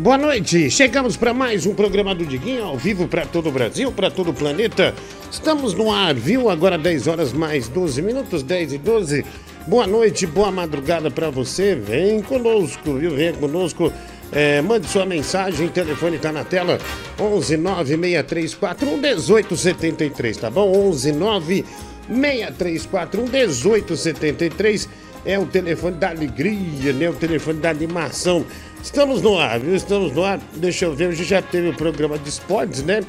Boa noite, chegamos para mais um programa do Diguinho, ao vivo para todo o Brasil, para todo o planeta. Estamos no ar, viu? Agora 10 horas mais 12 minutos, 10 e 12. Boa noite, boa madrugada para você. Vem conosco, viu? Vem conosco. É, mande sua mensagem, o telefone tá na tela, 11 96341 1873, tá bom? 11 96341 1873 é o telefone da alegria, né? O telefone da animação. Estamos no ar, viu? Estamos no ar. Deixa eu ver, hoje já teve o programa de esportes, né?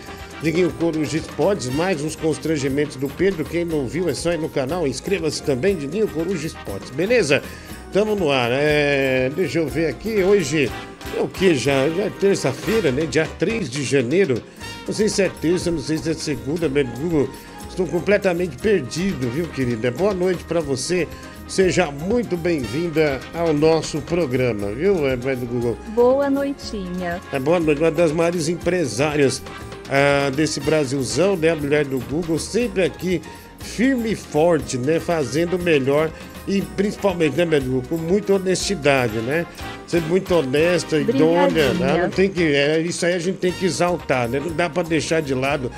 Diguinho Coruja Esportes, mais uns constrangimentos do Pedro. Quem não viu é só ir no canal, inscreva-se também, Diguinho Coruja Esportes, beleza? Estamos no ar. É... Deixa eu ver aqui, hoje é o que já? Já é terça-feira, né? Dia 3 de janeiro. Não sei se é terça, não sei se é segunda, mas Google. Estou completamente perdido, viu, querida? Boa noite para você. Seja muito bem-vinda ao nosso programa, viu, é, do Google? Boa noitinha. É boa noite, uma das maiores empresárias ah, desse Brasilzão, né? A mulher do Google, sempre aqui, firme e forte, né? Fazendo o melhor e principalmente, né, Google, com muita honestidade, né? Sendo muito honesta, idônea, né? Não tem que, é, isso aí a gente tem que exaltar, né? Não dá para deixar de lado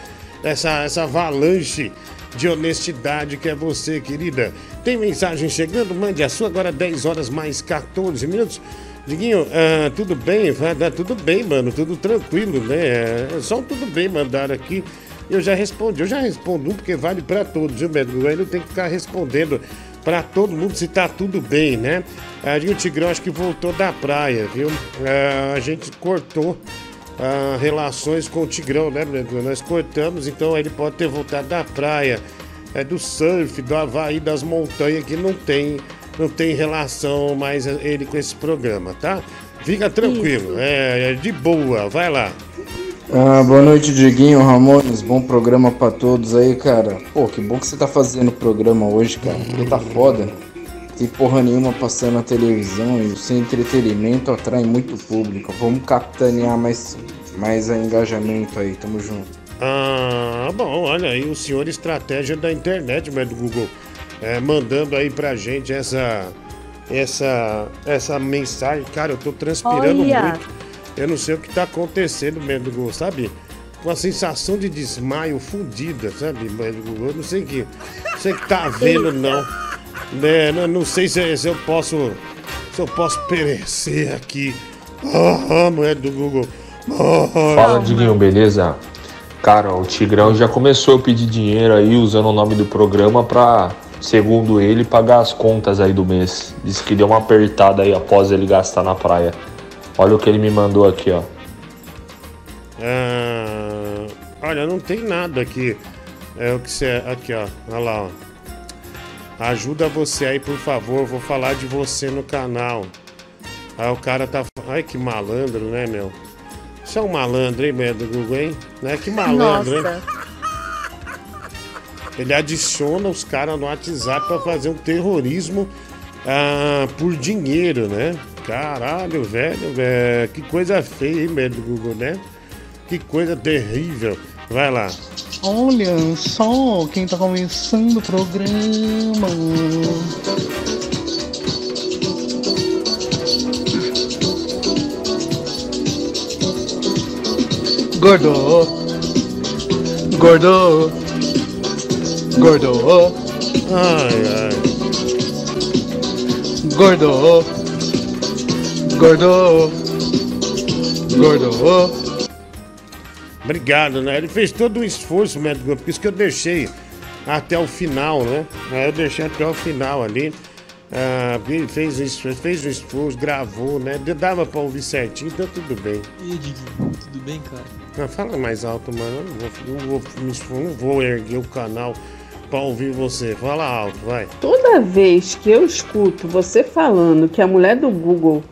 essa, essa avalanche de honestidade que é você, querida. Tem mensagem chegando? Mande a sua agora 10 horas mais 14 minutos. Diguinho, ah, tudo bem? Dar tudo bem, mano, tudo tranquilo, né? É só tudo bem mandar aqui. Eu já respondi, eu já respondo um porque vale para todos, viu, médico? Aí não tem que ficar respondendo para todo mundo se tá tudo bem, né? Ali o Tigrão acho que voltou da praia, viu? Ah, a gente cortou ah, relações com o Tigrão, né, Nós cortamos, então ele pode ter voltado da praia, é, do surf, do Havaí, das montanhas, que não tem, não tem relação mais ele com esse programa, tá? Fica tranquilo, é, é, de boa, vai lá. Ah, boa noite, Diguinho, Ramones, bom programa para todos aí, cara. Pô, que bom que você tá fazendo o programa hoje, cara, porque tá foda tem porra nenhuma passando na televisão e o seu entretenimento atrai muito público. Vamos capitanear mais, mais a engajamento aí, tamo junto. Ah, bom, olha aí o senhor estratégia da internet, mas do Google, é, mandando aí pra gente essa, essa, essa mensagem. Cara, eu tô transpirando olha. muito. Eu não sei o que tá acontecendo, mesmo, Google, sabe? Uma sensação de desmaio fundida, sabe, Google? Eu não sei o que, não sei o que tá vendo, não. Né, não, não sei se, se, eu posso. Se eu posso perecer aqui. Ah, não é do Google. Ah, Fala, Diguinho, beleza? Cara, o Tigrão já começou a pedir dinheiro aí usando o nome do programa pra, segundo ele, pagar as contas aí do mês. Diz que deu uma apertada aí após ele gastar na praia. Olha o que ele me mandou aqui, ó. Ah, olha, não tem nada aqui. É o que você. Aqui, ó. Olha lá, ó. Ajuda você aí, por favor. Vou falar de você no canal. Aí o cara tá. Ai, que malandro, né, meu? Isso é um malandro, hein, meu, do Google, hein? Né? Que malandro, Nossa. hein? Ele adiciona os caras no WhatsApp pra fazer um terrorismo ah, por dinheiro, né? Caralho, velho, velho. Que coisa feia, hein, meu, do Google, né? Que coisa terrível. Vai lá. Olha só quem tá começando o programa. Gordo. Gordo. Gordo. Ai, ai. Gordo. Gordo. Gordo. Obrigado, né? Ele fez todo um esforço, médico, por isso que eu deixei até o final, né? Eu deixei até o final ali. Ah, ele fez, fez um esforço, gravou, né? Dava pra ouvir certinho, então tudo bem. E aí, Diguinho, tudo bem, cara? Não, fala mais alto, mano. Eu não vou, não vou, não vou erguer o canal pra ouvir você. Fala alto, vai. Toda vez que eu escuto você falando que a mulher do Google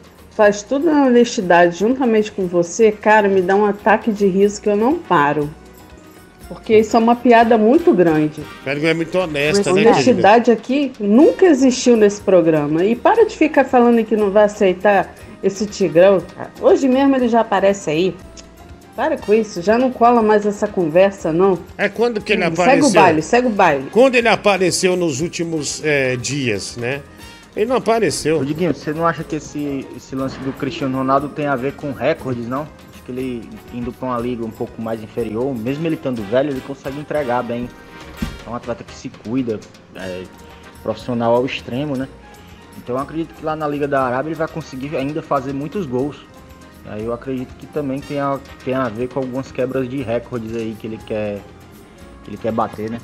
faz tudo na honestidade juntamente com você, cara, me dá um ataque de riso que eu não paro. Porque isso é uma piada muito grande. Pega é muito honesta, Mas, né? Honestidade aqui nunca existiu nesse programa. E para de ficar falando que não vai aceitar esse tigrão, cara. Hoje mesmo ele já aparece aí. Para com isso, já não cola mais essa conversa, não. É quando que ele hum, apareceu? Segue o baile, segue o baile. Quando ele apareceu nos últimos é, dias, né? Ele não apareceu. Ô, Diguinho, você não acha que esse, esse lance do Cristiano Ronaldo tem a ver com recordes, não? Acho que ele indo pra uma liga um pouco mais inferior, mesmo ele estando velho, ele consegue entregar bem. É um atleta que se cuida, é, profissional ao extremo, né? Então eu acredito que lá na Liga da Arábia ele vai conseguir ainda fazer muitos gols. Aí eu acredito que também tem a, tem a ver com algumas quebras de recordes aí que ele quer, que ele quer bater, né?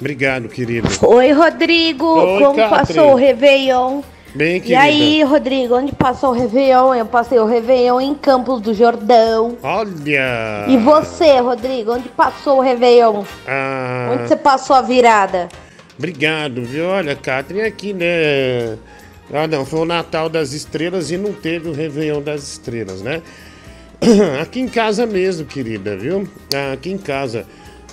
Obrigado, querido. Oi, Rodrigo. Oi, Como Catherine. passou o Réveillon? Bem, E querida. aí, Rodrigo, onde passou o Réveillon? Eu passei o Réveillon em Campos do Jordão. Olha! E você, Rodrigo, onde passou o Réveillon? Ah, Onde você passou a virada? Obrigado, viu? Olha, Catherine, aqui, né? Ah, não, foi o Natal das Estrelas e não teve o Réveillon das Estrelas, né? Aqui em casa mesmo, querida, viu? Ah, Aqui em casa.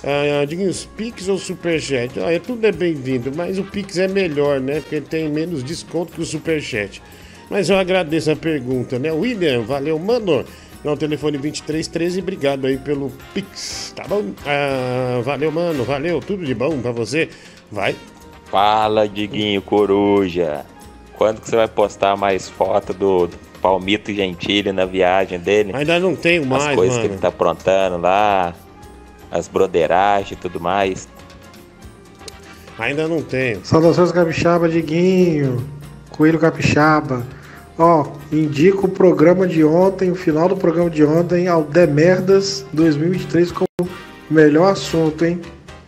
Ah, Diguinhos, Pix ou Superchat? Olha, tudo é bem-vindo, mas o Pix é melhor, né? Porque tem menos desconto que o Superchat. Mas eu agradeço a pergunta, né? William, valeu, mano. Não, telefone 2313, obrigado aí pelo Pix, tá bom? Ah, valeu, mano, valeu, tudo de bom pra você. Vai. Fala, Diguinho Coruja. Quando que você vai postar mais foto do, do Palmito Gentili na viagem dele? Ainda não tenho As mais, coisas que mano. ele tá aprontando lá, as broderagens e tudo mais. Ainda não tenho. Saudações Capixaba, Diguinho, Coelho Capixaba. Ó, indico o programa de ontem, o final do programa de ontem, ao Demerdas 2023 como melhor assunto, hein?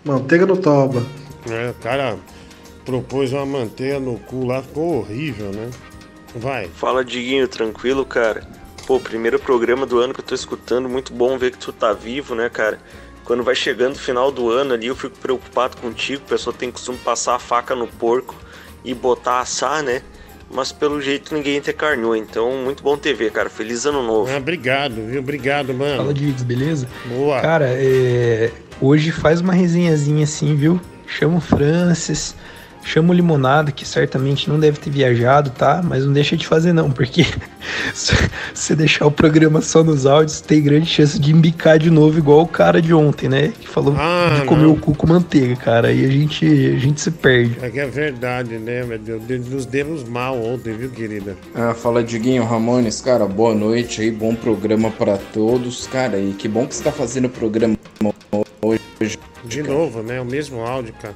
Manteiga no toba. É, o cara propôs uma manteiga no cu lá, ficou horrível, né? Vai. Fala, Diguinho, tranquilo, cara? Pô, primeiro programa do ano que eu tô escutando, muito bom ver que tu tá vivo, né, cara? Quando vai chegando o final do ano ali, eu fico preocupado contigo, a pessoa tem costume passar a faca no porco e botar assar, né? Mas pelo jeito ninguém te carnou, então muito bom te ver, cara. Feliz ano novo. Ah, obrigado, viu? Obrigado, mano. Fala, Diggs, beleza? Boa. Cara, é, hoje faz uma resenhazinha assim, viu? Chama o Francis, chama o Limonada, que certamente não deve ter viajado, tá? Mas não deixa de fazer não, porque se você deixar o programa só nos áudios, tem grande chance de embicar de novo, igual o cara de ontem, né? Que falou Ah, de comer não. o cu com manteiga, cara. Aí a gente, a gente se perde. É que é verdade, né, meu Deus? De- Nos demos mal ontem, viu, querida? Ah, fala Diguinho Ramones, cara, boa noite aí, bom programa pra todos, cara, e que bom que você tá fazendo o programa hoje. De novo, né? O mesmo áudio, cara.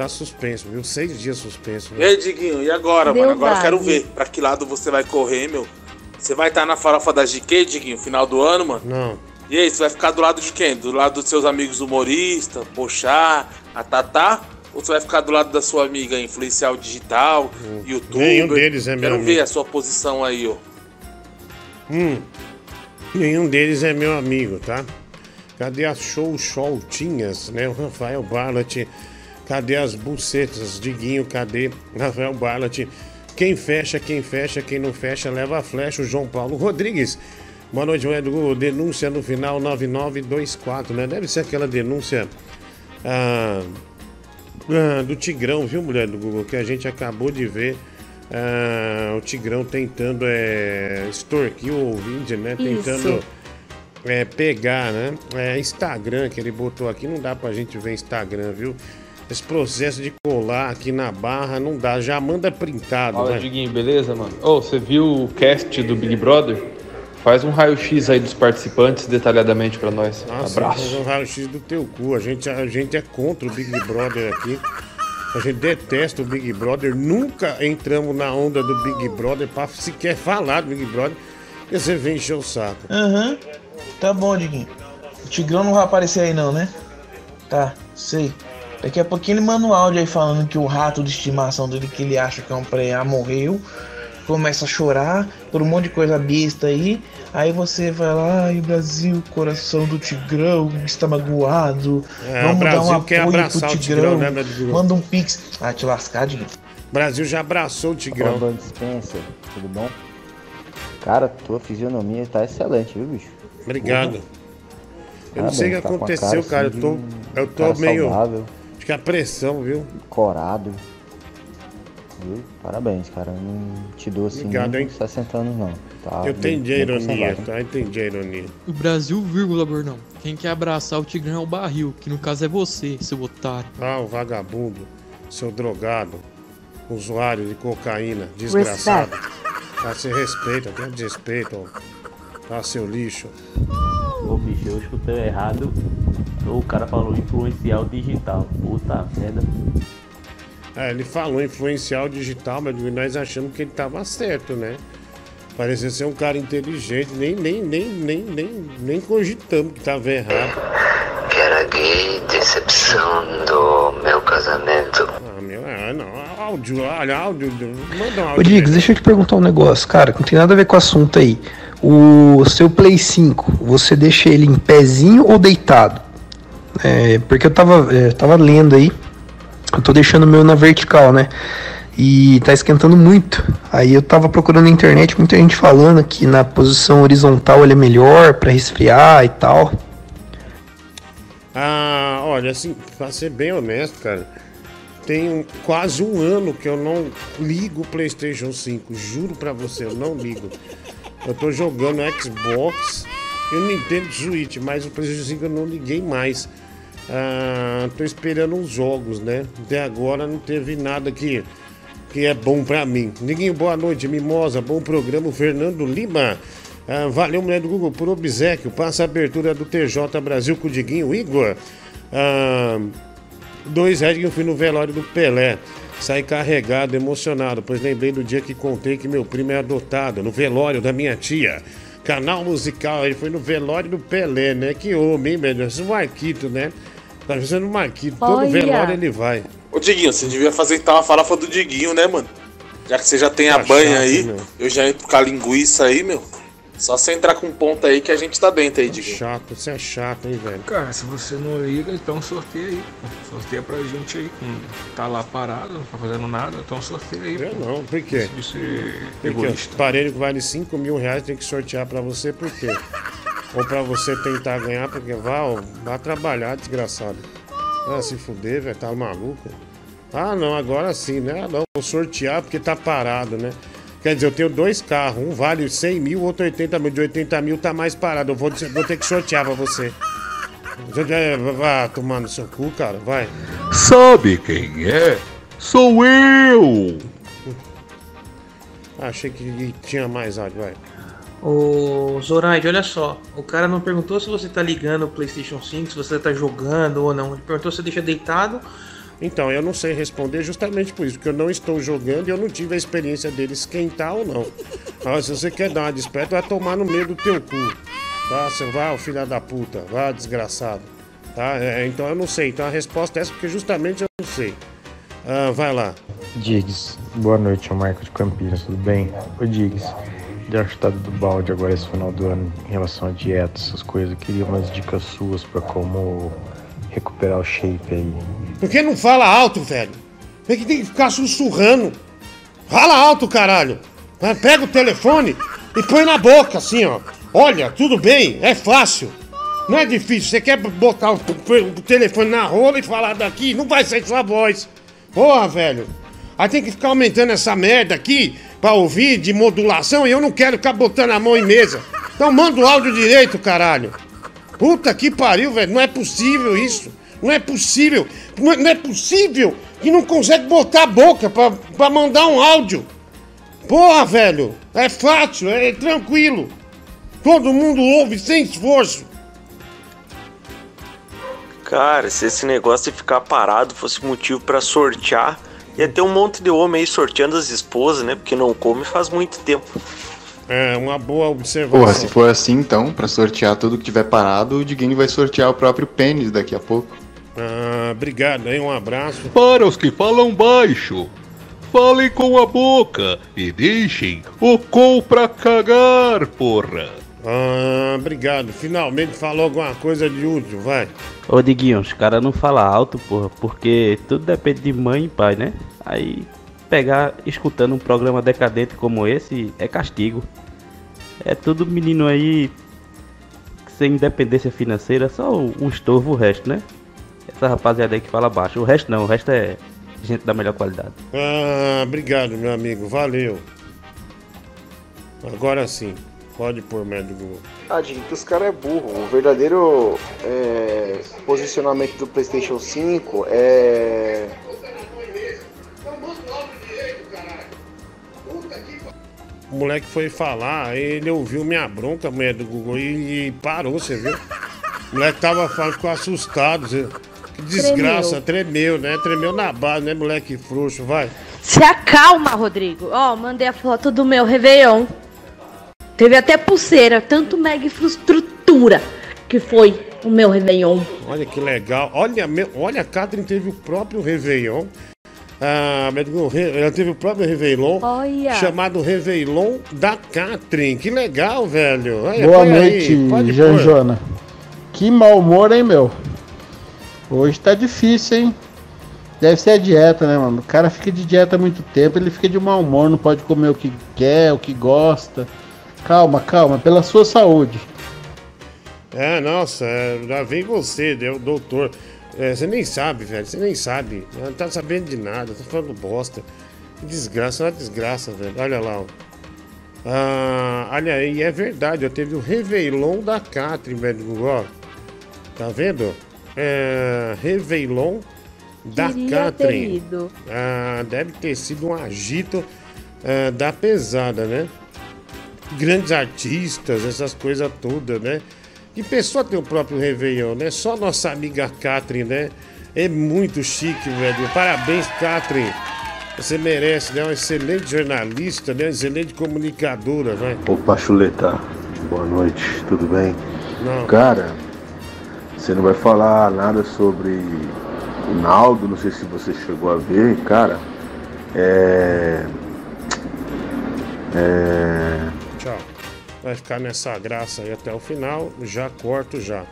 Tá suspenso, viu? Seis dias suspenso. E aí, Diguinho, e agora, Deu mano? Agora eu quero ver pra que lado você vai correr, meu. Você vai estar na farofa da GQ, Diguinho, final do ano, mano? Não. E aí, você vai ficar do lado de quem? Do lado dos seus amigos humoristas, Pochá, a Tatá? Ou você vai ficar do lado da sua amiga influencial digital, youtuber? Nenhum deles é meu Quero amigo. ver a sua posição aí, ó. Hum. Nenhum deles é meu amigo, tá? Cadê as show showtinhas, né? O Rafael Barlat. Cadê as bucetas? Diguinho, cadê? Rafael Barlat. Quem fecha, quem fecha, quem não fecha, leva a flecha. O João Paulo Rodrigues. Boa noite, Edu. Denúncia no final 9924, né? Deve ser aquela denúncia ah, ah, do Tigrão, viu, mulher do Google? Que a gente acabou de ver. ah, o Tigrão tentando é, extorquir o ouvinte, né? Tentando Isso. é, pegar, né? É, Instagram que ele botou aqui, não dá pra gente ver Instagram, viu? Esse processo de colar aqui na barra não dá, já manda printado, Fala, né? Diguinho, beleza, mano? Ô, você viu o cast do Big Brother? Faz um raio-x aí dos participantes detalhadamente pra nós. Nossa, Abraço. fazer um raio-x do teu cu. A gente, a gente é contra o Big Brother aqui. A gente detesta o Big Brother. Nunca entramos na onda do Big Brother pra sequer falar do Big Brother. E você vem encher o saco. Aham. Tá bom, Diguinho. O Tigrão não vai aparecer aí não, né? Tá, sei. Daqui a pouquinho ele manda um áudio aí falando que o rato de estimação dele, que ele acha que é um preá, morreu. Começa a chorar por um monte de coisa besta aí. Aí você vai lá, ai Brasil, coração do Tigrão, está magoado. É, Vamos o dar um Brasil quer apoio abraçar pro o Tigrão, Tigrão. né, meu Deus? Manda um pix. Ah, te lascar, Diguinho. Brasil já abraçou o Tigrão. Fala, Spencer, tudo bom? Cara, tua fisionomia tá excelente, viu, bicho? Obrigado. Porra. Eu não sei o que tá aconteceu, cara. assim, Eu tô, de eu tô cara meio. saudável. Que a pressão, viu? Corado. Viu? Parabéns, cara. Eu Não te dou assim Obrigado, hein? 60 anos, não. Tá eu bem- entendi a ironia, tá? Entendi a ironia. O Brasil, vírgula, Bordão. Quem quer abraçar o Tigrão é o barril, que no caso é você, seu otário. Ah, o vagabundo, seu drogado. Usuário de cocaína, desgraçado. Tá, se respeita, tem desrespeito, ó. Tá, seu lixo. Ô bicho, eu escutei errado. O cara falou influencial digital. Puta merda. É, ele falou influencial digital, mas nós achamos que ele tava certo, né? Parecia ser um cara inteligente, nem, nem, nem, nem, nem, nem cogitamos que tava errado. Que era gay, decepção do meu casamento. Ah, meu, ah, não, áudio, olha, áudio, manda um Ô áudio. Diggs, deixa eu te perguntar um negócio, cara, que não tem nada a ver com o assunto aí. O seu Play 5, você deixa ele em pezinho ou deitado? É, porque eu tava, é, tava lendo aí, eu tô deixando o meu na vertical, né? E tá esquentando muito. Aí eu tava procurando na internet, muita gente falando que na posição horizontal ele é melhor pra resfriar e tal. Ah, olha, assim, pra ser bem honesto, cara, tem quase um ano que eu não ligo o PlayStation 5. Juro pra você, eu não ligo. Eu tô jogando Xbox e o Nintendo Switch, mas o PlayStation 5 eu não liguei mais. Ah, tô esperando os jogos, né? Até agora não teve nada que, que é bom pra mim. Liguinho, boa noite, Mimosa, bom programa, Fernando Lima. Ah, valeu, mulher do Google, por obsequio. Passa a abertura do TJ Brasil com o Diguinho. Igor, ah, dois reais que eu fui no velório do Pelé. Saí carregado, emocionado, pois lembrei do dia que contei que meu primo é adotado, no velório da minha tia. Canal musical, ele foi no velório do Pelé, né? Que homem, hein, velho? Esse Marquito, né? Tá fazendo Marquito, todo Olha. velório ele vai. Ô Diguinho, você devia fazer então a farofa do Diguinho, né, mano? Já que você já tem a Tá banha chato, aí, meu. eu já entro com a linguiça aí, meu. Só você entrar com ponta aí que a gente tá dentro aí, Diguinho. Chato, você é chato, hein, velho? Cara, se você não liga, então sorteia aí. pô. Sorteia pra gente aí. Hum, Tá lá parado, não tá fazendo nada, então sorteia aí. Eu pô. não, por quê? De ser Porque o egoísta. aparelho que vale 5 mil reais tem que sortear pra você, por quê? Ou pra você tentar ganhar, porque vá, ó, vá trabalhar, desgraçado. Ah, se fuder, velho, tá maluco? Ah, não, agora sim, né? Ah, não, vou sortear porque tá parado, né? Quer dizer, eu tenho dois carros, um vale 100 mil, outro 80 mil. De 80 mil tá mais parado, eu vou, vou ter que sortear pra você. É, Vá tomar no seu cu, cara, vai. Sabe quem é? Sou eu! Achei que tinha mais áudio, vai. Ô, Zoraide, olha só. O cara não perguntou se você tá ligando o PlayStation 5, se você tá jogando ou não. Ele perguntou se você deixa deitado. Então, eu não sei responder justamente por isso, porque eu não estou jogando e eu não tive a experiência dele esquentar ou não. Ah, se você quer dar uma desperta, vai tomar no meio do teu cu. Tá? Você vai, ô filho da puta, vai, desgraçado. Tá? É, então eu não sei. Então a resposta é essa, porque justamente eu não sei. Ah, vai lá. Diggs, boa noite, é o Marco de Campinas, tudo bem? Ô Diggs, já chutado do balde agora esse final do ano em relação à dieta, essas coisas, eu queria umas dicas suas pra como recuperar o shape aí. Por que não fala alto, velho? Tem que, tem que ficar sussurrando. Fala alto, caralho. Pega o telefone e põe na boca, assim, ó. Olha, tudo bem, é fácil. Não é difícil. Você quer botar o telefone na rola e falar daqui? Não vai sair sua voz. Porra, velho. Aí tem que ficar aumentando essa merda aqui pra ouvir de modulação e eu não quero ficar botando a mão em mesa. Então manda o áudio direito, caralho. Puta que pariu, velho. Não é possível isso. Não é possível. Não é, é possível que não consegue botar a boca pra, pra mandar um áudio. Porra, velho. É fácil, é tranquilo. Todo mundo ouve sem esforço. Cara, se esse negócio de ficar parado fosse motivo pra sortear, ia ter um monte de homem aí sorteando as esposas, né? Porque não come faz muito tempo. É, uma boa observação. Porra, se for assim então, pra sortear tudo que tiver parado, o Diguinho vai sortear o próprio pênis daqui a pouco. Ah, obrigado aí, um abraço. Para os que falam baixo, falem com a boca e deixem o cu pra cagar, porra. Ah, obrigado. Finalmente falou alguma coisa de útil, vai. Ô Diguinho, os caras não falam alto, porra, porque tudo depende de mãe e pai, né? Aí pegar escutando um programa decadente como esse é castigo. É tudo menino aí sem independência financeira, só um estorvo o resto, né? Essa rapaziada aí que fala baixo. O resto não, o resto é gente da melhor qualidade. Ah, obrigado, meu amigo. Valeu. Agora sim. Pode pôr médio Google. Ah, que os caras é burro. O verdadeiro é, posicionamento do PlayStation 5 é. moleque foi falar, ele ouviu minha bronca, mulher do Google, e, e parou, você viu? O moleque tava falando, ficou assustado. Você... Que desgraça, tremeu. né? Tremeu na base, né, moleque frouxo, vai. Se acalma, Rodrigo. Ó, mandei a foto do meu Réveillon. Teve até pulseira, tanto mega infraestrutura que foi o meu Réveillon. Olha que legal. Olha, meu, olha a Catherine teve o próprio Réveillon. Ah, ela teve o próprio Réveillon. Olha. Chamado Réveillon da Catherine. Que legal, velho. Olha, Boa noite. Janjona. Que mau humor, hein, meu? Hoje tá difícil, hein? Deve ser a dieta, né, mano? O cara fica de dieta há muito tempo, ele fica de mau humor, não pode comer o que quer, o que gosta. Calma, calma, pela sua saúde. É, nossa, é, já vem você, né, o doutor. É, você nem sabe, velho, você nem sabe. Não tá sabendo de nada, tá falando bosta. Que desgraça, uma desgraça, velho. Olha lá, ó. Ah, olha aí, é verdade, ó, teve o Réveillon da Catherine, velho, ó. Tá vendo? É, Réveillon da Queria Catherine. ido. Ah, deve ter sido um agito ah, da pesada, né? Grandes artistas, essas coisas todas, né? Que pessoa tem o próprio Réveillon, né? Só nossa amiga Catherine, né? É muito chique, velho. Parabéns, Catherine. Você merece, né? Uma excelente jornalista, né? Uma excelente comunicadora, né? Opa, chuleta. Boa noite, tudo bem? Não. Cara, você não vai falar nada sobre o Naldo, não sei se você chegou a ver, cara. É. É. Vai ficar nessa graça aí até o final. Já corto já.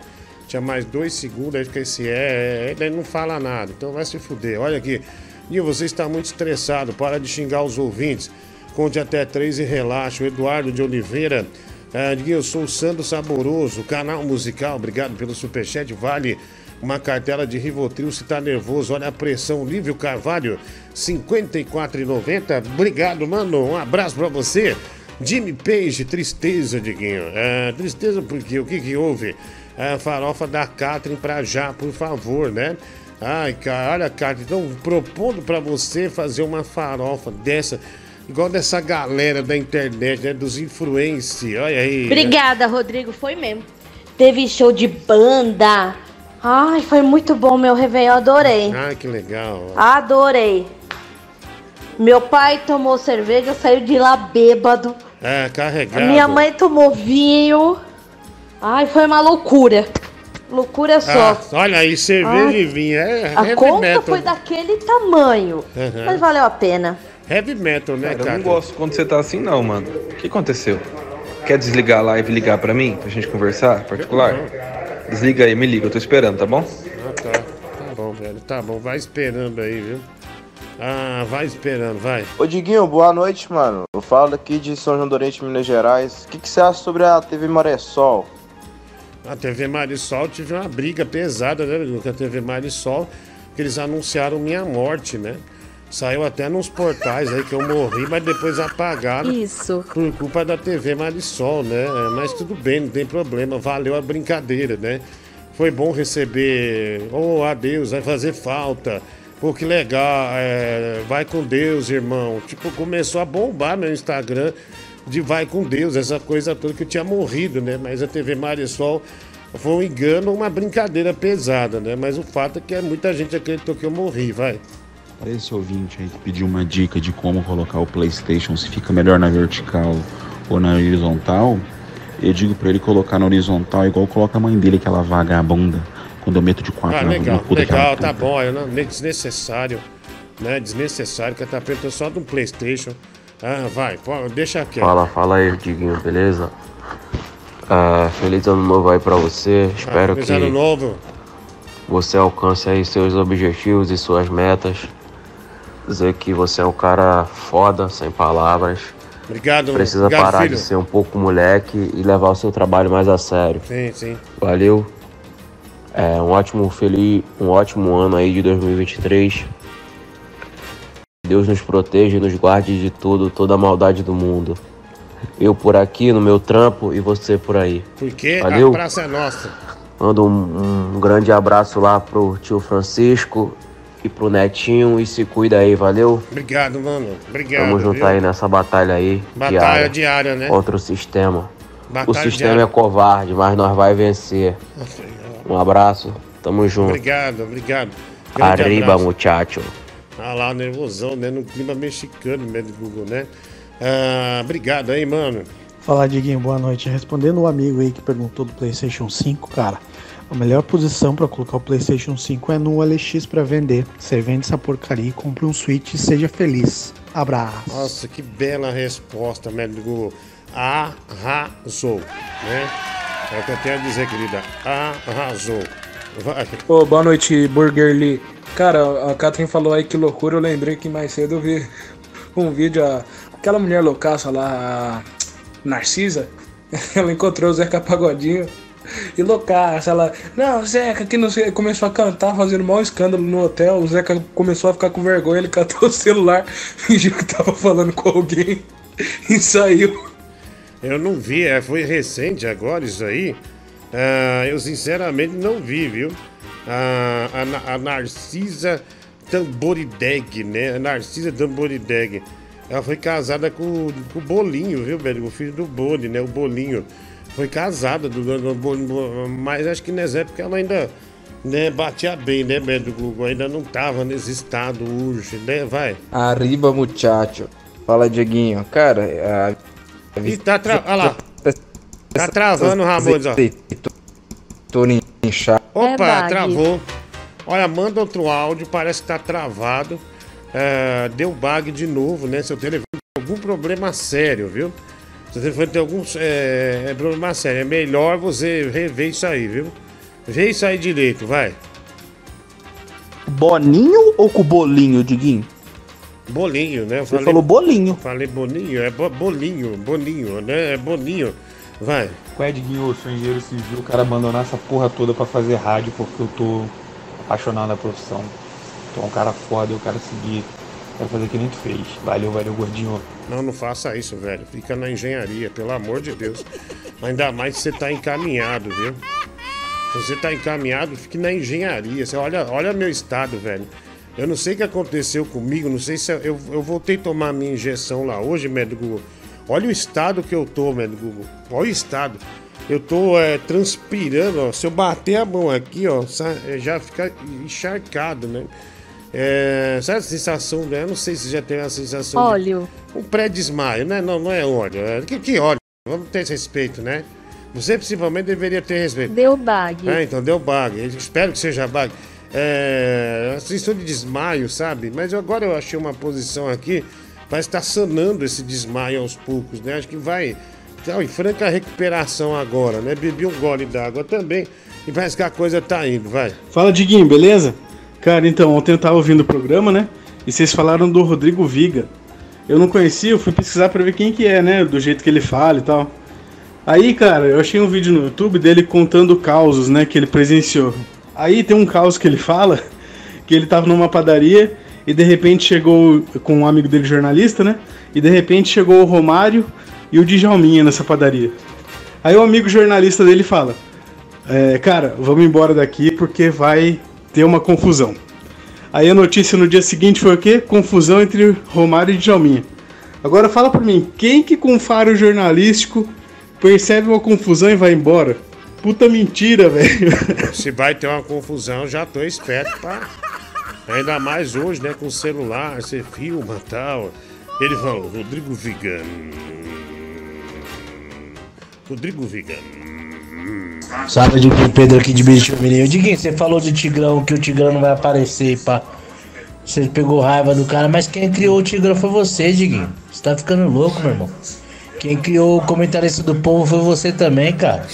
Tinha mais dois segundos, aí fica esse é, é, ele não fala nada. Então vai se fuder. Olha aqui. Nil, você está muito estressado. Para de xingar os ouvintes. Conte até três e relaxa. O Eduardo de Oliveira. Nil, eu sou o Sandro Saboroso, canal musical. Obrigado pelo superchat. Vale uma cartela de Rivotril se tá nervoso. Olha a pressão. Lívio Carvalho, R$ 54,90. Obrigado, mano. Um abraço pra você. Jimmy Page, tristeza, Diguinho. É, tristeza porque o que que houve? É, farofa da Catherine pra já, por favor, né? Ai, cara, olha, Catherine, então propondo pra você fazer uma farofa dessa, igual dessa galera da internet, né? Dos influencers, olha aí. né? Obrigada, Rodrigo. Foi mesmo. Teve show de banda. Ai, foi muito bom meu Réveillon. Adorei. Ai, que legal. Adorei. Meu pai tomou cerveja, saiu de lá bêbado. É, A carregado. minha mãe tomou vinho. Ai, foi uma loucura. Loucura só. Ah, olha aí, cerveja Ai. e vinho. É a conta metal. foi daquele tamanho. Aham. Mas valeu a pena. Heavy metal, né, Cara, eu cara? não gosto quando você tá assim, não, mano. O que aconteceu? Quer desligar a live e ligar pra mim? Pra gente conversar? Particular? Desliga aí, me liga, eu tô esperando, tá bom? Ah, tá. Tá bom, velho. Tá bom, vai esperando aí, viu? Ah, vai esperando, vai. Ô Diguinho, boa noite, mano. Eu falo aqui de São João do Oriente, Minas Gerais. O que, que você acha sobre a TV Maressol? A TV Marisol tive uma briga pesada, né, com a TV Marisol, que eles anunciaram minha morte, né? Saiu até nos portais aí que eu morri, mas depois apagaram. Isso. Por culpa da TV Marisol, né? Mas tudo bem, não tem problema. Valeu a brincadeira, né? Foi bom receber. Oh, adeus, vai fazer falta. Pô, que legal. é, vai com Deus, irmão. Tipo, começou a bombar meu Instagram de vai com Deus, essa coisa toda que eu tinha morrido, né? Mas a TV Marisol foi um engano, uma brincadeira pesada, né? Mas o fato é que muita gente acreditou que eu morri, vai. Para esse ouvinte aí que pediu uma dica de como colocar o PlayStation, se fica melhor na vertical ou na horizontal, eu digo para ele colocar na horizontal igual coloca a mãe dele, aquela vagabunda, quando eu meto de quatro Ah, na, legal, legal, tá bom. Eu não, desnecessário, né? Desnecessário, que tá perto só de um Playstation. Ah, vai, pô, deixa quieto. Fala, fala aí, Diguinho, beleza? Ah, feliz ano novo aí pra você. Espero Ah, feliz que ano novo. você alcance aí seus objetivos e suas metas. Dizer que você é um cara foda, sem palavras. Obrigado, Precisa obrigado, parar filho. de ser um pouco moleque e levar o seu trabalho mais a sério. Sim, sim. Valeu. É um ótimo feliz, um ótimo ano aí de 2023. Deus nos proteja e nos guarde de tudo, toda a maldade do mundo. Eu por aqui no meu trampo e você por aí. Porque Valeu. a praça é nossa. Mando um, um grande abraço lá pro tio Francisco e pro Netinho e se cuida aí, valeu? Obrigado, mano. Obrigado. Tamo junto viu? aí nessa batalha aí. Batalha diária, né? Contra o sistema. Batalha o sistema diária. é covarde, mas nós vai vencer. Um abraço, tamo junto. Obrigado, obrigado. Grande Arriba, abraço. muchacho. Ah lá, nervosão, né? No clima mexicano mesmo do Google, né? Ah, obrigado aí, mano. Fala, Diguinho, boa noite. Respondendo o amigo aí que perguntou do PlayStation 5, cara, a melhor posição pra colocar o PlayStation 5 é no OLX pra vender. Você vende essa porcaria e compre um Switch e seja feliz. Abraço. Nossa, que bela resposta, Google. Arrasou, né? É o que eu tenho a dizer, querida. Arrasou. Vai. Ô, boa noite, Burger Lee. Cara, a Catherine falou aí que loucura, eu lembrei que mais cedo eu vi um vídeo, aquela mulher loucaça lá, a Narcisa, ela encontrou o Zeca Pagodinho e loucaça, ela, não, Zeca, que não sei, começou a cantar, fazendo mau escândalo no hotel, o Zeca começou a ficar com vergonha, ele catou o celular, fingiu que tava falando com alguém e saiu. Eu não vi, é, foi recente agora isso aí. Ah, eu sinceramente não vi, viu? Ah, a, a Narcisa Tamborideg, né? A Narcisa Tamborideg. Ela foi casada com, com o Bolinho, viu, velho? O filho do Boni, né? O Bolinho. Foi casada do, do, do mas acho que nessa época ela ainda né, batia bem, né, velho? Ainda não tava nesse estado urge, né? Vai. Arriba, muchacho. Fala, Dieguinho. Cara, a... Ih, tá tra... Olha lá. Tá travando, Ramones, ó. Tô inchado. Opa, É bug. travou. Olha, manda outro áudio, parece que tá travado. É, deu bug de novo, né? Seu telefone tem algum problema sério, viu? Seu telefone tem algum é, é problema sério. É melhor você rever isso aí, viu? Vê isso aí direito, vai. Boninho ou com bolinho, Diguinho? Bolinho, né? Você falou bolinho. Falei bolinho, é bo- bolinho, bolinho, né? É bolinho. Vai. Qual é, Diguinho? Eu sou engenheiro civil, o cara abandonar essa porra toda pra fazer rádio porque eu tô apaixonado na profissão. Tô um cara foda, eu quero seguir. Quero fazer que nem tu fez. Valeu, valeu, gordinho. Não, não faça isso, velho. Fica na engenharia, pelo amor de Deus. Ainda mais se você tá encaminhado, viu? Se você tá encaminhado, fique na engenharia. Você olha, olha meu estado, velho. Eu não sei o que aconteceu comigo, não sei se eu, eu, voltei a tomar minha injeção lá hoje, médico Google. Olha o estado que eu tô, médico Google. Olha o estado. Eu tô é, transpirando, ó. Se eu bater a mão aqui, ó, é, já fica encharcado, né? É, sabe a sensação, né? Eu não sei se já tem a sensação. de- Óleo. um pré-desmaio, né? Não, não é óleo. É... Que, que óleo? Vamos ter esse respeito, né? Você principalmente deveria ter respeito. Deu bag. É, então deu bug. Eu espero que seja bug. É. Sensação de desmaio, sabe? Mas agora eu achei uma posição aqui. Parece estar sanando esse desmaio aos poucos, né? Acho que vai. Tá em franca recuperação agora, né? Bebi um gole d'água também. E parece que a coisa tá indo, vai. Fala, Diguinho, beleza? Cara, então, ontem eu tava ouvindo o programa, né? E vocês falaram do Rodrigo Viga. Eu não conhecia, eu fui pesquisar pra ver quem que é, né? Do jeito que ele fala e tal. Aí, cara, eu achei um vídeo no YouTube dele contando causos, né? Que ele presenciou. Aí tem um caos que ele fala que ele tava numa padaria e de repente chegou com um amigo dele jornalista, né? E de repente chegou o Romário e o Djalminha nessa padaria. Aí o amigo jornalista dele fala: é, Cara, vamos embora daqui porque vai ter uma confusão. Aí a notícia no dia seguinte foi o quê? Confusão entre Romário e Djalminha. Agora fala pra mim, quem que com faro jornalístico percebe uma confusão e vai embora? Puta mentira, velho. Se vai ter uma confusão, já tô esperto pra. Ainda mais hoje, né? Com celular, você filma e tal. Ele falou, Rodrigo Vigan. Rodrigo Vigan. Salve de Pedro aqui de Bicho Menino. Diguinho, você falou do Tigrão que o Tigrão não vai aparecer, pá. Você pegou raiva do cara, mas quem criou o Tigrão foi você, Diguinho. Você tá ficando louco, meu irmão. Quem criou o comentarista do povo foi você também, cara.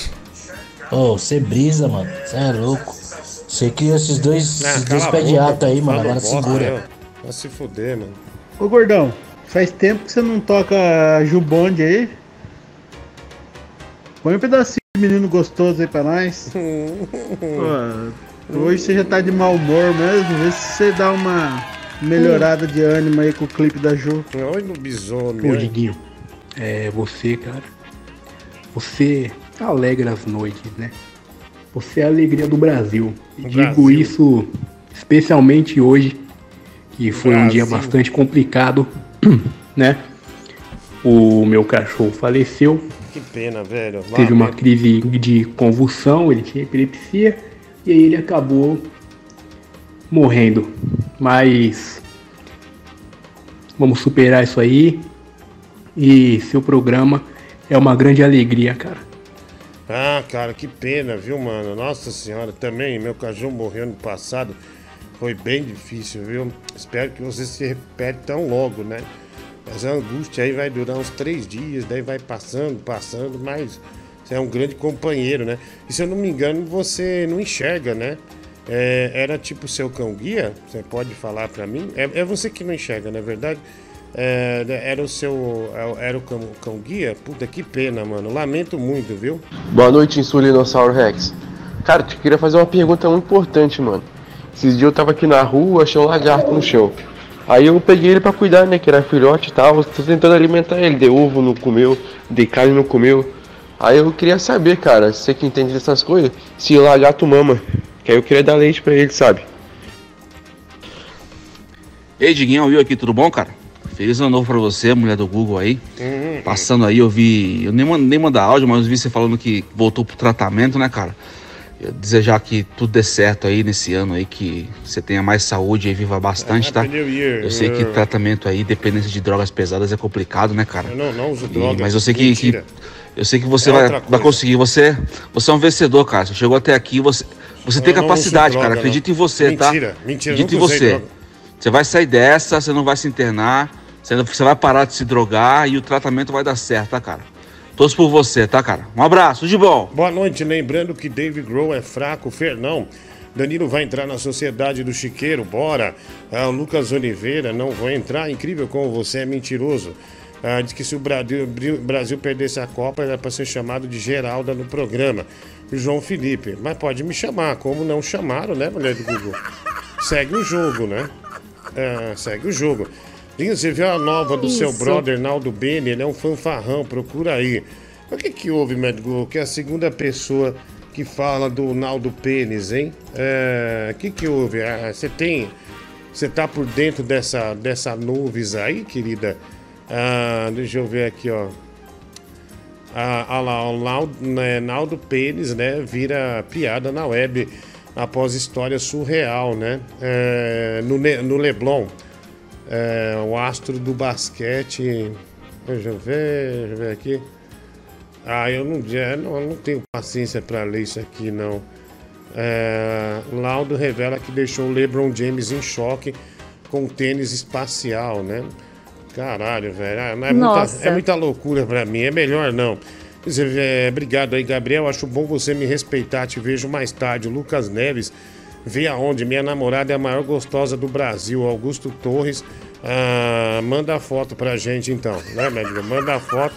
Ô, você brisa, mano. Você é louco. Você criou esses dois, esses cala dois pés de ato aí, mano. Agora bosta, segura. Vai se fuder, mano. Ô gordão, faz tempo que você não toca Jubonde aí. Põe um pedacinho de menino gostoso aí pra nós. Pô, hoje você já tá de mau humor mesmo. Vê se você dá uma melhorada de ânimo aí com o clipe da Ju. Olha no bisono, Pô, Diguinho, é você, cara. Você alegra as noites, né? Você é a alegria do Brasil. Do digo Brasil. isso especialmente hoje, que foi um dia Brasil. bastante complicado, né? O meu cachorro faleceu, Que pena, velho. teve uma Lamento. crise de convulsão, ele tinha epilepsia e aí ele acabou morrendo. Mas vamos superar isso aí e seu programa é uma grande alegria, cara. Ah, cara, que pena, viu, mano? Nossa senhora, também meu cachorro morreu ano passado. Foi bem difícil, viu? Espero que você se recupere tão logo, né? Mas a angústia aí vai durar uns três dias, daí vai passando, passando, mas você é um grande companheiro, né? E se eu não me engano, você não enxerga, né? É, era tipo seu cão guia? Você pode falar pra mim? É, é você que não enxerga, não é verdade? É, era o seu. Era o cão, cão guia? Puta que pena, mano. Lamento muito, viu? Boa noite, Insulinossauro Rex. Cara, eu queria fazer uma pergunta muito importante, mano. Esses dias eu tava aqui na rua, achei um lagarto no chão. Aí eu peguei ele pra cuidar, né? Que era filhote e tal. Tô tentando alimentar ele. Dei ovo, não comeu. Dei carne, não comeu. Aí eu queria saber, cara, você que entende dessas coisas, se o lagarto mama. Que aí eu queria dar leite pra ele, sabe? Ei, Diguinho, viu aqui, tudo bom, cara? Feliz ano novo pra você, mulher do Google aí. Passando aí, eu vi. Eu nem, nem mandar áudio, mas eu vi você falando que voltou pro tratamento, né, cara? Eu desejar que tudo dê certo aí nesse ano aí, que você tenha mais saúde e viva bastante, tá? Eu sei que tratamento aí, dependência de drogas pesadas é complicado, né, cara? Eu não, não uso E- droga. mas eu sei que, que- Mentira. eu sei que você É vai, vai conseguir. Você, você é um vencedor, cara. Você chegou até aqui, você, você tem Eu não capacidade, cara. droga, Acredita não. em você, tá? Mentira, mentira, Acredita em você. droga. Você vai sair dessa, você não vai se internar, você, vai parar de se drogar e o tratamento vai dar certo, tá, cara? Torço por você, tá, cara? Um abraço, de bom. Boa noite, lembrando que David Grohl é fraco, Fernão. Danilo vai entrar na sociedade do Chiqueiro, bora. Ah, Lucas Oliveira, não vou entrar. Incrível como você é mentiroso. Ah, diz que se o Brasil, Brasil perdesse a Copa, era para ser chamado de Geralda no programa. João Felipe, mas pode me chamar, como não chamaram, né, mulher do Google? Segue o jogo, né? Ah, segue o jogo. Dinho, você viu a nova do seu Isso. brother Naldo Beni? Ele é um fanfarrão, procura aí. O que que houve, Google? Que é a segunda pessoa que fala do Naldo Pênis, hein? É, O que que houve? Ah, Você tem... Você tá por dentro dessa, dessa nuvens aí, querida? Ah, deixa eu ver aqui, ó. Ah, ah lá, o Naldo, né, Naldo Pênis, né? Vira piada na web após história surreal, né? É, no, no Leblon, é, o astro do basquete. Deixa eu ver, deixa eu ver aqui. Ah, eu não, é, não, eu não tenho paciência para ler isso aqui, não. É, Laudo revela que deixou o LeBron James em choque com o tênis espacial, né? Caralho, velho. ah, não é, muita, é muita loucura pra mim. É melhor não. É, obrigado aí, Gabriel. Acho bom você me respeitar. Te vejo mais tarde. Lucas Neves. Vê aonde? Minha namorada é a maior gostosa do Brasil. Augusto Torres. Ah, manda foto pra gente então, né, médico? Manda a foto.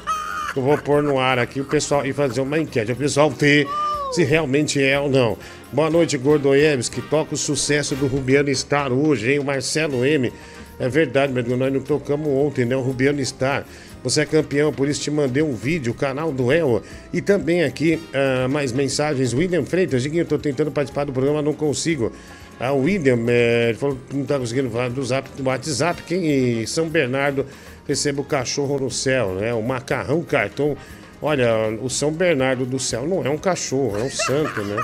que Eu vou pôr no ar aqui o pessoal e fazer uma enquete. O pessoal vê se realmente é ou não. Boa noite, Gordoeves, que toca o sucesso do Rubiano Star hoje, hein? O Marcelo M. É verdade, meu Deus, nós não tocamos ontem, né? O Rubiano Star. Você é campeão, por isso te mandei um vídeo, canal do El. E também aqui, ah, mais mensagens. William Freitas, Diguinho, eu tô tentando participar do programa, não consigo. O William, eh, ele falou que não tá conseguindo falar do, zap, do WhatsApp. Quem em São Bernardo recebe o cachorro no céu, né? O macarrão cartão. Olha, o São Bernardo do céu não é um cachorro, é um santo, né?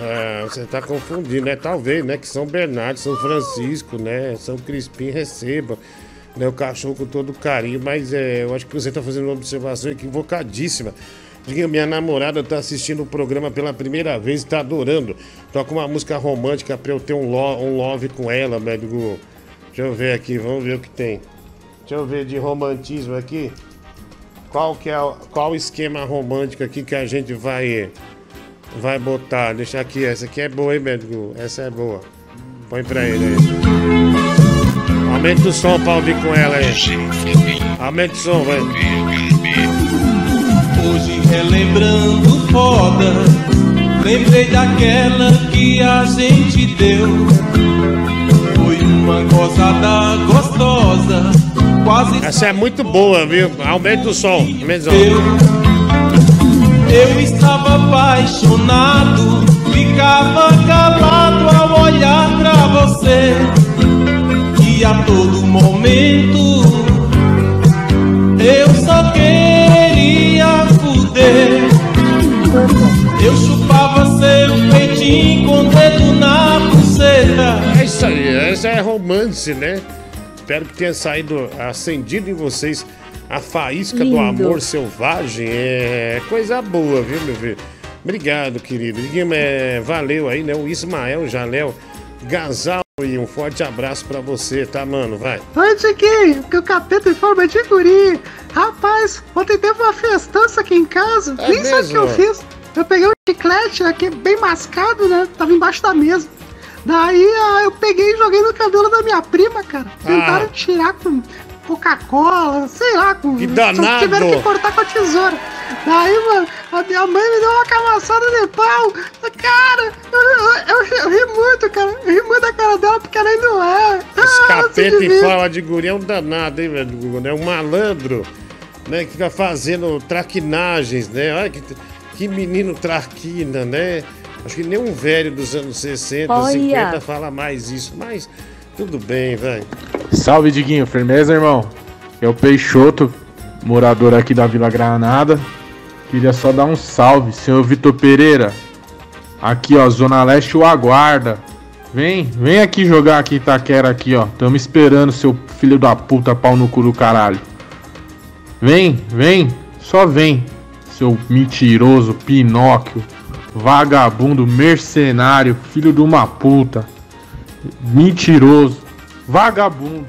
É, você tá confundindo, né? Talvez, né? Que São Bernardo, São Francisco, né? São Crispim receba né? o cachorro com todo carinho, mas é, eu acho que você tá fazendo uma observação equivocadíssima. Diga, minha namorada tá assistindo o programa pela primeira vez e tá adorando. Toca uma música romântica pra eu ter um, lo- um love com ela, médico. Deixa eu ver aqui, vamos ver o que tem. Deixa eu ver de romantismo aqui. Qual que é qual esquema romântico aqui que a gente vai vai botar? Deixa aqui, essa aqui é boa, hein, médico? Essa é boa. Põe pra ele aí. Aumenta o som pra ouvir com ela aí. Aumenta o som, vai. Hoje relembrando foda, lembrei daquela que a gente deu. Foi uma gozada gostosa, quase Essa é muito boa, viu? Aumenta o som. Aumenta o som. eu estava apaixonado, ficava calado ao olhar pra você. E a todo momento eu só queria fuder. Eu chupava seu peitinho com o dedo na buceta. É isso aí, essa é romance, né? Espero que tenha saído, acendido em vocês a faísca do Lindo. amor selvagem. É coisa boa, viu, meu filho? Obrigado, querido. É, valeu aí, né? O Ismael Jaléu Gasal e um forte abraço pra você, tá, mano? Vai. Oi, Tiquinho, que o capeta em forma de guri. Rapaz, ontem teve uma festança aqui em casa. É Nem sei o que eu mesmo? fiz. Eu peguei um chiclete aqui bem mascado, né? Tava embaixo da mesa. Daí ah, eu peguei e joguei no cabelo da minha prima, cara. Tentaram tirar com Coca-Cola, sei lá, com. Que danado! Tiveram que cortar com a tesoura. Daí, mano, a minha mãe me deu uma camaçada de pau. Cara, eu, eu- eu- eu ri muito, cara. Eu ri muito da cara dela porque ela não é. Esse Ah, se capeta em divide. forma de guri é um danado, hein, velho? Gugu, né? Um malandro, né? Que fica fazendo traquinagens, né? Olha que, que menino traquina, né? Acho que nem um velho dos anos 60, Olha. 50 fala mais isso, mas tudo bem, velho. Salve, Diguinho. Firmeza, irmão? É o Peixoto, morador aqui da Vila Granada. Queria só dar um salve, senhor Vitor Pereira. Aqui, ó, Zona Leste o aguarda. Vem, vem aqui jogar aqui Itaquera aqui, ó. Tamo esperando, seu filho da puta, pau no cu do caralho. Vem, vem, só vem. Seu mentiroso, Pinóquio, vagabundo, mercenário, filho de uma puta. Mentiroso, vagabundo.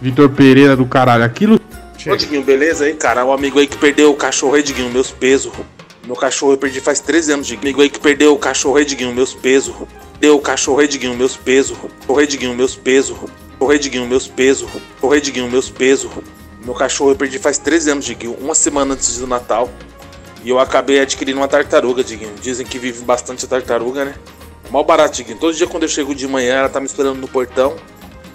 Vitor Pereira do caralho. Aquilo. Ô, Diguinho, beleza aí, cara? O amigo aí que perdeu o cachorro aí, Diguinho, meus pesos. Meu cachorro eu perdi faz 13 anos, Diguinho. Amigo aí que perdeu o cachorro aí, Diguinho, meus pesos. Deu o cachorro aí, Diguinho, meus pesos. Aí, Diguinho, meus pesos. Aí, Diguinho, meus pesos. Aí, Diguinho, meus pesos. Meu cachorro eu perdi faz 13 anos, Diguinho. Uma semana antes do Natal. E eu acabei adquirindo uma tartaruga, Diguinho. Dizem que vive bastante a tartaruga, né? Mal barato, Diguinho. Todo dia quando eu chego de manhã, ela tá me esperando no portão.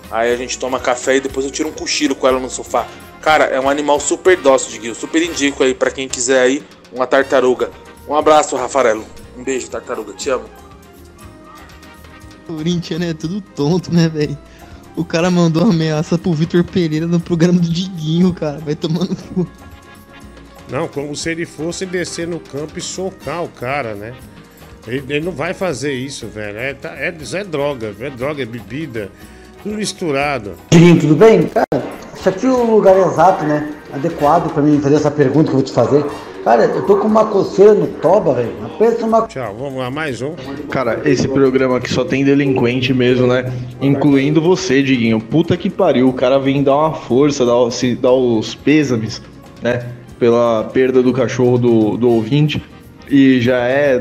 Aí a gente toma café e depois eu tiro um cochilo com ela no sofá. Cara, é um animal super dócil, Diguinho. Super indico aí pra quem quiser aí uma tartaruga. Um abraço, Rafarelo. Um beijo, tartaruga. Te amo. Corinthians é tudo tonto, né, velho? O cara mandou uma ameaça pro Vitor Pereira no programa do Diguinho, cara. Vai tomando cu. Não, como se ele fosse descer no campo e socar o cara, né? Ele, ele não vai fazer isso, velho. É, tá- é, isso é droga, é droga, é bebida, tudo misturado. Diguinho, tudo bem? Cara, isso aqui é o lugar exato, né? Adequado pra mim fazer essa pergunta que eu vou te fazer. Cara, eu tô com uma coceira no toba, velho. Pensa uma. Tchau, vamos lá, mais um. Cara, esse programa aqui só tem delinquente mesmo, né? Incluindo você, Diguinho. Puta que pariu, o cara vem dar uma força, dar, se, dar os pêsames, né? Pela perda do cachorro do, do ouvinte. E já é.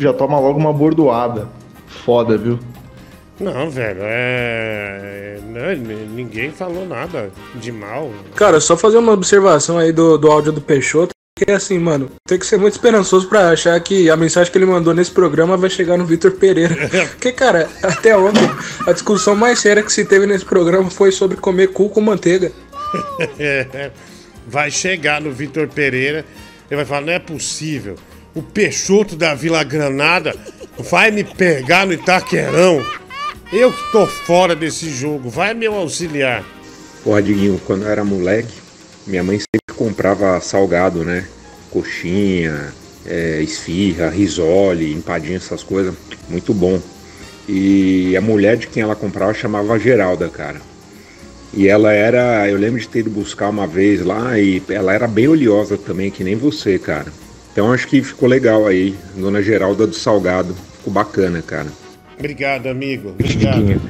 Já toma logo uma bordoada. Foda, viu? Não, velho, é. Não, n- ninguém falou nada de mal. Cara, só fazer uma observação aí do, do áudio do Peixoto. Que é assim, mano, tem que ser muito esperançoso pra achar que a mensagem que ele mandou nesse programa vai chegar no Vitor Pereira. Porque, cara, até ontem, a discussão mais séria que se teve nesse programa foi sobre comer cu com manteiga. vai chegar no Vitor Pereira, ele vai falar: não é possível. O Peixoto da Vila Granada vai me pegar no Itaquerão. Eu que tô fora desse jogo, vai meu auxiliar. Porra, Diguinho, quando eu era moleque, minha mãe sempre comprava salgado, né? Coxinha, é, esfirra, risole, empadinha, essas coisas. Muito bom. E a mulher de quem ela comprava chamava Geralda, cara. E ela era, eu lembro de ter ido buscar uma vez lá e ela era bem oleosa também, que nem você, cara. Então acho que ficou legal aí, Dona Geralda do Salgado. Ficou bacana, cara. Obrigado, amigo. Obrigado.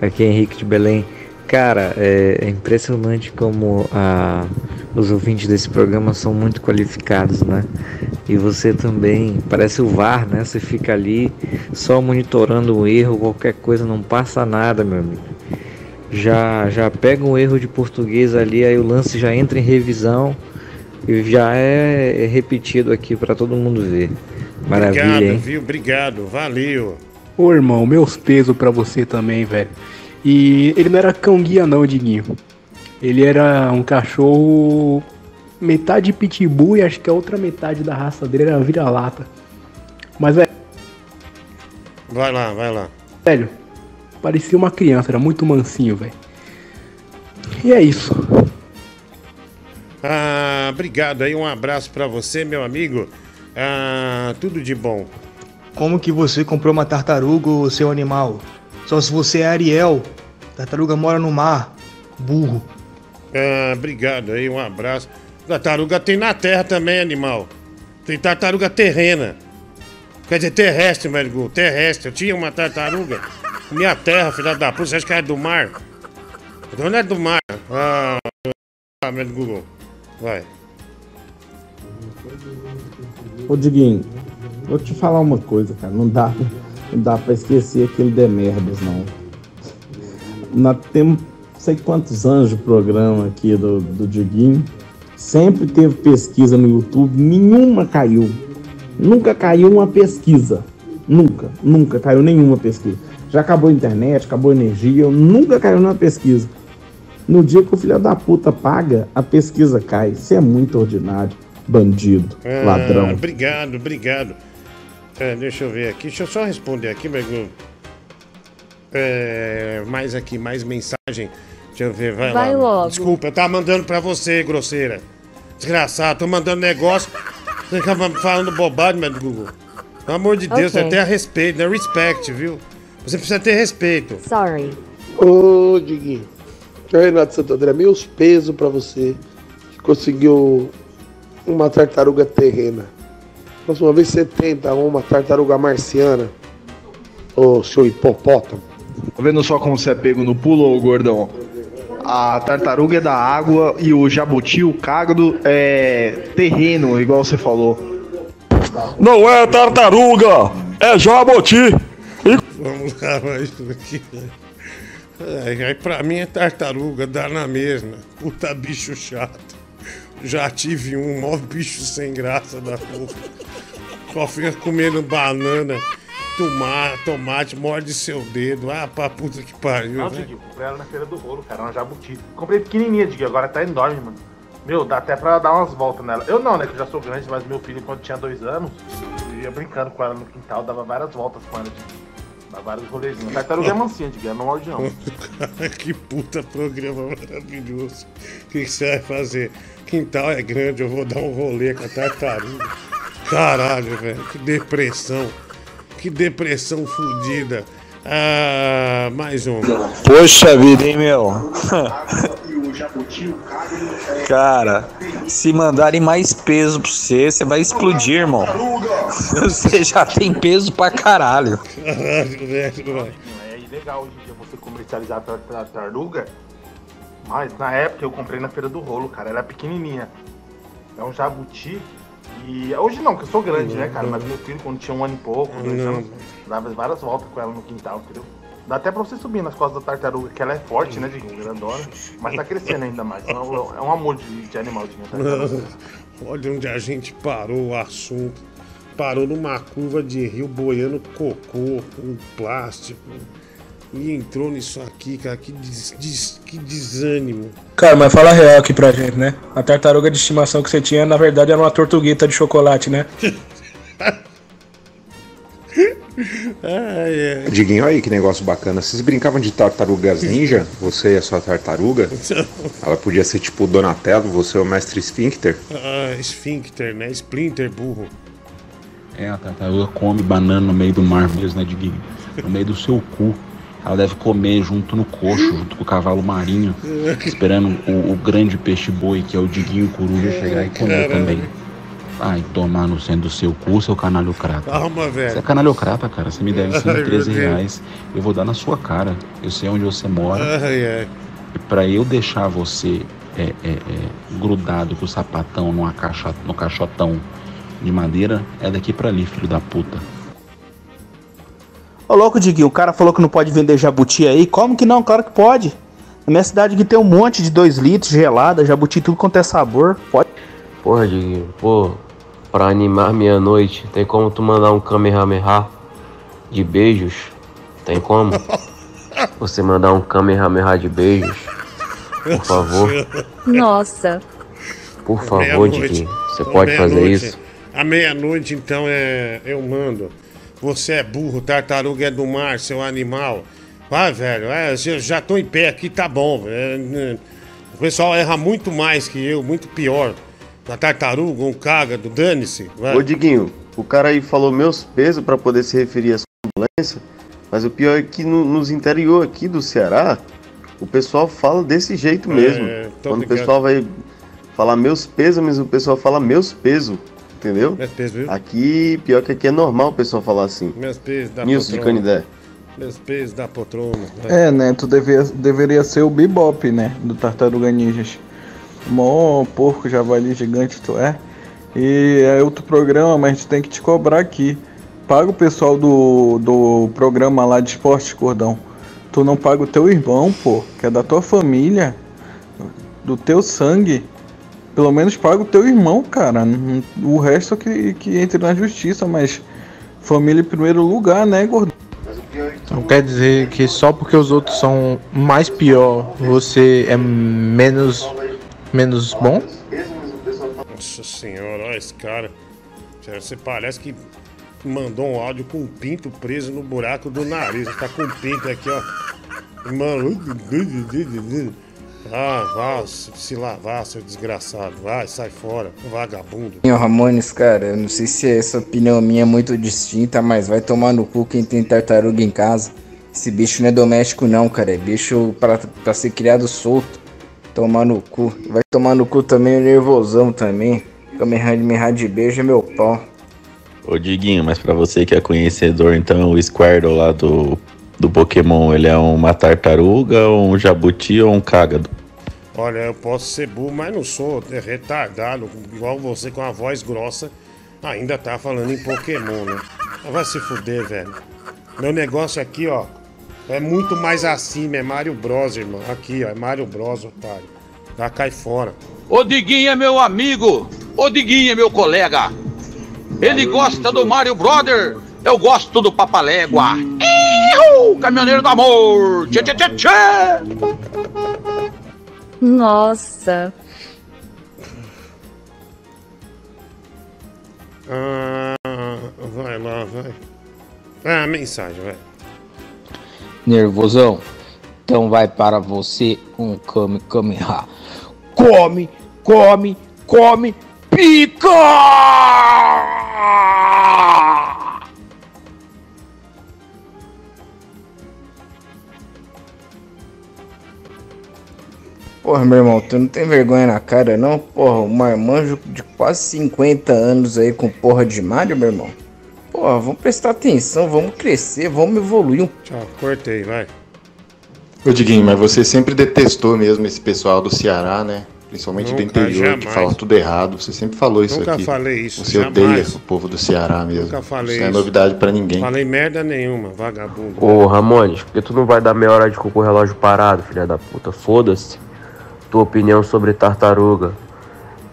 Aqui é Henrique de Belém. Cara, é, é impressionante como a, os ouvintes desse programa são muito qualificados, né? E você também, parece o VAR, né? Você fica ali só monitorando o erro, qualquer coisa, não passa nada, meu amigo. Já, já pega um erro de português ali, aí o lance já entra em revisão já é, é repetido aqui para todo mundo ver. Maravilha, Obrigado, hein? viu? Obrigado, valeu. Ô irmão, meus pesos pra você também, velho. E ele não era cão guia não, Diguinho. Ele era um cachorro metade pitbull e acho que a outra metade da raça dele era vira-lata. Mas, velho, Vai lá, vai lá. velho, parecia uma criança, era muito mansinho, velho. E é isso. Ah, obrigado aí, um abraço pra você, meu amigo. Ah, tudo de bom. Como que você comprou uma tartaruga, seu animal? Só se você é Ariel. Tartaruga mora no mar. Burro. Ah, obrigado aí, um abraço. Tartaruga tem na terra também, animal. Tem tartaruga terrena. Quer dizer, terrestre, Mergu. Terrestre. Eu tinha uma tartaruga. Minha terra, filha da puta. Você acha que é do mar? Não é do mar. Ah, ah meu Google. Vai. Ô Diguinho, vou te falar uma coisa, cara. Não dá, não dá pra esquecer aquele de merdas, não. Nós temos sei quantos anos de programa aqui do, do Diguinho. Sempre teve pesquisa no YouTube, nenhuma caiu. Nunca caiu uma pesquisa. Nunca, nunca caiu nenhuma pesquisa. Já acabou a internet, acabou a energia, nunca caiu nenhuma pesquisa. No dia que o filho da puta paga, a pesquisa cai. Isso é muito ordinário. Bandido, Ah, ladrão. Obrigado, obrigado. É, deixa eu ver aqui. Deixa eu só responder aqui, Mergu. É, mais aqui, mais mensagem. Deixa eu ver, vai, Vai lá. logo. Desculpa, eu tava mandando pra você, grosseira. Desgraçado, tô mandando negócio. Você acaba falando bobagem, meu Google. Pelo amor de Deus, Ok. você tenha respeito, né? Respect, viu? Você precisa ter respeito. Sorry. Ô, Diguinho. Renato Santo André, meus pesos pra você que conseguiu uma tartaruga terrena. Próxima vez você tenta uma tartaruga marciana, ô seu hipopótamo. Tá vendo só como você é pego no pulo, ô gordão? A tartaruga é da água e o jabuti, o cagdo, é terreno, igual você falou. Não é tartaruga, é jabuti. Vamos lá, mais um aqui. É, aí pra mim é tartaruga, dá na mesma. Puta bicho chato. Já tive um, mó bicho sem graça da puta. Só fica comendo banana, tomate, tomate, morde seu dedo. Ah, pra puta que pariu. Não, né? Diguinho, comprei ela na feira do rolo, cara, uma jabuti. Comprei pequenininha, Diguinho, agora tá enorme, mano. Meu, dá até pra dar umas voltas nela. Eu não, né, que eu já sou grande, mas meu filho, quando tinha dois anos, eu ia brincando com ela no quintal, dava várias voltas com ela, Diguinho. Dava vários rolezinhos. Tartaruga é mansinha, Diguinho, ela não morde não. que puta programa maravilhoso. O que que você vai fazer? Quintal é grande, eu vou dar um rolê com a tartaruga. Caralho, velho, que depressão. Que depressão fodida. Ah, mais um. Poxa vida, hein, meu? Cara, se mandarem mais peso pra você, você vai explodir, irmão. Você já tem peso pra caralho. Caralho, velho, velho. É ilegal hoje em dia você comercializar a tar- tartaruga, mas na época eu comprei na feira do rolo, cara, ela é pequenininha. É um jabuti. E hoje não, que eu sou grande, né, cara? Mas meu filho, quando tinha um ano e pouco, dois Não. anos, dava várias voltas com ela no quintal, entendeu? Dá até pra você subir nas costas da tartaruga, que ela é forte, né, Diguinho? Grandona. Mas tá crescendo ainda mais. É um, é um amor de, de animalzinho. tartaruga. Olha onde a gente parou o assunto. Parou numa curva de rio boiando cocô, com plástico. E entrou nisso aqui, cara. Que, des- des- que desânimo. Cara, mas fala a real aqui pra gente, né? A tartaruga de estimação que você tinha, na verdade, era uma tortuguita de chocolate, né? Ai, ai. Diguinho, olha aí que negócio bacana. Vocês brincavam de tartarugas ninja? Você e a sua tartaruga? Ela podia ser tipo o Donatello, você é o mestre Sphincter? Ah, esfíncter, né? Splinter, burro. É, a tartaruga come banana no meio do mar mesmo, né, Diguinho? No meio do seu cu. Ela deve comer junto no coxo, junto com o cavalo marinho, esperando o, o grande peixe-boi, que é o Diguinho Coruja, chegar e comer Caramba. também. Ai, tomar no centro do seu cu, seu canalhocrata. Calma, Você é velho. canalhocrata, cara. Você me deve Ai, meu 113 Deus. reais. Eu vou dar na sua cara. Eu sei onde você mora. Ai, ai. E pra eu deixar você é, é, é, grudado com o sapatão numa caixa, no caixotão de madeira, é daqui pra ali, filho da puta. Ô louco, Diguinho, o cara falou que não pode vender jabuti aí. Como que não? Claro que pode. Na minha cidade aqui tem um monte de 2 litros, gelada, jabuti, tudo quanto é sabor. Pode. Porra, Diguinho, pô, pra animar meia-noite, tem como tu mandar um Kamehameha de beijos? Tem como? Você mandar um Kamehameha de beijos? Por favor, Nossa. por favor. Diguinho, você Ô, pode fazer isso? À meia-noite, então, é, eu mando. Você é burro, tartaruga é do mar, seu animal. Vai, velho, é, já, já tô em pé aqui, tá bom. É, pessoal erra muito mais que eu, muito pior. Da tartaruga, um caga, do dane-se. vai. Ô Diguinho, o cara aí falou meus pesos pra poder se referir às ambulâncias, mas o pior é que no- nos interior aqui do Ceará, o pessoal fala desse jeito É, mesmo. tô Quando ligado. o pessoal vai falar meus pesos, mas o pessoal fala meus pesos, entendeu? Meus pesos, viu? Aqui, pior que aqui é normal o pessoal falar assim. Meus pesos da Nilson de. Canidé. Meus pesos da poltrona. vai. É, né? Tu devia, deveria ser o Bebop, né? Do Tartaruga Ninjas. Mó porco, javali gigante tu é. E é outro programa, mas a gente tem que te cobrar aqui. Paga o pessoal do, do programa lá de esporte, cordão. Tu não paga o teu irmão, pô, que é da tua família, do teu sangue. Pelo menos paga o teu irmão, cara. Não- O resto que, que entre na justiça, mas família em primeiro lugar, né, gordão? Então quer dizer que só porque os outros são mais pior, você é menos menos bom? Nossa senhora, olha esse cara. Você parece que mandou um áudio com um pinto preso no buraco do nariz. Tá com um pinto aqui, ó. Mano. Ah, vá se lavar, seu desgraçado. Vai, sai fora, vagabundo. Ô Ramones, cara, eu não sei se essa opinião minha é muito distinta, mas vai tomar no cu quem tem tartaruga em casa. Esse bicho não é doméstico não, cara, é bicho pra, pra ser criado solto. Tomar no cu. Vai tomar no cu também o nervosão também. Kamehameha de beijo é meu pau. Ô Diguinho, mas pra você que é conhecedor, então o Squirtle lá do, do Pokémon, ele é uma tartaruga, um jabuti ou um cágado? Olha, eu posso ser burro, mas não sou é retardado, igual você com a voz grossa. Ainda tá falando em Pokémon, né? Vai se fuder, velho. Meu negócio aqui, ó, é muito mais acima, é Mario Bros, irmão. Aqui, ó, é Mario Bros, otário. Já cai fora. O Diguinho é meu amigo. O Diguinho é meu colega. Ele gosta do Mario Brother. Eu gosto do Papalégua. Ihu! Caminhoneiro do amor. Tchê, tchê, tchê, tchê. Nossa. Ah, vai lá, vai. Ah, mensagem, vai. Nervosão? Então vai para você um Kame Kameha. Come, come, come, pica! Porra, meu irmão, tu não tem vergonha na cara não? Porra, um marmanjo de quase 50 anos aí com porra de Mario, meu irmão. Porra, vamos prestar atenção, vamos crescer, vamos evoluir Tchau, cortei, vai. Ô Diguinho, mas você sempre detestou mesmo esse pessoal do Ceará, né? Principalmente do Nunca, interior, que jamais. fala tudo errado. Você sempre falou isso Nunca aqui. falei isso, Você jamais. odeia o povo do Ceará mesmo. Nunca falei isso não é novidade pra ninguém. Falei merda nenhuma, vagabundo. Ô Ramones, por que tu não vai dar meia hora de cocô relógio parado, filha da puta? Foda-se. Tua opinião sobre tartaruga.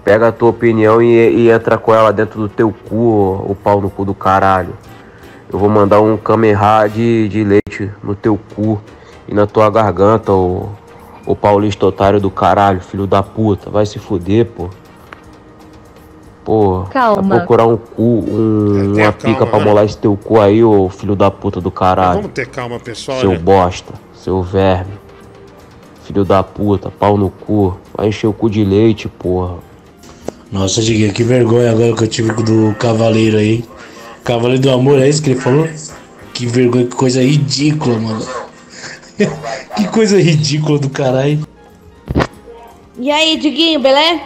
Pega a tua opinião e, e entra com ela dentro do teu cu, ô, ô pau no cu do caralho. Eu vou mandar um Kameha de, de leite no teu cu e na tua garganta, ô, ô paulista otário do caralho, filho da puta. Vai se fuder, pô. Pô, Calma. vai procurar um cu, um- uma pica calma, pra né? molar esse teu cu aí, ô filho da puta do caralho. Vamos ter calma, pessoal. Seu né? bosta, seu verme. Filho da puta, pau no cu. Vai encher o cu de leite, porra. Nossa, Diguinho, que vergonha agora que eu tive do Cavaleiro aí. Cavaleiro do Amor, é isso que ele falou? Que vergonha, que coisa ridícula, mano. que coisa ridícula do caralho. E aí, Diguinho, beleza?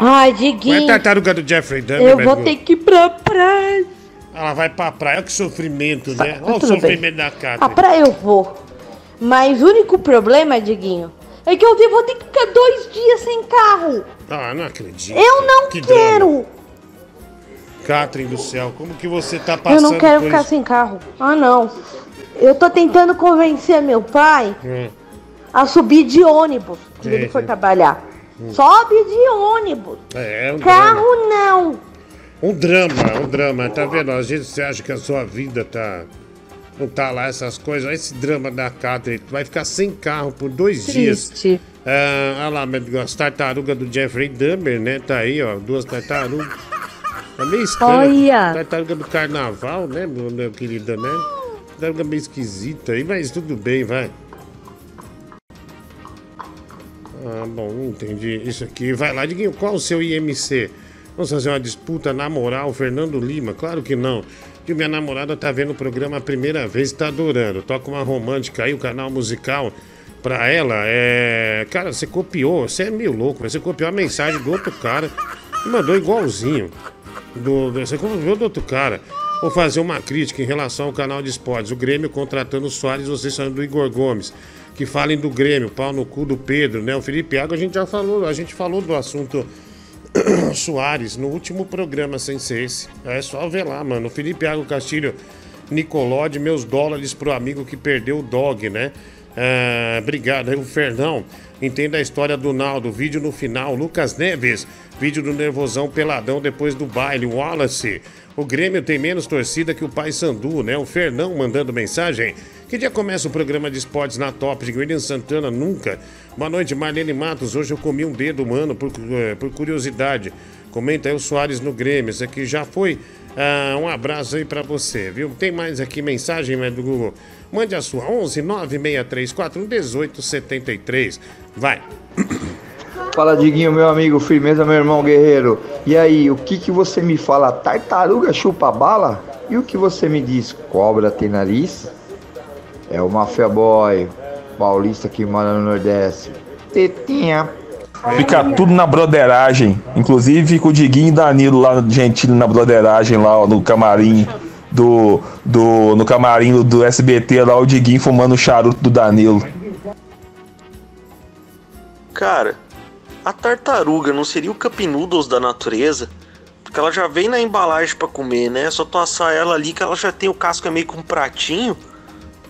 Ai, Vai Diguinho. tartaruga do Jeffrey Dahmer, Eu vou ter que ir pra praia. Ela vai pra praia, olha que sofrimento, né? Tá, Olha o tudo bem. sofrimento da A Cata. praia eu vou. Mas o único problema, Diguinho, é que eu vou ter que ficar dois dias sem carro. Ah, não acredito. Eu não Que quero. drama. Catherine do céu, como que você tá passando Eu não quero ficar isso? sem carro. Ah, não. Eu tô tentando convencer meu pai Hum, a subir de ônibus quando Sim, ele for sim. trabalhar. Hum. Sobe de ônibus. É, é um Carro drama. não. Um drama, um drama. Tá vendo? Às vezes você acha que a sua vida tá. Não tá lá essas coisas. Esse drama da Catherine. Tu vai ficar sem carro por dois dias. Triste. Ah, olha lá, as tartarugas do Jeffrey Dahmer, né? Tá aí, ó. Duas tartarugas. Tá meio estranho. Olha. Tartaruga do carnaval, né, meu, meu querido, né? Tartaruga meio esquisita aí, mas tudo bem, vai. Ah, bom, entendi isso aqui. Vai lá, Diguinho, qual o seu IMC? Vamos fazer uma disputa na moral, Fernando Lima? Claro que não. Que minha namorada tá vendo o programa a primeira vez e tá adorando. Toca uma romântica aí, o canal musical pra ela. É. Cara, você copiou, você é meio louco, mas você copiou a mensagem do outro cara e mandou igualzinho. Do, você copiou do outro cara. Vou fazer uma crítica em relação ao canal de esportes. O Grêmio contratando o Soares, vocês falando do Igor Gomes. Que falem do Grêmio, pau no cu do Pedro, né? O Felipe Água, a gente já falou, a gente falou do assunto Soares no último programa sem ser esse. É só ver lá, mano. Felipe Água Castilho Nicolode, meus dólares pro amigo que perdeu o dog, né? Ah, obrigado. Aí o Fernão, entenda a história do Naldo. Vídeo no final. Lucas Neves, vídeo do Nervosão Peladão depois do baile. Wallace, o Grêmio tem menos torcida que o Pai Sandu, né? O Fernão mandando mensagem. Que dia começa o programa de esportes na Top de William Santana? Nunca. Boa noite, Marlene Matos. Hoje eu comi um dedo humano por, eh, por curiosidade. Comenta aí o Soares no Grêmio. Isso aqui já foi. Ah, um abraço aí pra você, viu? Tem mais aqui mensagem né, do Google. Mande a sua 11 96341 1873. Vai. Fala, Diguinho, meu amigo, firmeza, meu irmão guerreiro. E aí, o que que você me fala? Tartaruga chupa bala? E o que você me diz? Cobra tem nariz? É o Mafia Boy, paulista que mora no Nordeste. Tetinha. Fica tudo na broderagem. Inclusive fica o Diguinho e Danilo lá Gentili na broderagem lá ó, no camarim do, do no camarim do, do SBT lá o Diguinho fumando o charuto do Danilo. Cara, a tartaruga não seria o Cup Noodles da natureza? Porque ela já vem na embalagem pra comer, né? Só tu assar ela ali que ela já tem o casco é meio com um pratinho.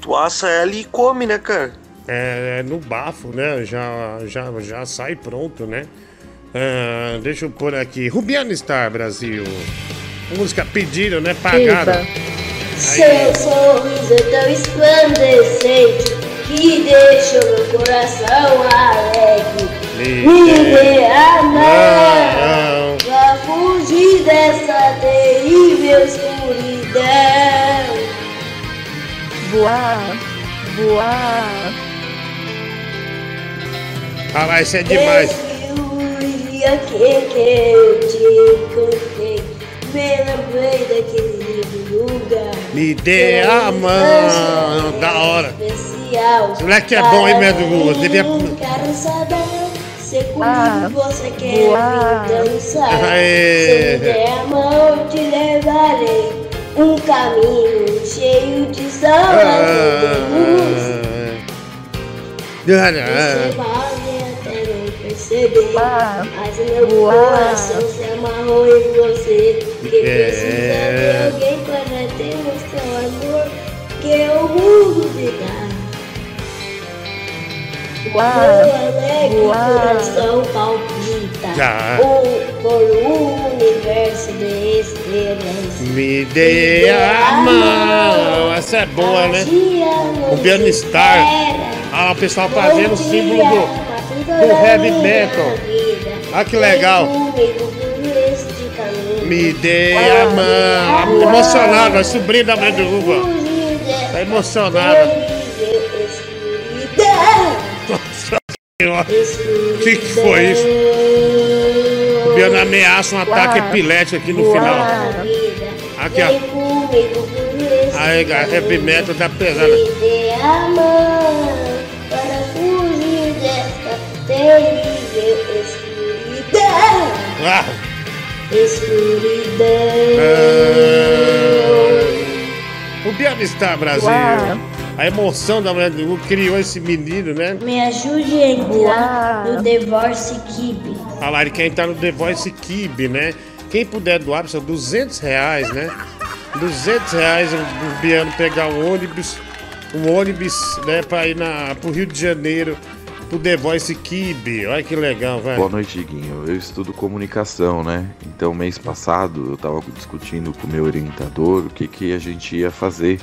Tu assa ela e come, né, cara? É, no bafo, né? Já, já, já sai pronto, né? Ah, deixa eu pôr aqui. Rubiano Star Brasil. Música pediram, né? Pagaram. Seu sorriso é tão esplandecente que deixou meu coração alegre. Me dê a mão pra fugir dessa terrível escuridão. Voar, voar. Ah, lá, isso é demais. Dia que, que eu te encontrei, me lembrei daquele lugar. Me dê a mão. Da hora. Especial. Esse moleque é bom, hein, Médio Google? Devia. Quero saber se comigo Ah, você quer voar. vir dançar. Aê. Se me der a mão, eu te levarei. Um caminho cheio de saudade. Você Ah, pode até não perceber, mas o meu coração se amarrou em você. Que É. precisa de alguém para te mostrar o amor que o mundo te dá. Voar, Meu alegre coração palpita Já. um- por um universo de estrelas. Me dê a mão. Essa é boa, né? Rubiano Star. Ah, o pessoal fazendo o símbolo do, do heavy metal. Ah, que legal. Me dê a mão. Emocionado, a sobrinha da mãe do Uva. Tá emocionada. Senhora. O que, que foi isso? O Biano ameaça um ataque epilético aqui no final. Aqui, ó. Aí, cara, heavy metal tá pesada. A. Ah, Escuridão. o Biano está, Brasil. A emoção da mulher do Hugo criou esse menino, né? Me ajude a entrar no Divorce Keep. Olha lá, ele quer entrar no The Voice Kib, né? Quem puder doar, precisa 200 reais, né? 200 reais o Biano pegar um ônibus, um ônibus, né, pra ir na, pro Rio de Janeiro, pro The Voice Kib. Olha que legal, velho. Boa noite, Diguinho. Eu estudo comunicação, né? Então, mês passado, eu tava discutindo com o meu orientador o que, que a gente ia fazer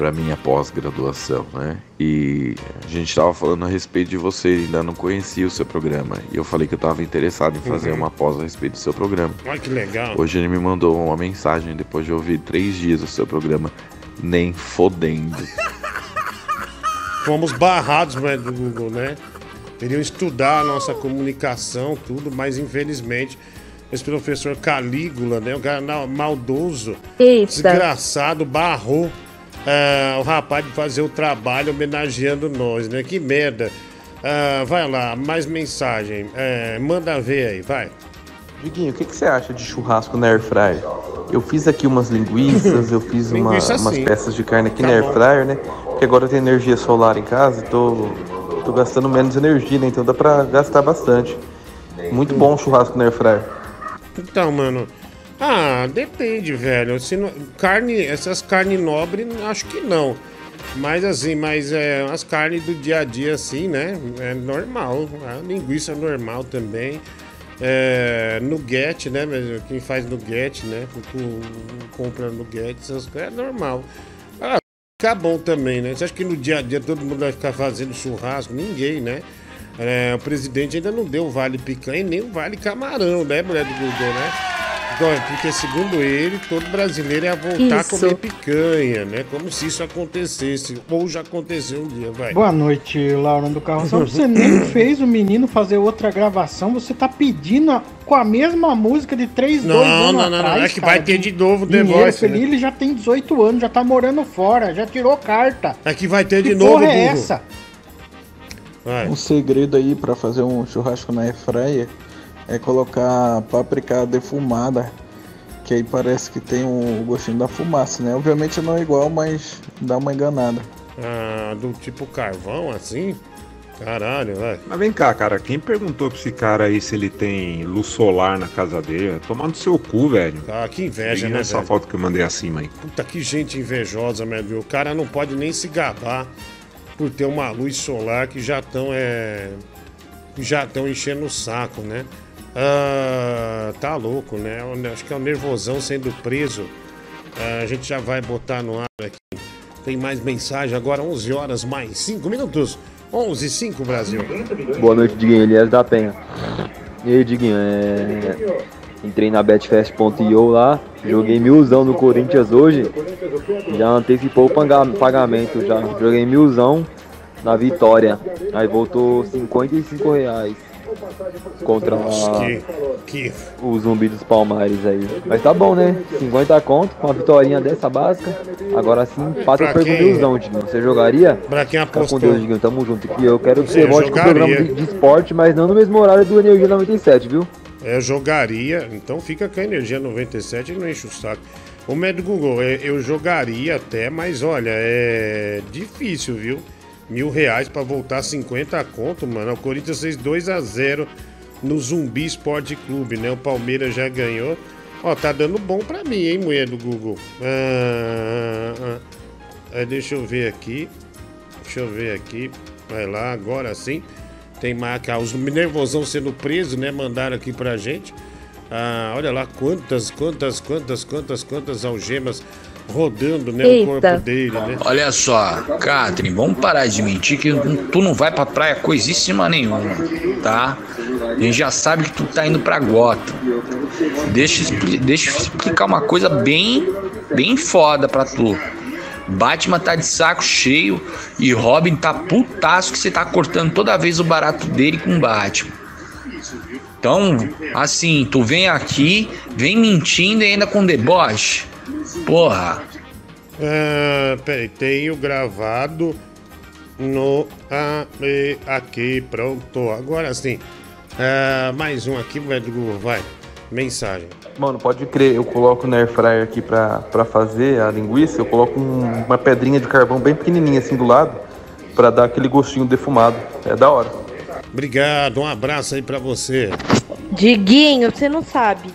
para minha pós-graduação, né? E a gente tava falando a respeito de você, ainda não conhecia o seu programa. E eu falei que eu tava interessado em fazer Uhum. uma pós a respeito do seu programa. Olha que legal. Hoje ele me mandou uma mensagem depois de ouvir três dias o seu programa, nem fodendo. Fomos barrados, né, do Google, né? Iriam estudar a nossa comunicação, tudo, mas infelizmente esse professor Calígula, né? O cara maldoso, Eita. desgraçado, barrou ah, o rapaz de fazer o trabalho homenageando nós, né? Que merda. Ah, vai lá, mais mensagem. É, manda ver aí, vai. Diguinho, o que, que você acha de churrasco na air fryer? Eu fiz aqui umas linguiças, eu fiz uma- Linguiça umas peças de carne aqui Tá na air bom. fryer, né? Porque agora tenho energia solar em casa e tô, tô gastando menos energia, né? Então dá pra gastar bastante. Muito bom o churrasco na air fryer. Então, mano. Ah, depende, velho. Se não- carne, essas carnes nobres, acho que não. Mas assim, mas é as carnes do dia a dia, assim, né? É normal. A linguiça é normal também. É, nuggete, né? Mas Quem faz nuggete, né? Com- compra nuggete, essas coisas, é normal. Ah, fica bom também, né? Você acha que no dia a dia todo mundo vai ficar fazendo churrasco? Ninguém, né? É, o presidente ainda não deu o vale picanha e nem o vale camarão, né, mulher do Google, né? Porque, segundo ele, todo brasileiro ia voltar a Isso. comer picanha, né? Como se isso acontecesse. Ou já aconteceu um dia, vai. Boa noite, Laura do Carroção. Você nem fez o menino fazer outra gravação, você tá pedindo a- com a mesma música de 3, Não, 2 anos não, não, não. atrás, É que cara. vai ter de novo The Voice, né? ele já tem 18 anos, já tá morando fora, já tirou carta. É que vai ter Que de novo, porra é burro. essa? Um segredo aí pra fazer um churrasco na airfryer é colocar páprica defumada, que aí parece que tem um gostinho da fumaça, né? Obviamente não é igual, mas dá uma enganada. Ah, do tipo carvão, assim? Caralho, vai. Mas vem cá, cara, quem perguntou pra esse cara aí se ele tem luz solar na casa dele? Tomar no seu cu, velho. Ah, que inveja, Liga né, essa velho? foto que eu mandei acima aí. Puta, que gente invejosa, meu. O cara não pode nem se gabar por ter uma luz solar que já estão é... que já estão enchendo o saco, né? Ah, tá louco, né? Eu Acho que é o nervosão sendo preso. Ah, a gente já vai botar no ar aqui. Tem mais mensagem agora, 11 horas mais 5 minutos. 11 e 5, Brasil. Boa noite, Diguinho. Elias da Penha. E aí, Diguinho, é... entrei na betfest.io lá, joguei milzão no Corinthians hoje, já antecipou o pagamento já. Joguei milzão na vitória. Aí voltou 55 reais contra Nossa, a- que, que o zumbi dos Palmares aí. Mas tá bom, né? 50 conto com uma vitória dessa básica. Agora sim, passa Pra quem- Diguinho. Você jogaria? Pra quem Tá com apostou. Deus, Diguinho. Tamo junto aqui. Eu quero que Você volte com o programa de, de esporte, mas não no mesmo horário do Energia 97, viu? É, eu jogaria, então fica com a energia 97 e não enche o saco. Ô, médico Google, é, eu jogaria até, mas olha, é difícil, viu? Mil reais pra voltar 50 conto, mano. O Corinthians fez 2 a 0 no Zumbi Esporte Clube, né? O Palmeiras já ganhou. Ó, tá dando bom pra mim, hein, mulher do Google. Ah, ah, ah. É, deixa eu ver aqui. Deixa eu ver aqui. Vai lá, agora sim. Tem marca. Os nervosão sendo presos, né? Mandaram aqui pra gente. Ah, olha lá quantas, quantas, quantas, quantas, quantas algemas rodando, né? O Eita. corpo dele, né? Olha só, Catherine, vamos parar de mentir que tu não vai pra praia coisíssima nenhuma, tá? A gente já sabe que tu tá indo pra Gotham. Deixa, deixa eu explicar uma coisa bem, bem foda pra tu. Batman tá de saco cheio e Robin tá putaço que você tá cortando toda vez o barato dele com o Batman. Então, assim, tu vem aqui, vem mentindo e ainda com deboche. Porra. Ah, peraí, tenho gravado no ah, e aqui, pronto. Agora sim. Ah, mais um aqui, Google, vai. Mensagem. Mano, pode crer, eu coloco no air fryer aqui pra, pra fazer a linguiça, eu coloco um- uma pedrinha de carvão bem pequenininha assim do lado, pra dar aquele gostinho defumado. É da hora. Obrigado, um abraço aí pra você. Diguinho, você não sabe.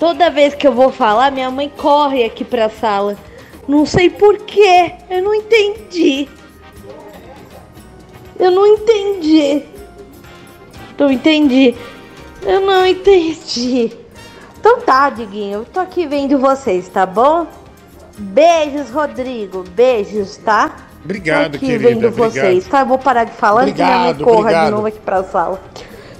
Toda vez que eu vou falar, minha mãe corre aqui pra sala. Não sei porquê. Eu não entendi. Eu não entendi. Não entendi. Eu não entendi. Então tá, Diguinho. Eu tô aqui vendo vocês, tá bom? Beijos, Rodrigo. Beijos, tá? Obrigado, aqui querida, vendo obrigado. vocês, tá? Eu vou parar de falar antes que minha mãe Obrigado, corra obrigado. de novo aqui pra sala.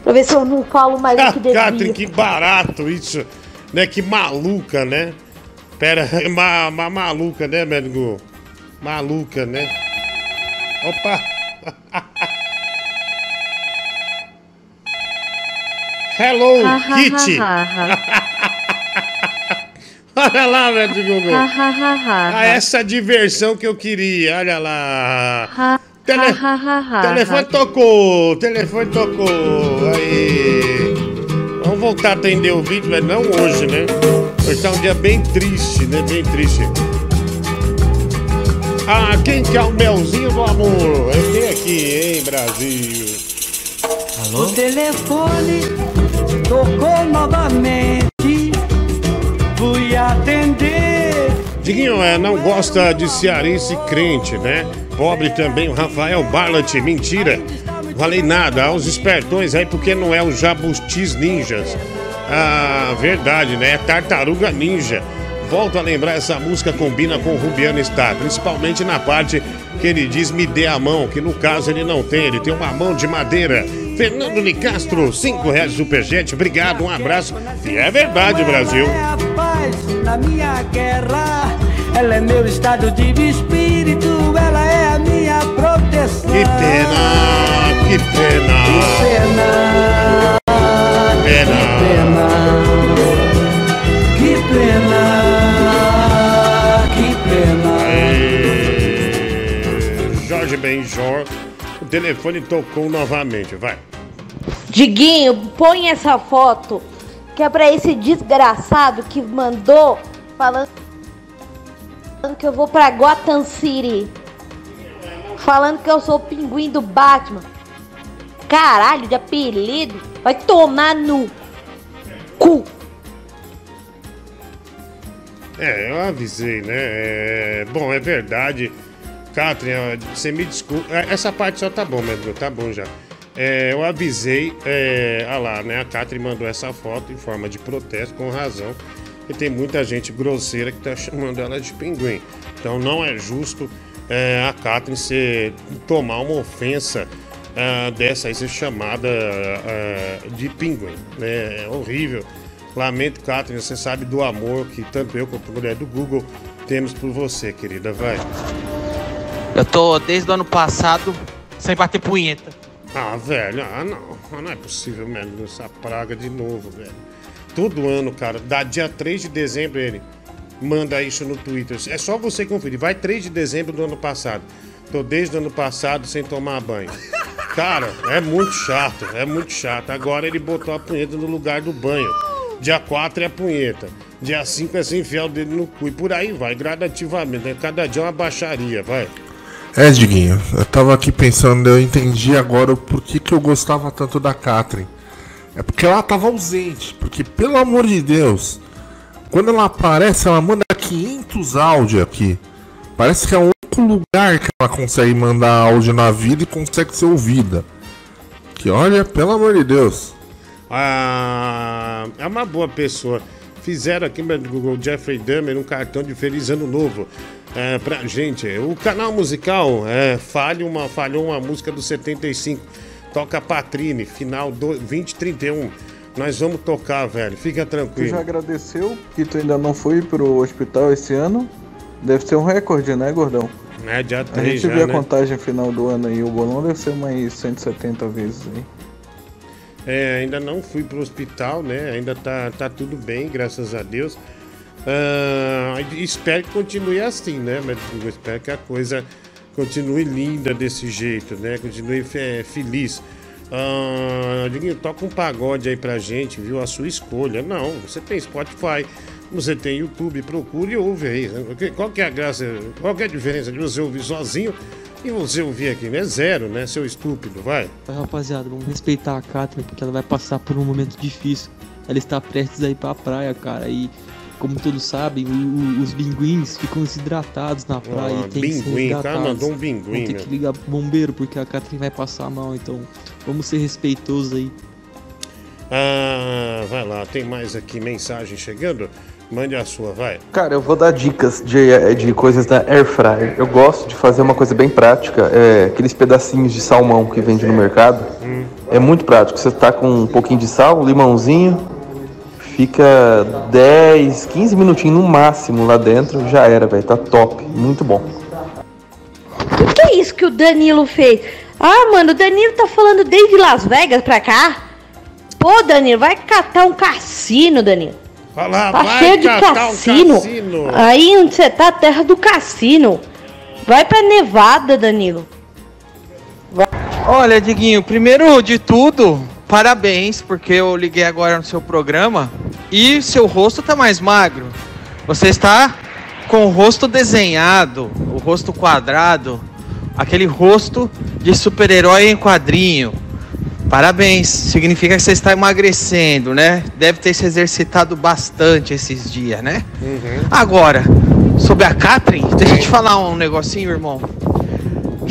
Pra ver se eu não falo mais do que Catherine, devia. que barato isso. Né? Que maluca, né? Pera, ma, ma, maluca, né, médico? Maluca, né? Opa! Hello Kitty. ha, ha, Olha lá, do Google. Ah, essa diversão que eu queria, olha lá. Tele- telefone tocou, telefone tocou. Aí. Vamos voltar a atender o vídeo, mas não hoje, né? Hoje tá um dia bem triste, né? Bem triste. Ah, quem quer o melzinho do amor? Eu tenho aqui, hein, Brasil. O telefone tocou novamente. Fui atender. Diguinho, é, não gosta de cearense crente, né? Pobre também o Rafael Barlat, mentira. Falei nada, aos espertões aí, porque não é o Jabutis Ninjas. Ah, verdade, né? É Tartaruga Ninja. Volto a lembrar, essa música combina com o Rubiano Star, principalmente na parte que ele diz me dê a mão, que no caso ele não tem, ele tem uma mão de madeira. Fernando Nicastro, 5 reais superjet, obrigado, um abraço. E é verdade, Brasil. É paz na minha guerra. Ela é meu estado de espírito. Ela é a minha proteção. Que pena, que pena. Que pena. Que pena. Que pena. É, Jorge Benjor, o telefone tocou novamente, vai. Diguinho, põe essa foto que é pra esse desgraçado que mandou falando que eu vou pra Gotham City. Falando que eu sou o pinguim do Batman. Caralho, de apelido. Vai tomar no cu. É, eu avisei, né? É, bom, é verdade. Catherine, você me desculpa. É, Essa parte só tá bom, mesmo, tá bom já. É, eu avisei, é, ah lá, né? A Catherine mandou essa foto em forma de protesto, com razão. E tem muita gente grosseira que tá chamando ela de pinguim. Então não é justo é, a Catherine ser, tomar uma ofensa ah, dessa aí ser chamada ah, de pinguim. Né? É horrível. Lamento, Catherine, você sabe do amor que tanto eu quanto a mulher do Google temos por você, querida. Vai. Eu tô desde o ano passado sem bater punheta. Ah, velho, ah, não. Ah, Não é possível, mesmo, essa praga de novo, velho. Todo ano, cara, dá dia 3 de dezembro ele manda isso no Twitter. É só você conferir. Vai 3 de dezembro do ano passado. Tô desde o ano passado sem tomar banho. Cara, é muito chato, é muito chato. Agora ele botou a punheta no lugar do banho. Dia 4 é a punheta. Dia 5 é sem enfiar o dedo no cu. E por aí vai, gradativamente. Né? Cada dia é uma baixaria, vai. É, Diguinho, eu tava aqui pensando, eu entendi agora o porquê que eu gostava tanto da Catherine. É porque ela tava ausente. Porque, pelo amor de Deus, quando ela aparece, ela manda 500 áudios aqui. Parece que é o único lugar que ela consegue mandar áudio na vida e consegue ser ouvida. Que olha, pelo amor de Deus. Ah, é uma boa pessoa. Fizeram aqui no Google Jeffrey Dahmer um cartão de Feliz Ano Novo é, pra gente. O canal musical é, falha uma, falhou uma música do 75. Toca Patrine, final do 2031. Nós vamos tocar, velho. Fica Tu tranquilo. já agradeceu que tu ainda não foi pro hospital esse ano? Deve ser um recorde, né, gordão? É, dia A 3 gente já, vê a né? contagem final do ano aí, o bolão deve ser umas 170 vezes aí. É, ainda não fui pro hospital, né? Ainda tá, tá tudo bem, graças a Deus. Ah, espero que continue assim, né? Mas espero que a coisa continue linda desse jeito, né? Continue fe- feliz. Ah, Diguinho, toca um pagode aí pra gente, viu? A sua escolha. Não, você tem Spotify, você tem YouTube, procure e ouve aí. né? Qual que é a graça, qual que é a diferença de você ouvir sozinho e você ouvir aqui, né? Zero, né? Seu estúpido, vai. Rapaziada, vamos respeitar a Catherine porque ela vai passar por um momento difícil. Ela está prestes a ir pra praia, cara. E como todos sabem, os pinguins ficam desidratados na praia Ah, tem que pinguim, o cara resgatados. mandou um ter meu. que ligar pro bombeiro porque a Catherine vai passar mal. Então vamos ser respeitosos aí. Ah, vai lá, tem mais aqui mensagem chegando? Mande a sua, vai. Cara, eu vou dar dicas de, de coisas da Air Fryer. Eu gosto de fazer uma coisa bem prática, é aqueles pedacinhos de salmão que vende no mercado. É muito prático. Você tá com um pouquinho de sal, um limãozinho, fica 10, 15 minutinhos no máximo lá dentro, já era, velho. Tá top, muito bom. O que é isso que o Danilo fez? Ah, mano, o Danilo tá falando desde Las Vegas pra cá? Pô, Danilo, vai catar um cassino, Danilo. Fala, Tá vai cheio de catar um cassino. cassino. Aí onde você tá, terra do cassino. Vai pra Nevada, Danilo. Olha, Diguinho, primeiro de tudo, parabéns, porque eu liguei agora no seu programa e seu rosto tá mais magro. Você está com o rosto desenhado, o rosto quadrado, aquele rosto de super-herói em quadrinho. Parabéns, significa que você está emagrecendo, né? Deve ter se exercitado bastante esses dias, né? Agora, sobre a Catherine, deixa eu te falar um negocinho, irmão.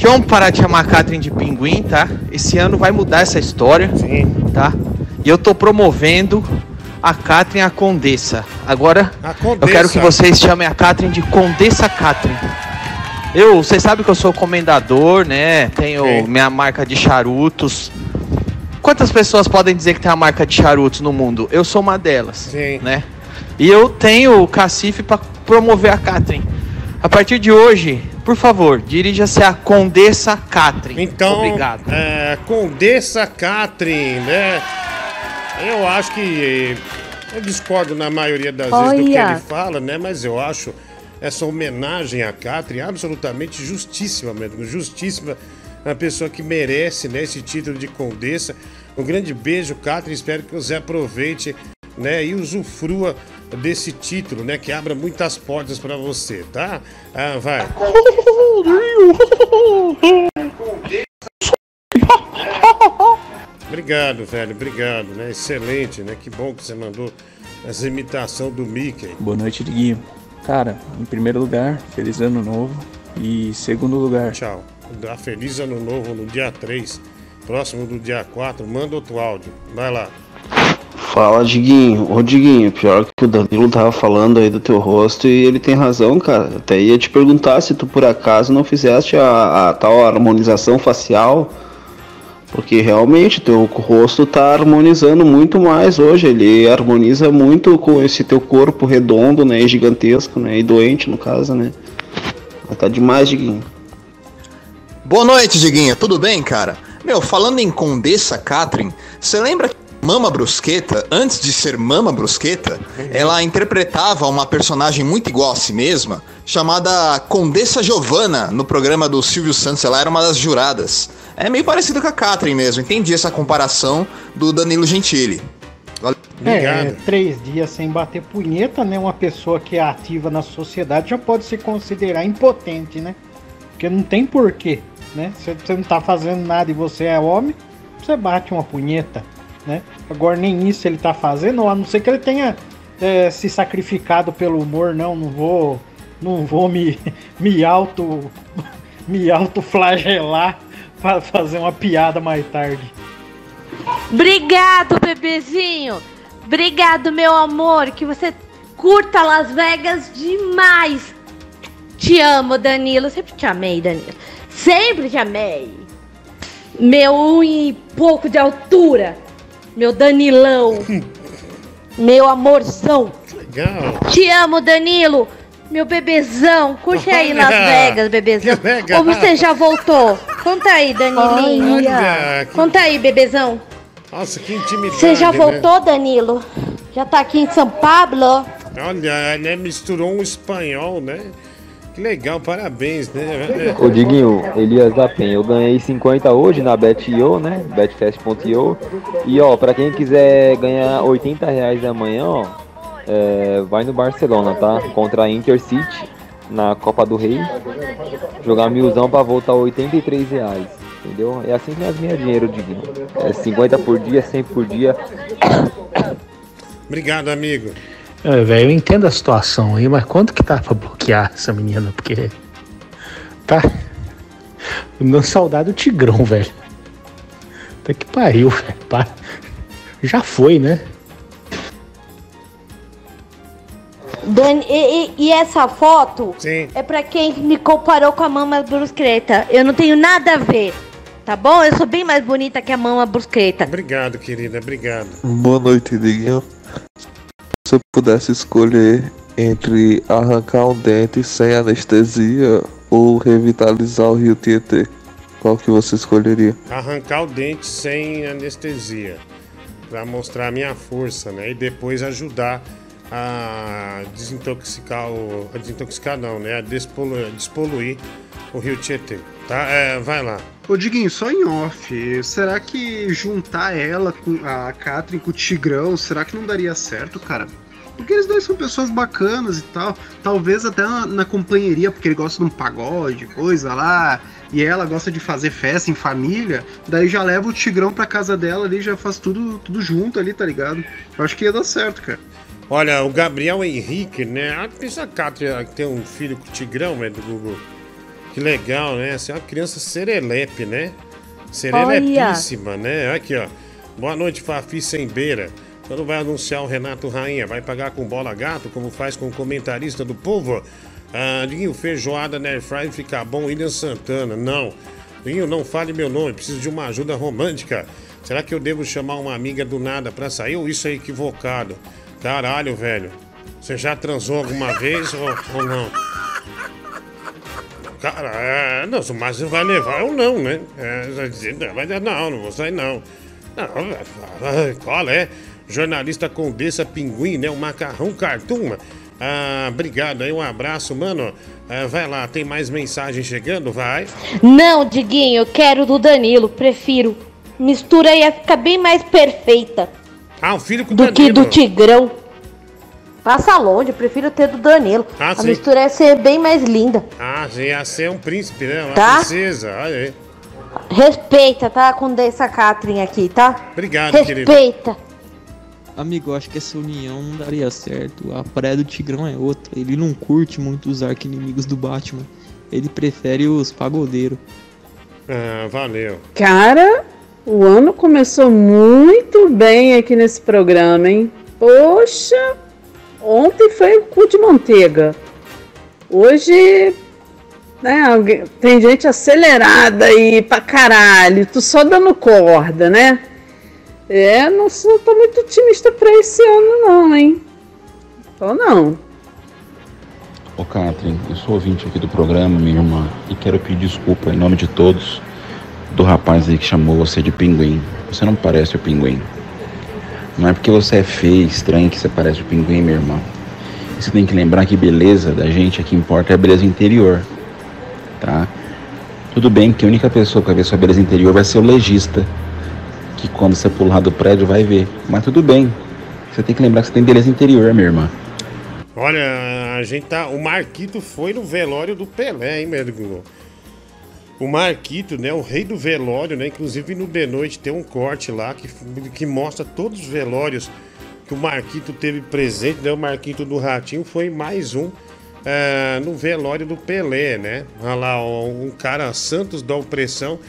Vamos parar de chamar a Catherine de pinguim, tá? Esse ano vai mudar essa história, tá? E eu tô promovendo a Catherine a Condessa. Agora, eu quero que vocês chamem a Catherine de Condessa Catherine. Eu, vocês sabem que eu sou comendador, né? Tenho minha marca de charutos. Quantas pessoas podem dizer que tem a marca de charutos no mundo? Eu sou uma delas, né? E eu tenho o cacife para promover a Catherine. A partir de hoje, por favor, dirija-se a Condessa Catherine. Então, Obrigado. é, Condessa Catherine, né? Eu acho que. Eu discordo na maioria das vezes do que Olha. ele fala, né? Mas eu acho essa homenagem à Catherine absolutamente justíssima mesmo. Justíssima. Uma pessoa que merece né, esse título de Condessa. Um grande beijo, Catherine. Espero que você aproveite né, e usufrua desse título, né? Que abra muitas portas para você, tá? Ah, vai. Obrigado, velho, obrigado, né? Excelente, né? Que bom que você mandou essa imitação do Mickey. Boa noite, Diguinho. Cara, em primeiro lugar, feliz ano novo. E segundo lugar, Tchau. Dá feliz ano novo no dia 3, próximo do dia 4. Manda outro áudio. Vai lá. Fala, Diguinho. Ô, Diguinho, pior que o Danilo tava falando aí do teu rosto e ele tem razão, cara. Até ia te perguntar se tu por acaso não fizeste a, a tal harmonização facial. Porque realmente teu rosto tá harmonizando muito mais hoje. Ele harmoniza muito com esse teu corpo redondo, né? E gigantesco, né? E doente, no caso, né? Mas Tá demais, Diguinho. Boa noite, Diguinha. Tudo bem, cara? Meu, falando em Condessa Catherine, você lembra que Mama Brusqueta, antes de ser Mama Brusqueta, ela interpretava uma personagem muito igual a si mesma, chamada Condessa Giovanna, no programa do Silvio Santos. Ela era uma das juradas. É meio parecido com a Catherine mesmo. Entendi essa comparação do Danilo Gentili. É, três dias sem bater punheta, né? Uma pessoa que é ativa na sociedade já pode se considerar impotente, né? Porque não tem porquê, né? Se você não tá fazendo nada e você é homem, você bate uma punheta, né? Agora nem isso ele tá fazendo, a não ser que ele tenha é, se sacrificado pelo humor, não, não vou, não vou me, me auto, me auto flagelar pra fazer uma piada mais tarde. Obrigado, bebezinho. Obrigado, meu amor. Que você curta Las Vegas demais. Te amo, Danilo. Sempre te amei, Danilo. Sempre te amei. Meu um e pouco de altura. Meu Danilão. meu amorzão. Legal. Te amo, Danilo. Meu bebezão. Curte aí Las Vegas, bebezão. Ou você já voltou? Conta aí, Danilinho. Olha, que- Conta aí, bebezão. Nossa, que intimidade. Você já né? voltou, Danilo? Já tá aqui em São Pablo? Olha, né? Misturou um espanhol, né? Que legal, parabéns, né? Ô Diguinho, Elias da Penha, eu ganhei 50 hoje na Bet.io, né? Betfest.io. E ó, pra quem quiser ganhar 80 reais amanhã, ó, é, vai no Barcelona, tá? Contra a Intercity na Copa do Rei. Jogar milzão pra voltar 83 reais. Entendeu? É assim que nós ganhamos dinheiro, Diguinho. É 50 por dia, 100 por dia. Obrigado, amigo. É, velho, eu entendo a situação aí, mas quanto que tá pra bloquear essa menina? Porque. Tá. Dando saudade do Tigrão, velho. Até que pariu, velho. Já foi, né? Dani, e, e- e essa foto é pra quem me comparou com a Mama Brusqueta. Eu não tenho nada a ver, tá bom? Eu sou bem mais bonita que a Mama Brusqueta. Obrigado, querida, obrigado. Boa noite, Diguinho. Se eu pudesse escolher entre arrancar um dente sem anestesia ou revitalizar o rio Tietê, qual que você escolheria? Arrancar o dente sem anestesia. Pra mostrar a minha força, né? E depois ajudar a desintoxicar o. A desintoxicar não, né? A despoluir, despoluir o rio Tietê. Tá? É, vai lá. Ô Diguinho, só em off, será que juntar ela com a Catherine com o Tigrão, será que não daria certo, cara? Porque eles dois são pessoas bacanas e tal. Talvez até na, na companhieria, porque ele gosta de um pagode, coisa lá. E ela gosta de fazer festa em família. Daí já leva o Tigrão pra casa dela ali, já faz tudo, tudo junto ali, tá ligado? Eu acho que ia dar certo, cara. Olha, o Gabriel Henrique, né? A pensa a Catherine tem um filho com o Tigrão, né? Do Google. Que legal, né? Você é uma criança serelepe, né? Serelepíssima, né? Aqui, ó. Boa noite, Fafi Sem Beira. Quando vai anunciar o Renato Rainha? Vai pagar com bola gato, como faz com o comentarista do povo? Ah, Dinho, feijoada na Airfry fica bom, William Santana. Não. Dinho, não fale meu nome, preciso de uma ajuda romântica. Será que eu devo chamar uma amiga do nada pra sair ou isso é equivocado? Caralho, velho. Você já transou alguma vez ou, ou não? Cara, é, não, mas você vai levar ou não, né? É, vai dizer, não, não, vou sair não. Não, é, qual é? Jornalista Condessa Pinguim, né? O Macarrão Cartuma. Ah, obrigado aí, um abraço, mano. Ah, vai lá, tem mais mensagem chegando? Vai. Não, Diguinho, eu quero do Danilo, prefiro. Mistura ia ficar bem mais perfeita Ah, o filho com do que Danilo. do Tigrão. Passa longe, eu prefiro ter do Danilo. Ah, a sim. mistura ia ser bem mais linda. Ah, você ia ser um príncipe, né? Uma Tá. princesa, olha aí. Respeita, tá? Com dessa Catherine aqui, tá? Obrigado, querido. Respeita. Amigo, acho que essa união não daria certo. A praia do Tigrão é outra. Ele não curte muito os arqui-inimigos do Batman. Ele prefere os pagodeiros. Ah, valeu. Cara, o ano começou muito bem aqui nesse programa, hein? Poxa, ontem foi o cu de manteiga. Hoje, né, tem gente acelerada aí pra caralho, tu só dando corda, né? É, não sou, tô muito otimista pra esse ano não, hein? Tô não. Ô Catherine, eu sou ouvinte aqui do programa, minha irmã, e quero pedir desculpa em nome de todos do rapaz aí que chamou você de pinguim. Você não parece o pinguim. Não é porque você é feio, estranho, que você parece o pinguim, minha irmã. E Você tem que lembrar que beleza da gente, aqui importa é a beleza interior, tá? Tudo bem que a única pessoa que vai ver sua beleza interior vai ser o legista, que quando você pular do prédio vai ver. Mas tudo bem, você tem que lembrar que você tem beleza interior, minha irmã. Olha, a gente tá. O Marquito foi no velório do Pelé, hein, médico? O Marquito, né? O rei do velório, né? Inclusive no The Noite tem um corte lá que, que mostra todos os velórios que o Marquito teve presente, né? O Marquito do Ratinho foi mais um ah, no velório do Pelé, né? Olha lá, um cara Santos da opressão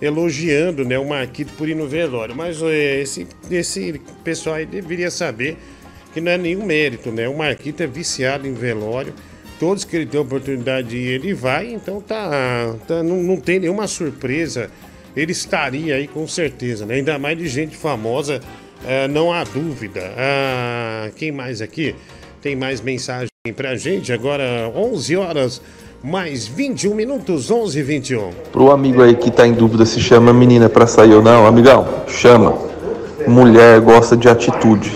elogiando, né? O Marquito por ir no velório. Mas eh, esse, esse pessoal aí deveria saber que não é nenhum mérito, né? O Marquito é viciado em velório. Todos que ele tem oportunidade ele vai, então tá, tá- não, não tem nenhuma surpresa. Ele estaria aí com certeza, né? Ainda mais de gente famosa, eh, não há dúvida. Ah, quem mais aqui? Tem mais mensagem pra gente? Agora 11 horas mais 21 minutos, 11 e 21. Pro amigo aí que tá em dúvida se chama menina pra sair ou não, amigão, chama. Mulher gosta de atitude.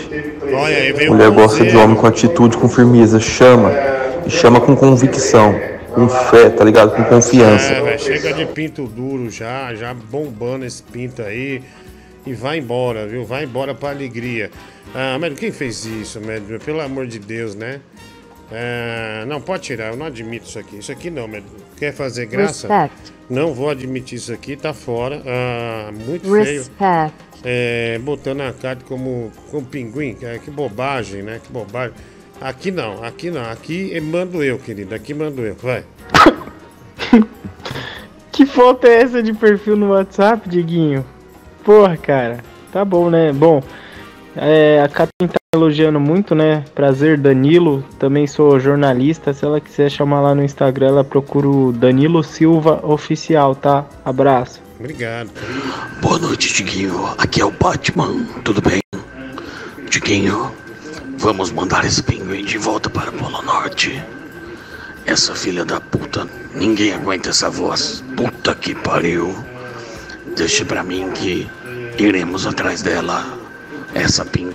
Olha Mulher gosta de homem com atitude, com firmeza. Chama. E chama com convicção, com fé, tá ligado? Com confiança. É, velho, chega de pinto duro já, já bombando esse pinto aí. E vai embora, viu? Vai embora pra alegria. Ah, mas quem fez isso, médico? Pelo amor de Deus, né? É, não, pode tirar, eu não admito isso aqui. Isso aqui não, médico. Quer fazer graça? Respect. Não vou admitir isso aqui, tá fora. Ah, muito feio. Respect. É, botando a cara como, como pinguim. Que, que bobagem, né? Que bobagem. Aqui não, aqui não. Aqui mando eu, querido. Aqui mando eu. Vai. Que foto é essa de perfil no WhatsApp, Diguinho? Porra, cara. Tá bom, né? Bom, é, a Catherine tá elogiando muito, né? Prazer, Danilo. Também sou jornalista. Se ela quiser chamar lá no Instagram, ela procura o Danilo Silva Oficial, tá? Abraço. Obrigado. Boa noite, Diguinho. Aqui é o Batman. Tudo bem? Diguinho, vamos mandar esse pinguim de volta para o Polo Norte. Essa filha da puta, ninguém aguenta essa voz. Puta que pariu. Deixe pra mim que iremos atrás dela. essa pinguim.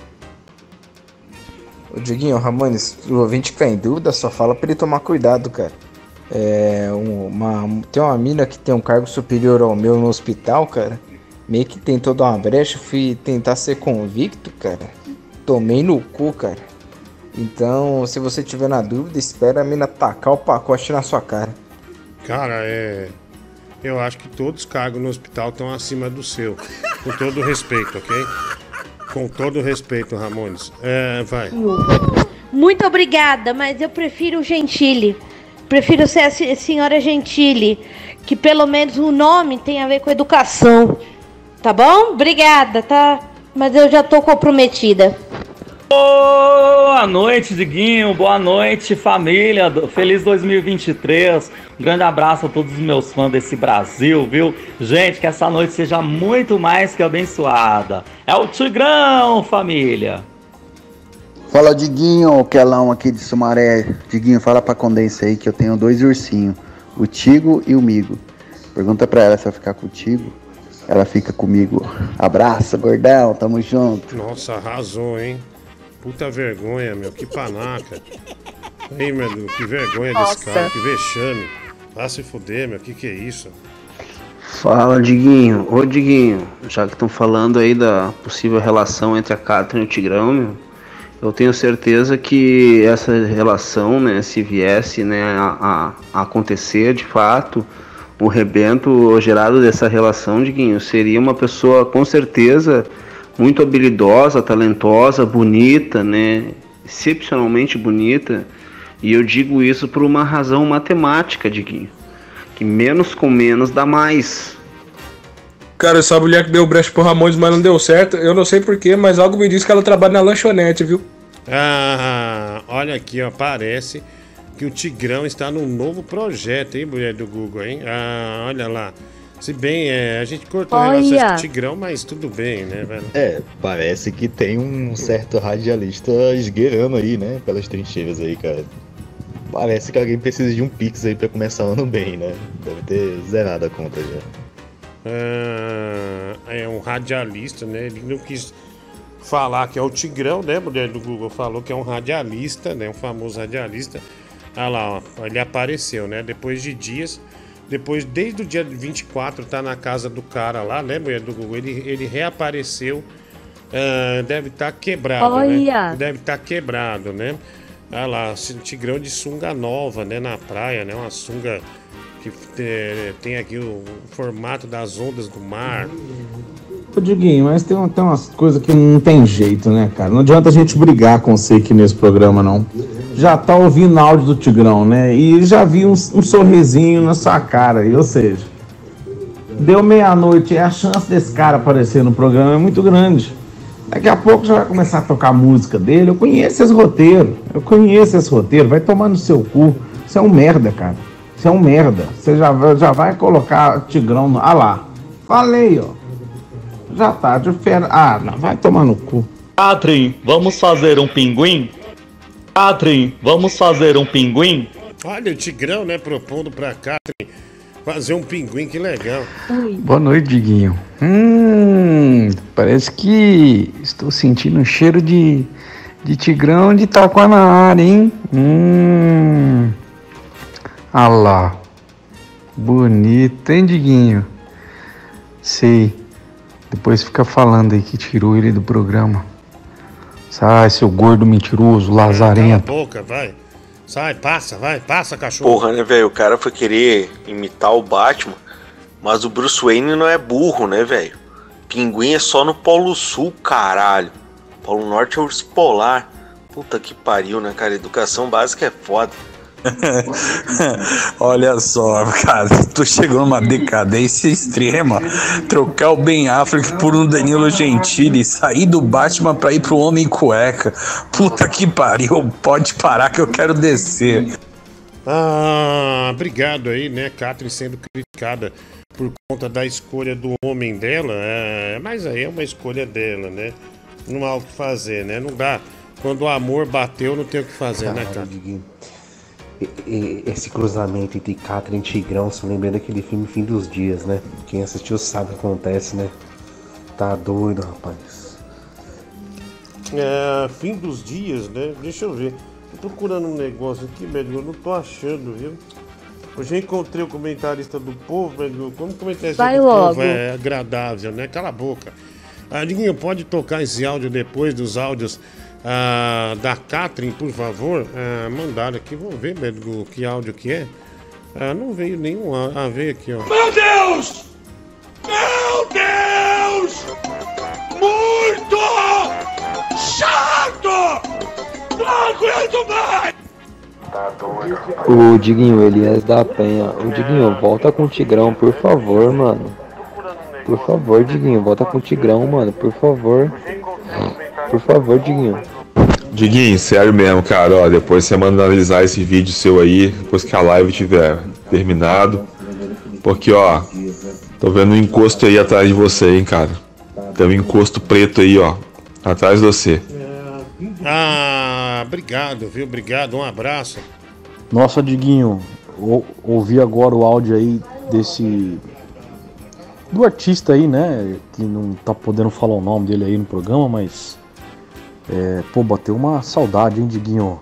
Ô Diguinho, Ramones, o ouvinte ficar em dúvida, só fala pra ele tomar cuidado, cara. É, um- uma, tem uma mina que tem um cargo superior ao meu no hospital, cara. Meio que tentou dar uma brecha, fui tentar ser convicto, cara. Tomei no cu, cara. Então, se você tiver na dúvida, espera a mina tacar o pacote na sua cara. Cara, é. Eu acho que todos os cargos no hospital estão acima do seu. Com todo respeito, ok? Com todo respeito, Ramones. É, vai. Muito obrigada, mas eu prefiro o Gentile. Prefiro ser a se- senhora Gentile, que pelo menos o nome tem a ver com educação. Tá bom? Obrigada, tá? Mas eu já tô comprometida. Boa noite, Diguinho. Boa noite, família. Feliz 2023. Um grande abraço a todos os meus fãs desse Brasil, viu? Gente, que essa noite seja muito mais que abençoada. É o Tigrão, família. Fala Diguinho, o Quelão aqui de Sumaré. Diguinho, fala pra Condensa aí que eu tenho dois ursinhos, o Tigo e o Migo. Pergunta pra ela se eu ficar contigo, ela fica comigo. Abraço, gordão, tamo junto. Nossa, arrasou, hein? Puta vergonha, meu. Que panaca. Hein, meu, que vergonha Nossa. desse cara. Que vexame. Vai se fuder, meu. Que que é isso? Fala, Diguinho. Ô, Diguinho, já que estão falando aí da possível relação entre a Catherine e o Tigrão, meu, eu tenho certeza que essa relação, né, se viesse né, a- a acontecer de fato, o rebento gerado dessa relação, Diguinho, seria uma pessoa com certeza muito habilidosa, talentosa, bonita, né, excepcionalmente bonita. E eu digo isso por uma razão matemática, Diguinho que menos com menos dá mais. Cara, essa mulher que deu brecha pro Ramones, mas não deu certo. Eu não sei porquê, mas algo me diz que ela trabalha na lanchonete, viu? Ah, olha aqui, ó. Parece que o Tigrão está num novo projeto, hein, mulher do Google, hein? Ah, olha lá. Se bem, é, a gente cortou relações Olha. com o Tigrão, mas tudo bem, né, velho? É, parece que tem um certo radialista esgueirando aí, né? Pelas trincheiras aí, cara. Parece que alguém precisa de um pix aí pra começar o ano bem, né? Deve ter zerado a conta já. Ah, é um radialista, né? Ele não quis falar que é o Tigrão, né? Mulher do Google falou que é um radialista, né? Um famoso radialista. Ah lá, ó, ele apareceu, né? Depois de dias. Depois, desde o dia 24, tá na casa do cara lá, né, mulher do Google? Ele, ele reapareceu. ah, deve estar quebrado, Olha! né? Deve estar quebrado, né? Ah lá, Tigrão de sunga nova, né? Na praia, né? Uma sunga que eh, tem aqui o, formato das ondas do mar. Ô Diguinho, mas tem, tem umas coisas que não tem jeito, né, cara? Não adianta a gente brigar com você aqui nesse programa, não. Já tá ouvindo áudio do Tigrão, né? E já vi um, um sorrisinho na sua cara, ou seja, deu meia-noite e a chance desse cara aparecer no programa é muito grande. Daqui a pouco já vai começar a tocar a música dele. Eu conheço esse roteiro. Eu conheço esse roteiro. Vai tomar no seu cu. Você é um merda, cara. Você é um merda. Você já, já vai colocar Tigrão no. Ah lá. Falei, ó. Já tá de férias. Ah, não. Vai tomar no cu. Catherine, vamos fazer um pinguim? Catherine, vamos fazer um pinguim? Olha, o Tigrão, né, propondo pra Catherine fazer um pinguim, que legal. Boa noite, Diguinho. Hum, parece que estou sentindo um cheiro de, de tigrão de taquá na área, hein? Hum. Ah lá. Bonito, hein, Diguinho? Sei. Depois fica falando aí que tirou ele do programa. Sai, seu gordo mentiroso, Cala a lazarento. boca, vai. Sai, passa, vai, passa, cachorro. Porra, né, velho? O cara foi querer imitar o Batman, mas o Bruce Wayne não é burro, né, velho? Pinguim é só no Polo Sul, caralho. Polo Norte é urso polar. Puta que pariu, né, cara? Educação básica é foda. Olha só, cara, tu chegou numa decadência extrema. Trocar o Ben Affleck por um Danilo Gentili, sair do Batman pra ir pro Homem Cueca. Puta que pariu, pode parar que eu quero descer. Ah, obrigado aí, né, Catherine sendo criticada por conta da escolha do homem dela. É, mas aí é uma escolha dela, né? Não há o que fazer, né? Não dá. Quando o amor bateu, não tem o que fazer, né, Cara, esse cruzamento entre Catherine e Tigrão, se lembrando daquele filme Fim dos Dias, né? Quem assistiu sabe o que acontece, né? Tá doido, rapaz. É, fim dos dias, né? Deixa eu ver. Tô procurando um negócio aqui, velho. Eu não tô achando, viu? Eu já encontrei o comentarista do povo, velho. Como comentarista Vai do logo. povo é agradável, né? Cala a boca. Diguinho, pode tocar esse áudio depois dos áudios ah, da Catherine, por favor? Ah, mandaram aqui, vamos ver, velho, que áudio que é. Ah, não veio nenhum. Ah, veio aqui, ó. Meu Deus! Meu Deus! Muito chato! Não aguento mais! O Diguinho Elias da Penha. O Diguinho, volta com o Tigrão, por favor, mano. Por favor, Diguinho, volta com o Tigrão, mano, por favor. Por favor, Diguinho. Diguinho, sério mesmo, cara, ó, depois você manda analisar esse vídeo seu aí, depois que a live tiver terminado. Porque, ó, tô vendo um encosto aí atrás de você, hein, cara. Tem um encosto preto aí, ó, atrás de você. Ah, obrigado, viu? Obrigado, um abraço. Nossa, Diguinho, ou- ouvi agora o áudio aí desse. Do artista aí, né? Que não tá podendo falar o nome dele aí no programa, mas. É, pô, bateu uma saudade, hein, Diguinho?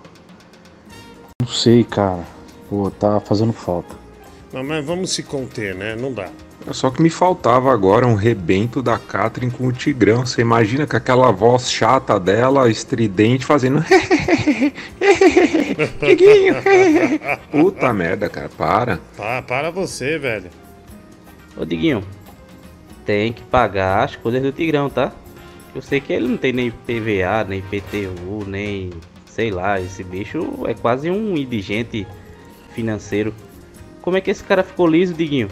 Não sei, cara. Pô, tá fazendo falta. Não, mas vamos se conter, né? Não dá. Só que me faltava agora um rebento da Catherine com o Tigrão. Você imagina com aquela voz chata dela, estridente, fazendo. Diguinho! Puta merda, cara, para. Para, para você, velho. Ô Diguinho, tem que pagar as coisas do Tigrão, tá? Eu sei que ele não tem nem PVA, nem PTU, nem. sei lá, esse bicho é quase um indigente financeiro. Como é que esse cara ficou liso, Diguinho?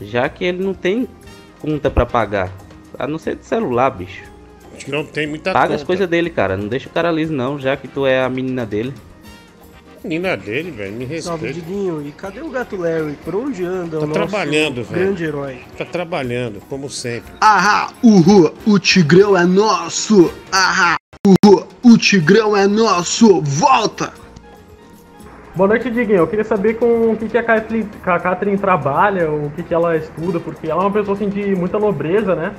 Já que ele não tem conta pra pagar. A não ser de celular, bicho. Acho que não tem muita Paga conta. as coisas dele, cara. Não deixa o cara liso, não, já que tu é a menina dele. Menina dele, velho, me Salve, respeita. Diguinho. E cadê o Gato Larry? Por onde anda Tá o nosso trabalhando, velho. grande herói? Tá trabalhando, como sempre. Ahá, uhul, o Tigrão é nosso! Ahá, uhul, o Tigrão é nosso! Volta! Boa noite, Diguinho. Eu queria saber com o que, que a, Catherine, a Catherine trabalha, o que, que ela estuda, porque ela é uma pessoa assim, de muita nobreza, né?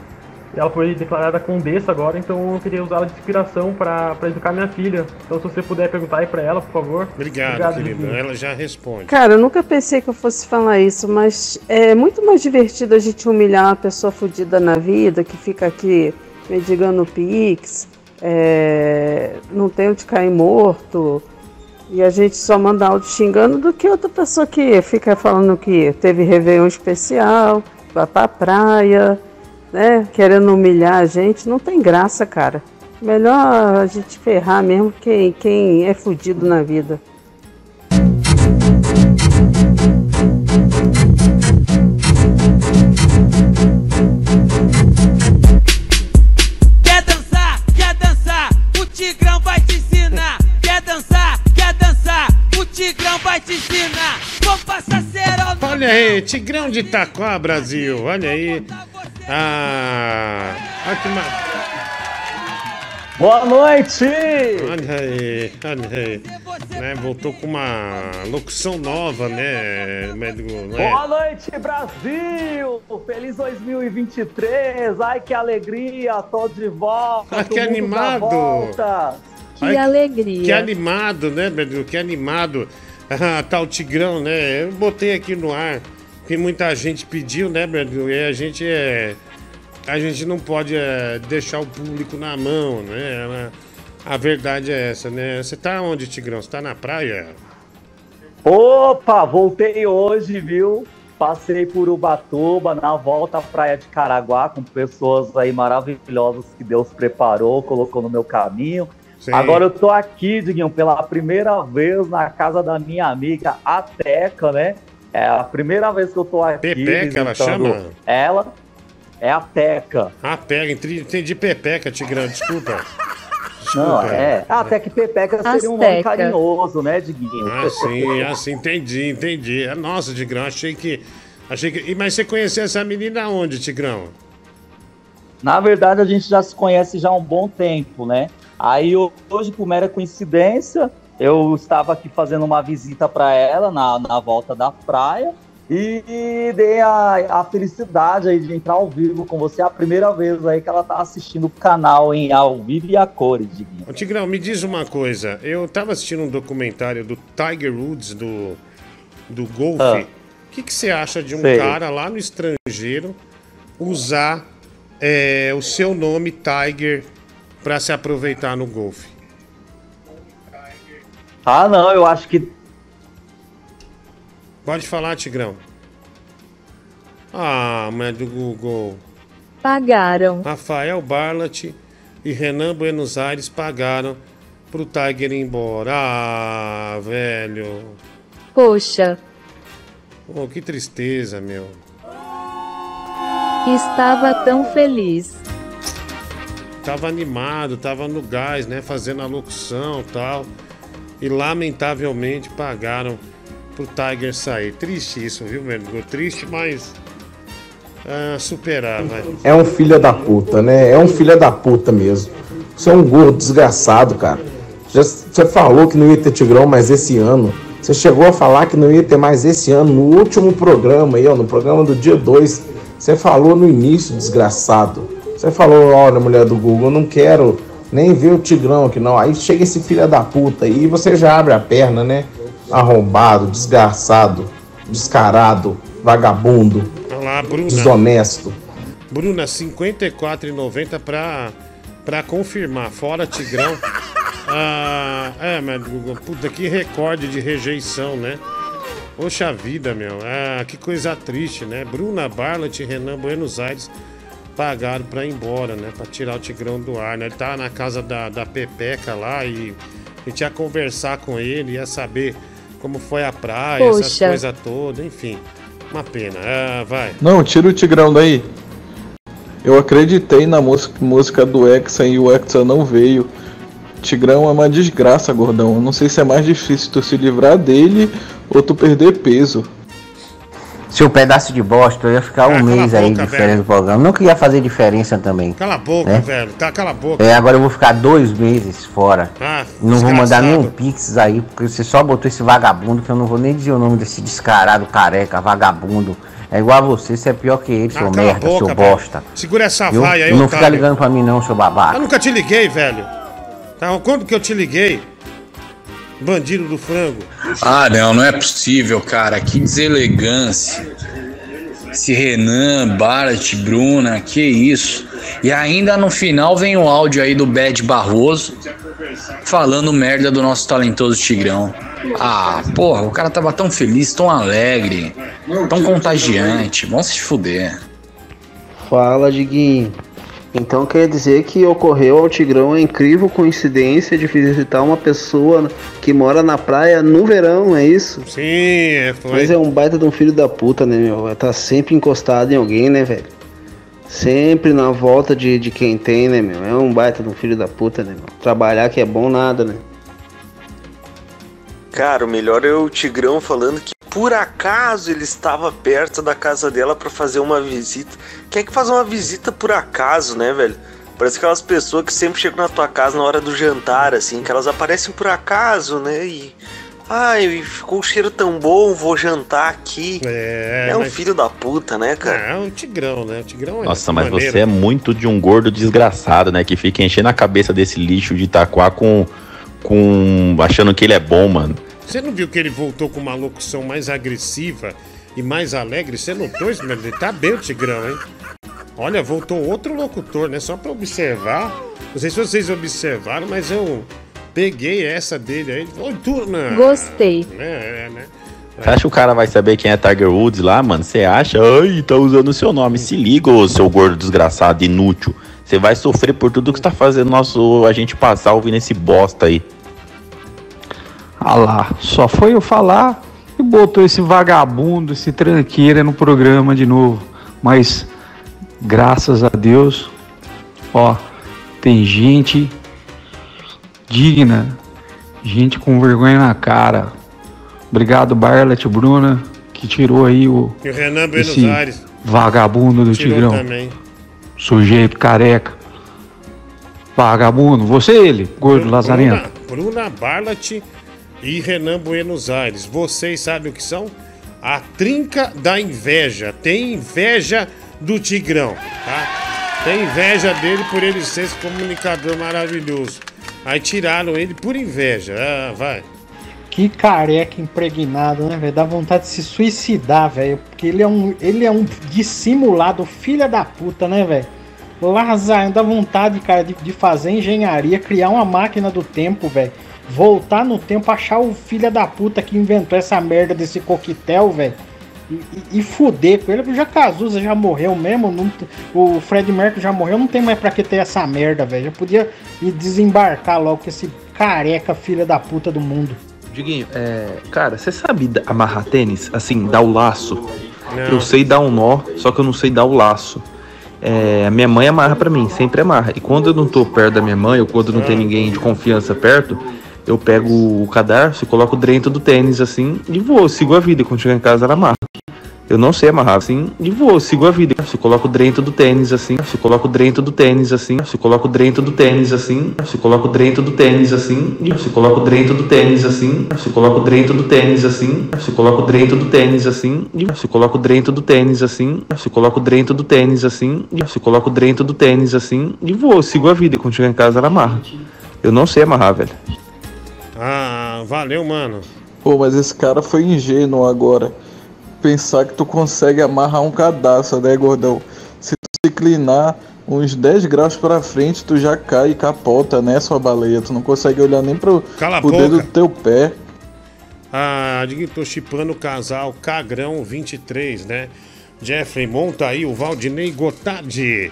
Ela foi declarada condessa agora, então eu queria usá-la de inspiração pra pra educar minha filha. Então, se você puder perguntar aí pra ela, por favor. Obrigado, querido. Diguinho. Ela já responde. Cara, eu nunca pensei que eu fosse falar isso, mas é muito mais divertido a gente humilhar uma pessoa fodida na vida, que fica aqui mendigando Pix, é, não tem onde cair morto, e a gente só manda áudio xingando, do que outra pessoa que fica falando que teve Réveillon especial, vai pra praia, né, querendo humilhar a gente. Não tem graça, cara. Melhor a gente ferrar mesmo quem, quem é fudido na vida. Quer dançar, quer dançar, o Tigrão vai te ensinar. Quer dançar, quer dançar, o Tigrão vai te ensinar. Vou passar cerol Olha aí, Tigrão de Itaquá, Brasil. Olha aí. Ah, olha que ma- Boa noite! Olha aí, olha aí. Né, voltou com uma locução nova, né, médico? Né? Boa noite, Brasil! Feliz 2023! Ai, que alegria! Tô de volta! Ah, que animado. volta. Ai, alegria. Que animado, né, Pedro? Que animado. Ah, tá o Tigrão, né? Eu botei aqui no ar, que muita gente pediu, né, Pedro? E a gente é. A gente não pode é, deixar o público na mão, né? A, a verdade é essa, né? Você tá onde, Tigrão? Você tá na praia? Opa, voltei hoje, viu? Passei por Ubatuba, na volta à praia de Caraguá, com pessoas aí maravilhosas que Deus preparou, colocou no meu caminho. Sim. Agora eu tô aqui, Diguinho, pela primeira vez na casa da minha amiga, a Teca, né? É a primeira vez que eu tô aqui. Pepeca, ela chama? Ela é a Teca. Ah, pega, entendi, Pepeca, Tigrão, desculpa. Não, é. Até que Pepeca seria um nome carinhoso, né, Diguinho? Ah, sim, assim, entendi, entendi. É, Nossa, Tigrão, achei que. Achei que. e, Mas você conheceu essa menina onde, Tigrão? Na verdade, a gente já se conhece já há um bom tempo, né? Aí ho- hoje, por mera coincidência, eu estava aqui fazendo uma visita para ela na, na volta da praia. E, dei a, a felicidade aí de entrar ao vivo com você. É a primeira vez aí que ela tá assistindo o canal em ao vivo e a cores, Diguinho. Tigrão, me diz uma coisa. Eu tava assistindo um documentário do Tiger Woods, do, do golfe. Ah. O que, que você acha de um Sei. cara lá no estrangeiro usar é, o seu nome Tiger pra se aproveitar no golfe? Ah, não, eu acho que Pode falar, Tigrão. Ah, mas do Google. Pagaram. Rafael Barlat e Renan Buenos Aires pagaram pro Tiger ir embora. Ah, velho. Poxa, Oh, que tristeza, meu. estava tão feliz. Tava animado, tava no gás, né? Fazendo a locução e tal. E lamentavelmente pagaram pro Tiger sair. Triste isso, viu, meu amigo? Triste, mas. Ah, superar, vai. É um filho da puta, né? É um filho da puta mesmo. Você é um gordo desgraçado, cara. Já, você falou que não ia ter Tigrão mais esse ano. Você chegou a falar que não ia ter mais esse ano no último programa aí, ó, no programa do dia 2. Você falou no início, desgraçado. Você falou, olha, mulher do Google, eu não quero nem ver o Tigrão aqui não. Aí chega esse filho da puta aí e você já abre a perna, né? Arrombado, desgraçado, descarado, vagabundo, Olha lá, Bruna. desonesto. Bruna, 54,90 pra, pra confirmar. Fora Tigrão. Ah, é, mas puta, que recorde de rejeição, né? Poxa vida, meu. Ah, que coisa triste, né? Bruna Barlat e Renan Buenos Aires pagaram pra ir embora, né? Pra tirar o Tigrão do ar, né? Ele tá na casa da, da Pepeca lá e a gente ia conversar com ele, ia saber como foi a praia, essas Poxa. coisas todas, enfim. Uma pena. Ah, vai. Não, tira o Tigrão daí. Eu acreditei na música, música do Hexa e o Hexa não veio. Tigrão é uma desgraça, gordão. Eu Não sei se é mais difícil tu se livrar dele ou tu perder peso. Seu pedaço de bosta, eu ia ficar um Ah, cala mês aí boca, férias velho. do programa. Não queria fazer diferença também. Cala a boca, né? velho. Tá, cala a boca. É, agora eu vou ficar dois meses fora. Ah, não vou mandar desgraçado. nenhum pix aí, porque você só botou esse vagabundo, que eu não vou nem dizer o nome desse descarado careca, vagabundo. É igual a você, você é pior que ele, seu Ah, a merda, boca, seu velho. bosta. Segura essa vaia aí, Não otário. fica ligando pra mim não, seu babaca. Eu nunca te liguei, velho. Tá, quando que eu te liguei? Bandido do frango. Ah, não, não é possível, cara. Que deselegância. Esse Renan, Barat, Bruna, que isso. E ainda no final vem o áudio aí do Bad Barroso falando merda do nosso talentoso Tigrão. Ah, porra, o cara tava tão feliz, tão alegre, tão contagiante. Vamos se fuder. Fala, Diguinho. Então quer dizer que ocorreu ao Tigrão a incrível coincidência de visitar uma pessoa que mora na praia no verão, é isso? Sim, é, foi. Mas é um baita de um filho da puta, né, meu? Tá sempre encostado em alguém, né, velho? Sempre na volta de, de quem tem, né, meu? É um baita de um filho da puta, né, meu? Trabalhar que é bom nada, né? Cara, o melhor é o Tigrão falando que por acaso ele estava perto da casa dela pra fazer uma visita. Quem é que faz uma visita por acaso, né, velho? Parece aquelas pessoas que sempre chegam na tua casa na hora do jantar, assim, que elas aparecem por acaso, né? E. Ai, ficou o cheiro tão bom, vou jantar aqui. É, um mas- filho da puta, né, cara? É um tigrão, né? O tigrão é Nossa, mas maneira. você é muito de um gordo desgraçado, né? Que fica enchendo a cabeça desse lixo de Itaquá com. com. achando que ele é bom, mano. Você não viu que ele voltou com uma locução mais agressiva e mais alegre? Você notou isso, meu? Ele tá bem o Tigrão, hein? Olha, voltou outro locutor, né? Só pra observar. Não sei se vocês observaram, mas eu peguei essa dele aí. Oi, turma! Gostei. É, é, né? Você acha que o cara vai saber quem é Tiger Woods lá, mano? Você acha? Ai, tá usando o seu nome. Se liga, ô seu gordo desgraçado, inútil. Você vai sofrer por tudo que você tá fazendo nosso, a gente passar ouvindo esse bosta aí. Ah lá, só foi eu falar e botou esse vagabundo, esse tranqueira no programa de novo. Mas, graças a Deus, ó, tem gente digna, gente com vergonha na cara. Obrigado, Barlet, Bruna, que tirou aí o E o Renan Buenos esse Aires vagabundo do tirou Tigrão. também. Sujeito careca. Vagabundo, você ele, gordo lazarento. Bruna, Bruna Barlat e Renan Buenos Aires. Vocês sabem o que são? A trinca da inveja. Tem inveja do Tigrão, tá? Tem inveja dele por ele ser esse comunicador maravilhoso. Aí tiraram ele por inveja. Ah, vai. Que careca impregnado, né, velho? Dá vontade de se suicidar, velho. Porque ele é um, ele é um dissimulado filha da puta, né, velho? Lazarento, dá vontade, cara, de, de fazer engenharia, criar uma máquina do tempo, velho. Voltar no tempo, achar o filho da puta que inventou essa merda desse coquetel, velho. E, e, e fuder com ele. O Cazuza já morreu mesmo. Não, o Fred Mercury já morreu. Não tem mais pra que ter essa merda, velho. Já podia ir desembarcar logo com esse careca filha da puta do mundo. Diguinho, é, cara, você sabe amarrar tênis? Assim, dar o laço? Não. Eu sei dar um nó, só que eu não sei dar o laço. É, a minha mãe amarra pra mim, sempre amarra. E quando eu não tô perto da minha mãe, ou quando não tem ninguém de confiança perto, eu pego o cadarço e coloco dentro do tênis, assim, e vou, sigo a vida. E quando em casa, ela amarra. Eu não sei amarrar assim, e vou, sigo a vida. Se coloco dentro do tênis assim, se coloco dentro do tênis assim, se coloco dentro do tênis assim, se coloco dentro do tênis assim, e se coloco dentro do tênis assim, se coloco dentro do tênis assim, se coloco dentro do tênis assim, e se coloco dentro do tênis assim, se coloco dentro do tênis assim, e se coloco dentro do tênis assim, e vou, sigo a vida. E quando chegar em casa, ela amarra. Eu não sei amarrar, velho. Ah, valeu, mano. Pô, mas esse cara foi ingênuo agora. Pensar que tu consegue amarrar um cadastro, né, gordão? Se tu se inclinar uns 10 graus pra frente, tu já cai e capota, né, sua baleia? Tu não consegue olhar nem pro, Cala pro dedo do teu pé. Ah, tô chipando o casal Cagrão 23, né? Jeffrey, monta aí o Valdinei Gotardi.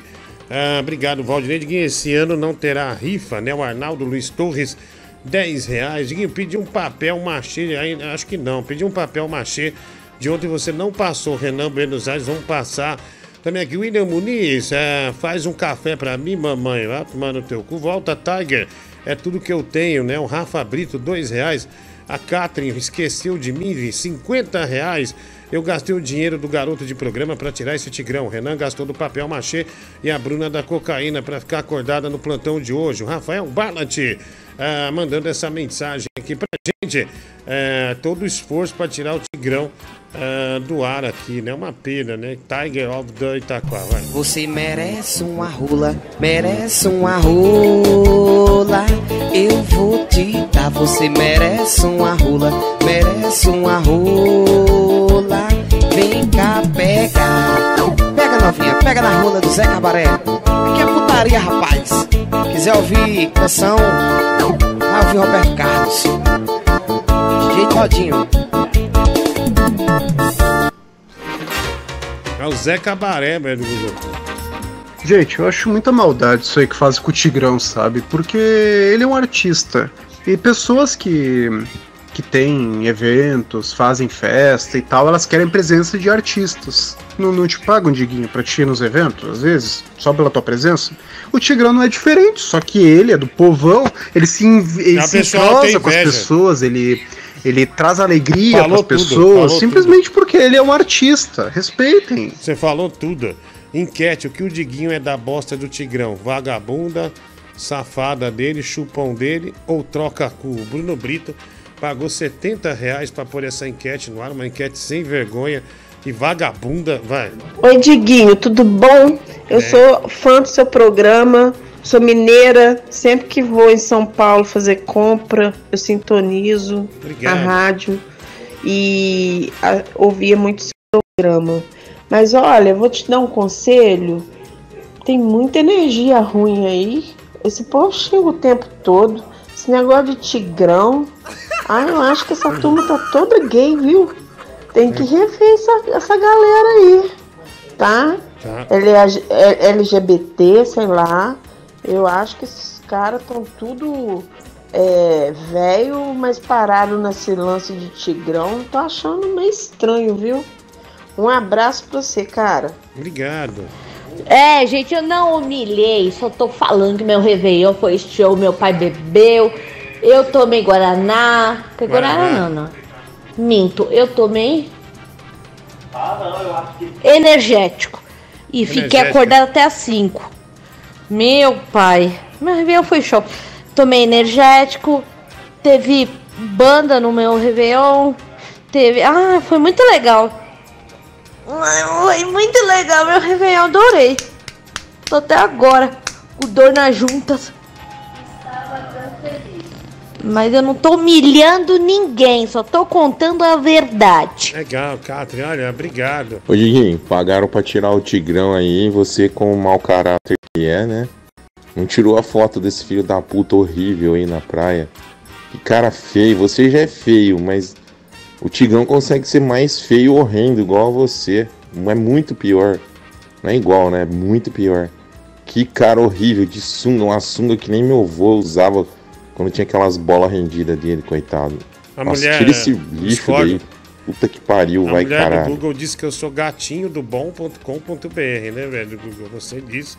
Ah, obrigado, Valdinei. Diguinho, esse ano não terá rifa, né? O Arnaldo Luiz Torres, 10 reais. Diguinho, pedi um papel machê, acho que não, pedi um papel machê. De ontem você não passou, Renan Buenos Aires, vamos passar. Também aqui, William Muniz, é, faz um café pra mim, mamãe. Vai tomar no teu cu. Volta, Tiger. É tudo que eu tenho, né? O Rafa Brito, dois reais. A Catherine esqueceu de mim, 50 reais. Eu gastei o dinheiro do garoto de programa pra tirar esse tigrão. Renan gastou do papel machê e a Bruna da cocaína pra ficar acordada no plantão de hoje. O Rafael Barlat ah, mandando essa mensagem aqui pra gente. É, todo o esforço pra tirar o tigrão ah, do ar aqui, né? Uma pena, né? Tiger of the Itaquá, vai. Você merece uma rola, merece uma rola. Eu vou te dar. Você merece uma rola, merece uma rola. Vem cá, pega. Pega novinha, pega na rola do Zé Cabaré. Aqui é putaria, rapaz. Quiser ouvir canção, vai ouvir Roberto Carlos. DJ Todinho. É o Zé Cabaré, velho. Gente, eu acho muita maldade isso aí que fazem com o Tigrão, sabe? Porque ele é um artista. E pessoas que, que têm eventos, fazem festa e tal, elas querem presença de artistas. Não, não te pagam, Diguinho, pra te ir nos eventos, às vezes, só pela tua presença? O Tigrão não é diferente, só que ele é do povão, ele se, ele se entrosa com as pessoas, ele, ele traz alegria pras tudo, pessoas, simplesmente porque ele é um artista. Respeitem. Você falou tudo. Enquete, o que o Diguinho é da bosta do Tigrão? Vagabunda, safada dele, chupão dele ou troca cu? O Bruno Brito pagou 70 reais pra pôr essa enquete no ar, uma enquete sem vergonha e vagabunda, vai. Oi, Diguinho, tudo bom? Eu É. sou fã do seu programa, sou mineira. Sempre que vou em São Paulo fazer compra, eu sintonizo Obrigado. a rádio e a- ouvia muito seu programa. Mas olha, eu vou te dar um conselho. Tem muita energia ruim aí. Esse povo xinga o tempo todo. Esse negócio de tigrão. Ah, eu acho que essa turma tá toda gay, viu? Tem que rever essa, essa galera aí, tá? Tá. L- é- LGBT, sei lá. Eu acho que esses caras estão tudo é, velho, mas pararam nesse lance de tigrão. Tô achando meio estranho, viu? Um abraço pra você, cara. Obrigado. É, gente, eu não humilhei, só tô falando que meu Réveillon foi show, meu pai bebeu, eu tomei Guaraná. Que Guaraná Guaraná. não, não. Minto, eu tomei. Energético. E fiquei acordada até as 5. Meu pai, meu Réveillon foi show. Tomei energético, teve banda no meu Réveillon, teve. Ah, foi muito legal. Foi muito legal, meu Réveillon, adorei. Tô até agora com dor nas juntas. Mas eu não tô humilhando ninguém, só tô contando a verdade. Legal, Catherine, olha, obrigado. Ô Diguinho, pagaram pra tirar o Tigrão aí, você com o mau caráter que é, né? Não tirou a foto desse filho da puta horrível aí na praia. Que cara feio, você já é feio, mas o Tigrão consegue ser mais feio horrendo, igual a você. Não é muito pior. Não é igual, né? É muito pior. Que cara horrível de sunga, uma sunga que nem meu avô usava quando tinha aquelas bolas rendidas dele, coitado. A Nossa, mulher, tira esse lixo daí. Puta que pariu, A vai mulher do caralho. Google disse que eu sou gatinho do bom.com.br, né, velho? Google, você disse.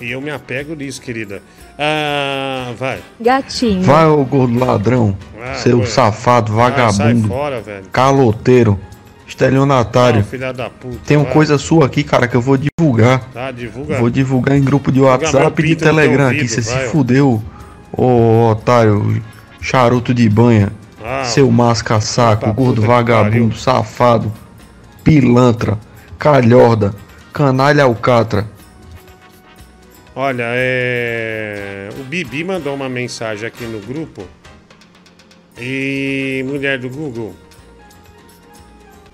E eu me apego nisso, querida. Ah, vai. Gatinho. Vai, ô gordo ladrão, Ah, seu ué. safado, Ah, sai vagabundo, fora, velho. caloteiro, estelionatário. Ah, filha da puta. Tem uma vai. coisa sua aqui, cara, que eu vou divulgar. Tá, divulga. Vou divulgar em grupo de WhatsApp e de Telegram ouvido, aqui. Você se ó. fudeu, ô otário, charuto de banha, Ah, seu masca-saco, puta gordo vagabundo, safado, pilantra, calhorda, canalha alcatra. Olha, é. O Bibi mandou uma mensagem aqui no grupo. E mulher do Google.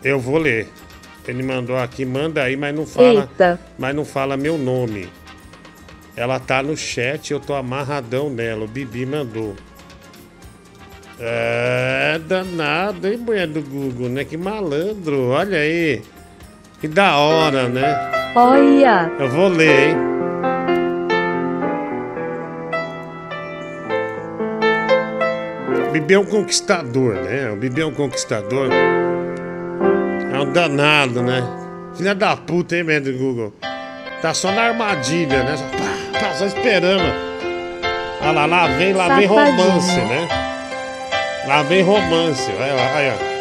Eu vou ler. Ele mandou aqui, manda aí, mas não fala. Eita. Mas não fala meu nome. Ela tá no chat, eu tô amarradão nela. O Bibi mandou. É danado, hein, mulher do Google, né? Que malandro, olha aí. Que da hora, né? Olha. Eu vou ler, hein? O Bibi é um conquistador, né? O Bibi é um conquistador. É um danado, né? Filha da puta, hein, mesmo do Google? Tá só na armadilha, né? Só, pá, pá, só esperando. Olha lá, lá vem, lá vem Safadinho. romance, né? Lá vem romance, vai lá, aí, ó.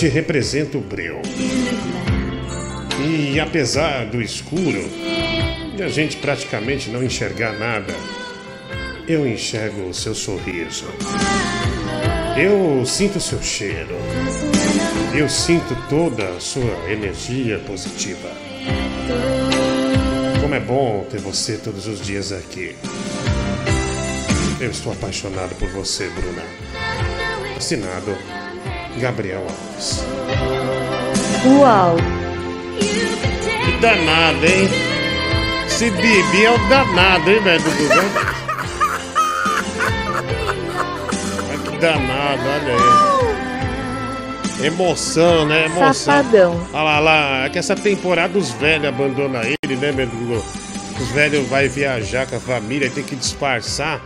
Noite representa o breu. E apesar do escuro, e a gente praticamente não enxergar nada, eu enxergo o seu sorriso. Eu sinto o seu cheiro. Eu sinto toda a sua energia positiva. Como é bom ter você todos os dias aqui. Eu estou apaixonado por você, Bruna. Assinado Gabriel Alves. Uau. Que danado, hein? Esse Bibi é o danado, hein, velho, do que danado, olha aí. Emoção, né? Emoção. Safadão. Olha lá, lá, é que essa temporada os velhos abandonam ele, né, Google? Os velhos vai viajar com a família tem que disfarçar.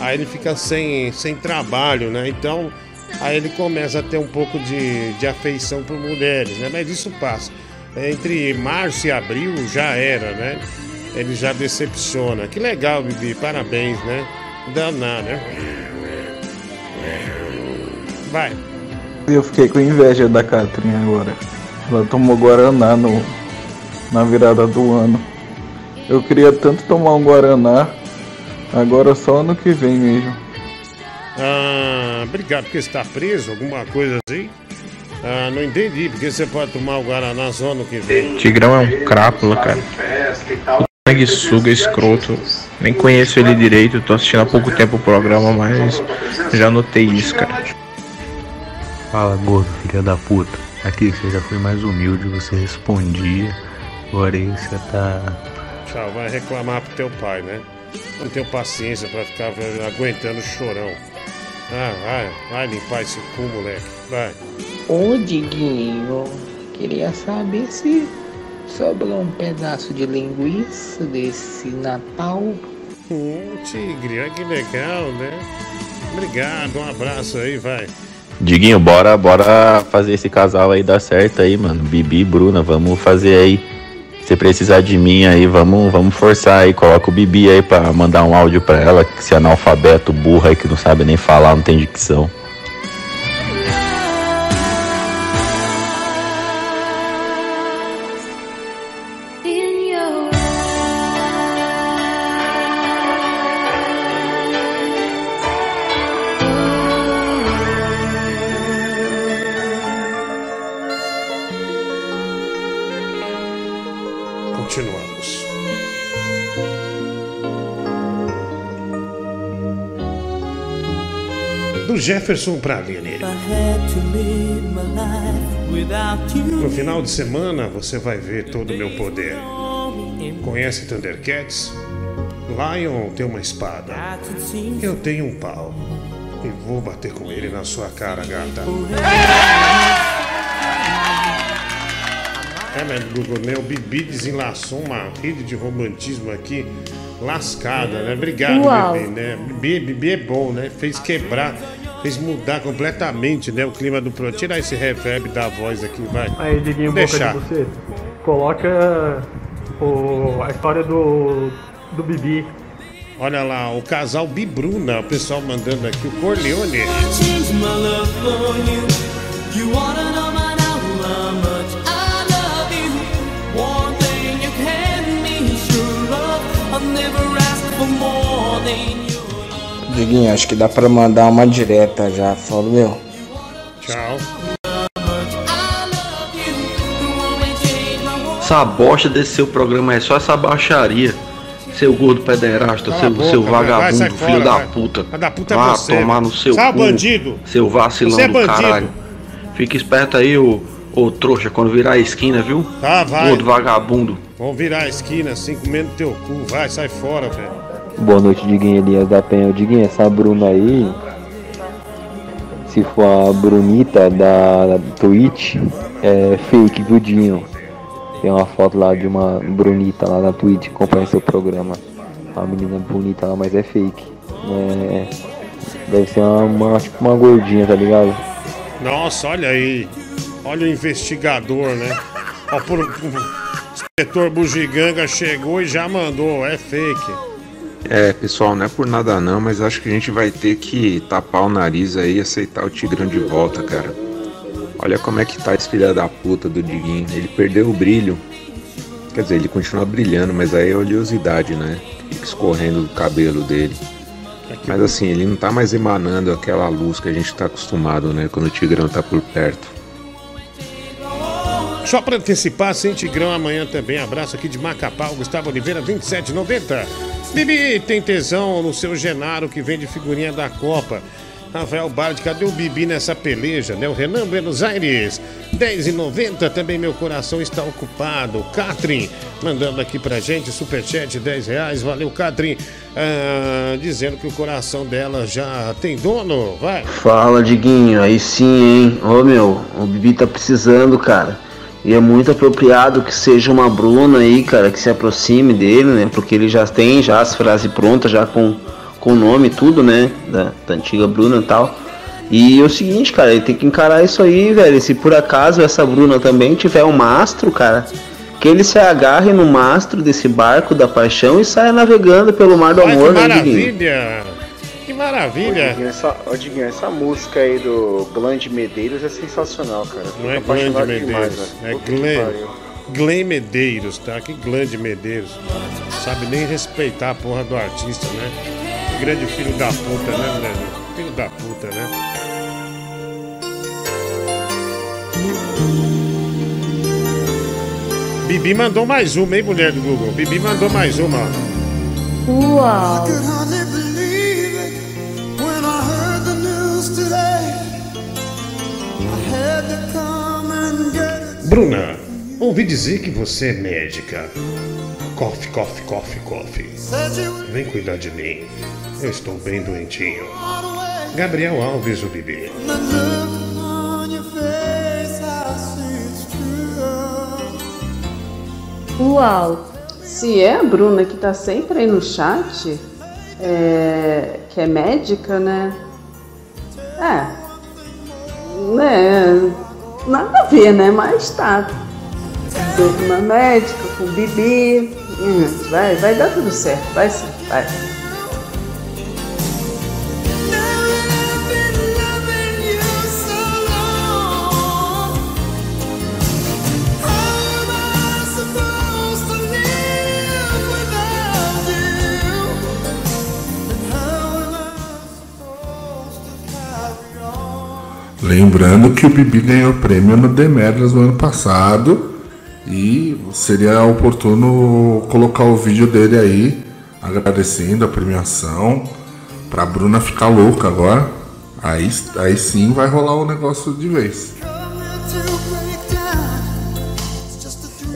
Aí ele fica sem, sem trabalho, né? Então, aí ele começa a ter um pouco de, de afeição por mulheres, né? Mas isso passa. Entre março e abril já era, né? Ele já decepciona. Que legal, Bibi. Parabéns, né? Danado, né? Vai. Eu fiquei com inveja da Catrinha agora. Ela tomou Guaraná no, na virada do ano. Eu queria tanto tomar um Guaraná, agora só ano que vem mesmo. Ah, obrigado, porque está preso, alguma coisa assim? Ah, não entendi, porque você pode tomar o Guaraná só no que vem. Tigrão é um crápula, cara. Sanguessuga, escroto. Nem conheço ele direito, tô assistindo há pouco tempo o programa, mas já notei isso, cara. Fala, gordo, filha da puta. Aqui você já foi mais humilde, você respondia. Agora aí você tá. Tchau, vai reclamar pro teu pai, né? Não tenho paciência pra ficar aguentando o chorão. Ah, vai, vai limpar esse cu, moleque. Vai. Ô Diguinho, queria saber se sobrou um pedaço de linguiça desse Natal. Hum, tigre, olha que legal, né? Obrigado, um abraço aí, vai. Diguinho, bora, bora fazer esse casal aí dar certo aí, mano. Bibi e Bruna, vamos fazer aí. Se precisar de mim aí, vamos, vamos forçar aí. Coloca o Bibi aí pra mandar um áudio pra ela, que se analfabeto, burro aí, que não sabe nem falar, não tem dicção. Jefferson pra Aline. No final de semana você vai ver todo o meu poder. Conhece Thundercats? Lion tem uma espada. Eu tenho um pau. E vou bater com ele na sua cara, gata. É, mas Google, né? O Bibi desenlaçou uma rede de romantismo aqui lascada, né? Obrigado, Uau. Bibi, né? Bibi, Bibi é bom, né? Fez quebrar, fez mudar completamente, né? O clima do programa. Tirar esse reverb da voz aqui, vai. Aí, Diguinho, Vou boca deixar. de você. Coloca o, a história do, do Bibi. Olha lá, o casal Bibruna, o pessoal mandando aqui, o Corleone. change my love for you. You wanna know my now how much I love you. One thing you can be sure of, I've never asked for more than you. Diguinho, acho que dá pra mandar uma direta já. Fala, meu. Tchau. Essa bosta desse seu programa é só essa baixaria. Seu gordo pederasta, Cala seu, boca, seu vai, vai, vagabundo, sai filho fora, da vai. puta. Filho da puta é você, tomar no seu Sai, cu, bandido. seu vacilão Você é do bandido. caralho. Fica esperto aí, ô, ô trouxa, quando virar a esquina, viu? Tá, vai. Gordo vagabundo. Vamos virar a esquina assim, comendo teu cu. Vai, sai fora, velho. Boa noite, Diguinho Elias da Penha. Diguinho, essa Bruna aí, se for a Brunita da Twitch, é fake, viu? Tem uma foto lá de uma Brunita lá na Twitch, acompanha seu programa. Uma menina bonita lá, mas é fake. É... Deve ser uma, uma- tipo uma gordinha, tá ligado? Nossa, olha aí. Olha o investigador, né? Ó, por, o inspetor Bugiganga chegou e já mandou. É fake. É, pessoal, não é por nada não, mas acho que a gente vai ter que tapar o nariz aí e aceitar o Tigrão de volta, cara. Olha como é que tá esse filho da puta do Diguinho. Ele perdeu o brilho. Quer dizer, ele continua brilhando, mas aí é oleosidade, né? Fica escorrendo do cabelo dele. Mas assim, ele não tá mais emanando aquela luz que a gente tá acostumado, né? Quando o Tigrão tá por perto. Só para antecipar, sem Tigrão amanhã também. Abraço aqui de Macapá, Gustavo Oliveira, 2790. Bibi tem tesão no seu Genaro que vende figurinha da Copa. Rafael Bard, cadê o Bibi nessa peleja, né? O Renan Buenos Aires, 10,90. Também meu coração está ocupado. Catrin, mandando aqui pra gente, superchat, 10 reais. Valeu, Catrin. Ah, dizendo que o coração dela já tem dono. Vai. Fala, Diguinho, aí sim, hein? Ô meu, o Bibi tá precisando, cara. E é muito apropriado que seja uma Bruna aí, cara, que se aproxime dele, né? Porque ele já tem já as frases prontas, já com com o nome e tudo, né? Da, da antiga Bruna e tal. E é o seguinte, cara, ele tem que encarar isso aí, velho. Se por acaso essa Bruna também tiver um mastro, cara, que ele se agarre no mastro desse barco da paixão e saia navegando pelo mar do Ai, amor, né, Diguinho? Maravilha! Que maravilha! Ô, Diguinho, essa, ô, Diguinho, essa música aí do Glenn de Medeiros é sensacional, cara. Não é apaixonado Medeiros, demais, é pariu. Glenn Medeiros, tá? Que Glenn de Medeiros. Sabe nem respeitar a porra do artista, né? Grande filho da puta, né, Brasil? Filho da puta, né? Bibi mandou mais uma, hein, mulher do Google? Bibi mandou mais uma. ó. Uau! Bruna, ouvi dizer que você é médica. Coffee, coffee, coffee, coffee. Vem cuidar de mim. Eu estou bem doentinho. Gabriel Alves, o true. Uau! Se é a Bruna que tá sempre aí no chat, é, que é médica, né? É. né? Nada a ver, né? Mas tá. Tô com uma médica, com o. Hum, vai, vai dar tudo certo, vai sim, vai. Lembrando que o Bibi ganhou prêmio no Demetrius no ano passado e seria oportuno colocar o vídeo dele aí agradecendo a premiação pra Bruna ficar louca agora. Aí, aí sim vai rolar o negócio de vez.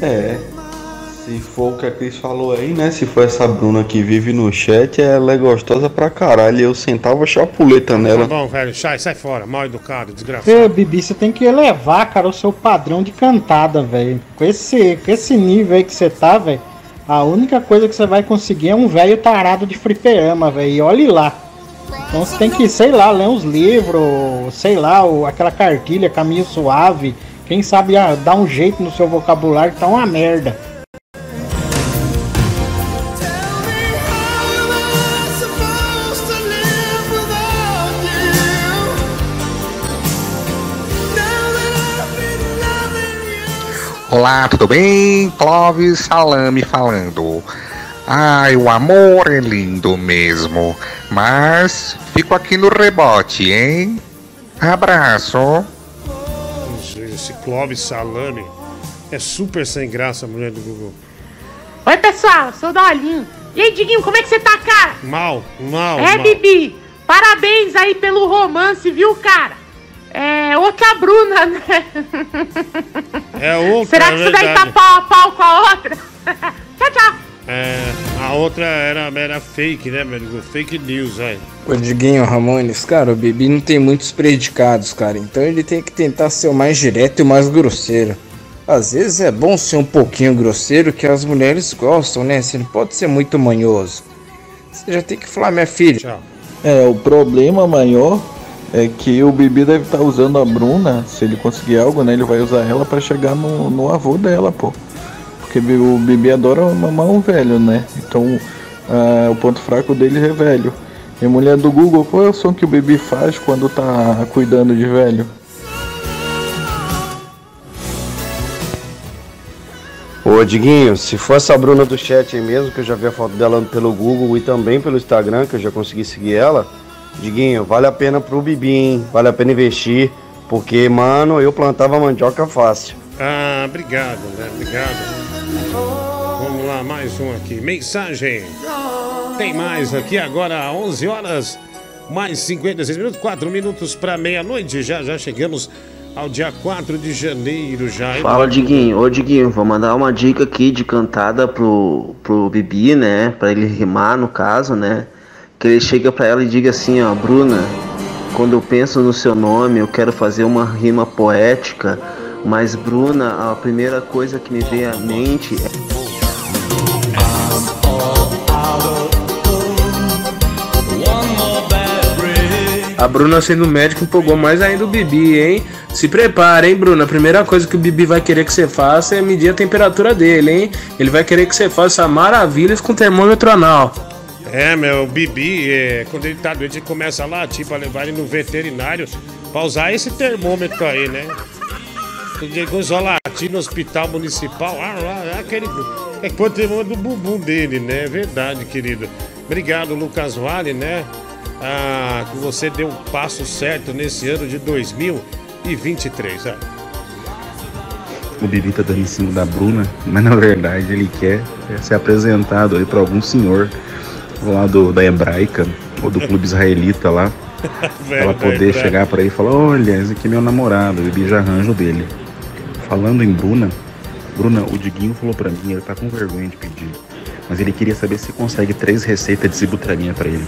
É. Se for o que a Cris falou aí, né? Se for essa Bruna que vive no chat, ela é gostosa pra caralho. Eu sentava chapuleta Tá nela. bom, velho. Sai, sai fora. Mal educado, desgraçado. Ô, Bibi, você tem que elevar, cara, o seu padrão de cantada, velho. Com esse, com esse nível aí que você tá, velho, a única coisa que você vai conseguir é um velho tarado de fliperama, velho. E olhe lá. Então você tem que, sei lá, ler uns livros, sei lá, o- aquela cartilha, caminho suave. Quem sabe ah, dar um jeito no seu vocabulário que tá uma merda. Olá, tudo bem? Clóvis Salame falando. Ai, o amor é lindo mesmo, mas fico aqui no rebote, hein? Abraço. Esse Clóvis Salame é super sem graça, mulher do Google. Oi, pessoal, sou o Dolinho. E aí, Diguinho, como é que você tá, cara? Mal, mal. é, mal. Bibi, parabéns aí pelo romance, viu, cara? É outra Bruna, né? É outra, Será é que isso daí tá pau a pau com a outra? tchau, tchau. É, a outra era, era fake, né, meu amigo? Fake news, velho. Ô Diguinho Ramones, cara, o Bibi não tem muitos predicados, cara. Então ele tem que tentar ser o mais direto e o mais grosseiro. Às vezes é bom ser um pouquinho grosseiro que as mulheres gostam, né? Você não pode ser muito manhoso. Você já tem que falar, minha filha. É, o problema maior é que o Bibi deve estar usando a Bruna, se ele conseguir algo, né? Ele vai usar ela pra chegar no, no avô dela, pô. Porque o Bibi adora mamar um velho, né? Então ah, o ponto fraco dele é velho. E mulher do Google, qual é o som que o Bibi faz quando tá cuidando de velho? Ô Diguinho, se for essa Bruna do chat aí mesmo, que eu já vi a foto dela pelo Google e também pelo Instagram, que eu já consegui seguir ela, Diguinho, vale a pena pro Bibi, hein? Vale a pena investir, porque, mano, eu plantava mandioca fácil. Ah, obrigado, né? Obrigado. Vamos lá, mais um aqui. Mensagem. Tem mais aqui agora, 11 horas, mais 56 minutos, 4 minutos para meia-noite. Já, já chegamos ao dia 4 de janeiro já. Fala, Diguinho. Ô, Diguinho, vou mandar uma dica aqui de cantada pro, pro Bibi, né? Pra ele rimar, no caso, né? Que ele chega pra ela e diga assim, ó, Bruna, quando eu penso no seu nome, eu quero fazer uma rima poética, mas, Bruna, a primeira coisa que me vem à mente é. A Bruna sendo médico empolgou mais ainda o Bibi, hein? Se prepara, hein, Bruna? A primeira coisa que o Bibi vai querer que você faça é medir a temperatura dele, hein? Ele vai querer que você faça maravilhas com termômetro anal. É, meu, o Bibi, é, quando ele tá doente, ele começa a latir pra levar ele no veterinário pra usar esse termômetro aí, né? Ele começou a latir no hospital municipal, ah, ah, aquele. É que o termômetro do bumbum dele, né? É verdade, querido. Obrigado, Lucas Vale, né? Ah, que você deu um passo certo nesse ano de 2023. Ah. O Bibi tá dando em cima da Bruna, mas na verdade ele quer ser apresentado aí pra algum senhor lá do, da hebraica ou do clube israelita lá. Velho ela poder chegar pra ele e falar, olha, esse aqui é meu namorado, o já arranja o dele. Falando em Bruna, Bruna, o Diguinho falou pra mim, ele tá com vergonha de pedir. Mas ele queria saber se consegue três receitas de cibutraminha pra ele.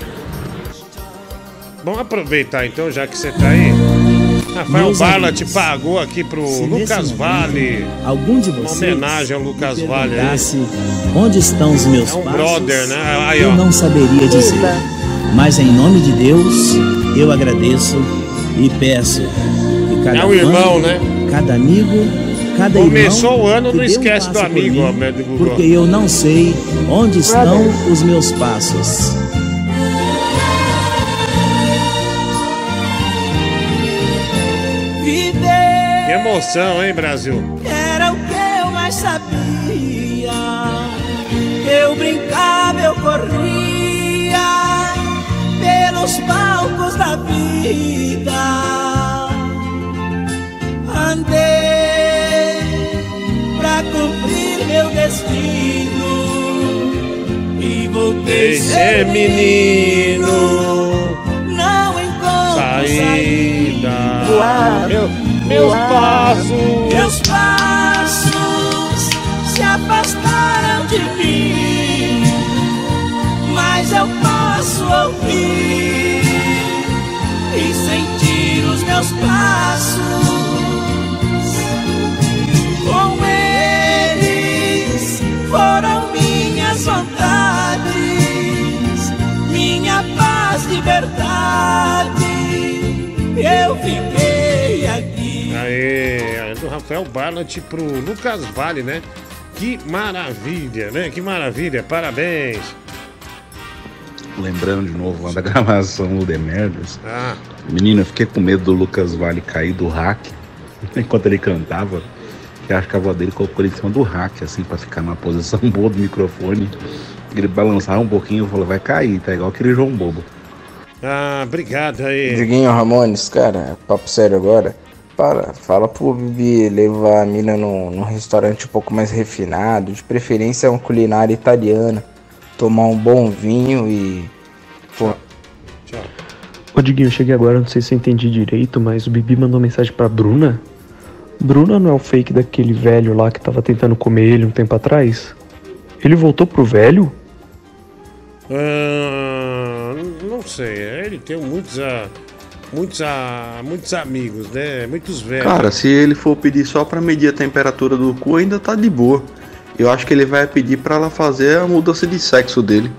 Vamos aproveitar então, já que você tá aí. Rafael Barla te pagou aqui pro se Lucas Vale. Algum de Uma vocês homenagem ao Lucas Vale aí. perguntasse onde estão os meus É um passos, brother, né? Aí, eu não saberia dizer. Mas em nome de Deus, eu agradeço e peço que cada É o irmão, né? Cada amigo, cada Começou irmão o ano, não dê um esquece do amigo, mim. Porque eu não sei onde estão os meus passos. Emoção, hein, Brasil? era o que eu mais sabia. Eu brincava, eu corria pelos palcos da vida. Andei pra cumprir meu destino e voltei Ei, ser menino. Não encontro Saída. Voar, Meu, meus passos. Meus passos se afastaram de mim, mas eu posso ouvir e sentir os meus passos. Com eles foram minhas vontades, minha paz, liberdade. Eu fiquei. Aê, do Rafael Barnett pro Lucas Vale, né? Que maravilha, né? Que maravilha, parabéns. Lembrando de novo lá da gravação do The Merders. Ah. Menino, eu fiquei com medo do Lucas Vale cair do hack enquanto ele cantava. Que acho que a voz dele colocou ele em cima do hack, assim, pra ficar numa posição boa do microfone. Ele balançava um pouquinho e falou, vai cair, tá igual aquele João Bobo. Ah, obrigado aí. Diguinho Ramones, cara, papo sério agora. Para, fala pro Bibi levar a mina num, num restaurante um pouco mais refinado, de preferência uma culinária italiana. Tomar um bom vinho e. Pô, Ô Diguinho, eu cheguei agora, não sei se eu entendi direito, mas o Bibi mandou mensagem pra Bruna? Bruna não é o fake daquele velho lá que tava tentando comer ele um tempo atrás? Ele voltou pro velho? Ah, não sei, ele tem muitos, ah, muitos, ah, muitos amigos, né? Muitos velhos. Cara, se ele for pedir só pra medir a temperatura do cu, ainda tá de boa. Eu acho que ele vai pedir pra ela fazer a mudança de sexo dele.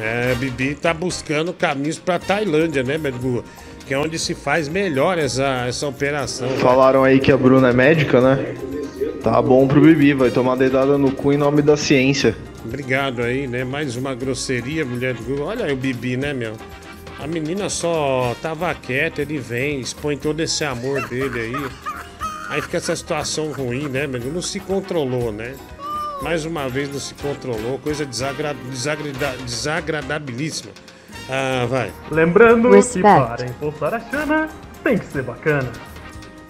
É, Bibi tá buscando caminhos pra Tailândia, né, Medgu? Que é onde se faz melhor essa, essa operação. né? Falaram aí que a Bruna é médica, né? Tá bom pro Bibi, vai tomar dedada no cu em nome da ciência. Obrigado aí, né? Mais uma grosseria, mulher do Google. Olha aí o Bibi, né, meu? A menina só tava quieta, ele vem, expõe todo esse amor dele aí. Aí fica essa situação ruim, né, meu? Não se controlou, né? Mais uma vez não se controlou, coisa desagra... desagrada... desagradabilíssima. Ah, vai. Lembrando que Respect. para impulsar a chama tem que ser bacana.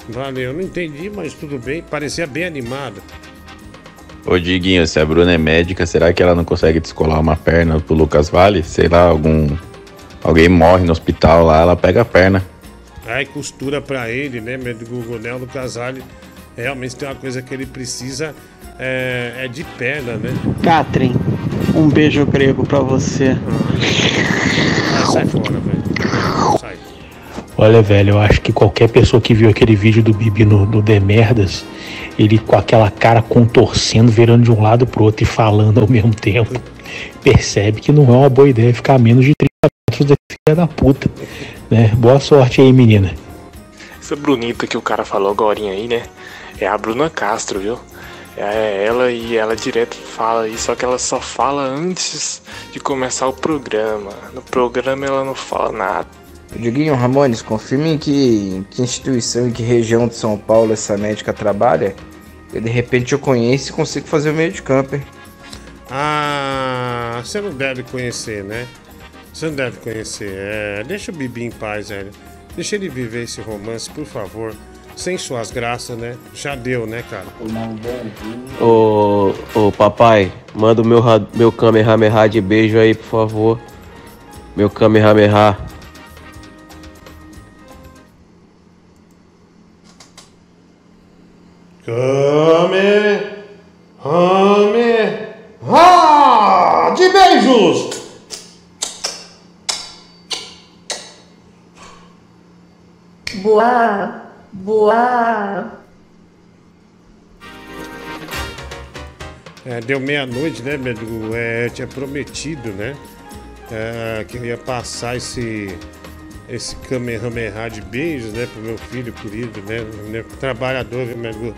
Valeu, não entendi, mas tudo bem. Parecia bem animado. Ô Diguinho, se a Bruna é médica, será que ela não consegue descolar uma perna pro Lucas Vale? Sei lá, algum. Alguém morre no hospital lá, ela pega a perna. Aí costura pra ele, né, meu do Google Nel do Casale. Realmente tem uma coisa que ele precisa é, é de perna, né? Catherine, um beijo grego pra você. Ah, sai fora, velho. Sai. Olha, velho, eu acho que qualquer pessoa que viu aquele vídeo do Bibi no, no The Merdas, ele com aquela cara contorcendo, virando de um lado pro outro e falando ao mesmo tempo, percebe que não é uma boa ideia ficar menos de 30 metros da filha da puta. Né? Boa sorte aí, menina. Essa Brunita que o cara falou agora aí, né? É a Bruna Castro, viu? É ela e ela direto fala isso, só que ela só fala antes de começar o programa. No programa ela não fala nada. Diguinho Ramones, confirme em que, em que instituição e que região de São Paulo essa médica trabalha. Eu de repente eu conheço e consigo fazer o meio de campo, hein? Ah, você não deve conhecer, né? Você não deve conhecer. É, deixa o Bibi em paz, velho. Deixa ele viver esse romance, por favor. Sem suas graças, né? Já deu, né, cara? Ô, ô papai, manda o meu, meu Kamehameha de beijo aí, por favor. Meu Kamehameha. Kame, Kame, ah, de beijos! Boa, boa. É, deu meia-noite, né, Bedu? É, eu tinha prometido, né? é, que eu ia passar esse, esse Kamehameha de beijos, né, pro meu filho querido, né, né trabalhador, viu, meu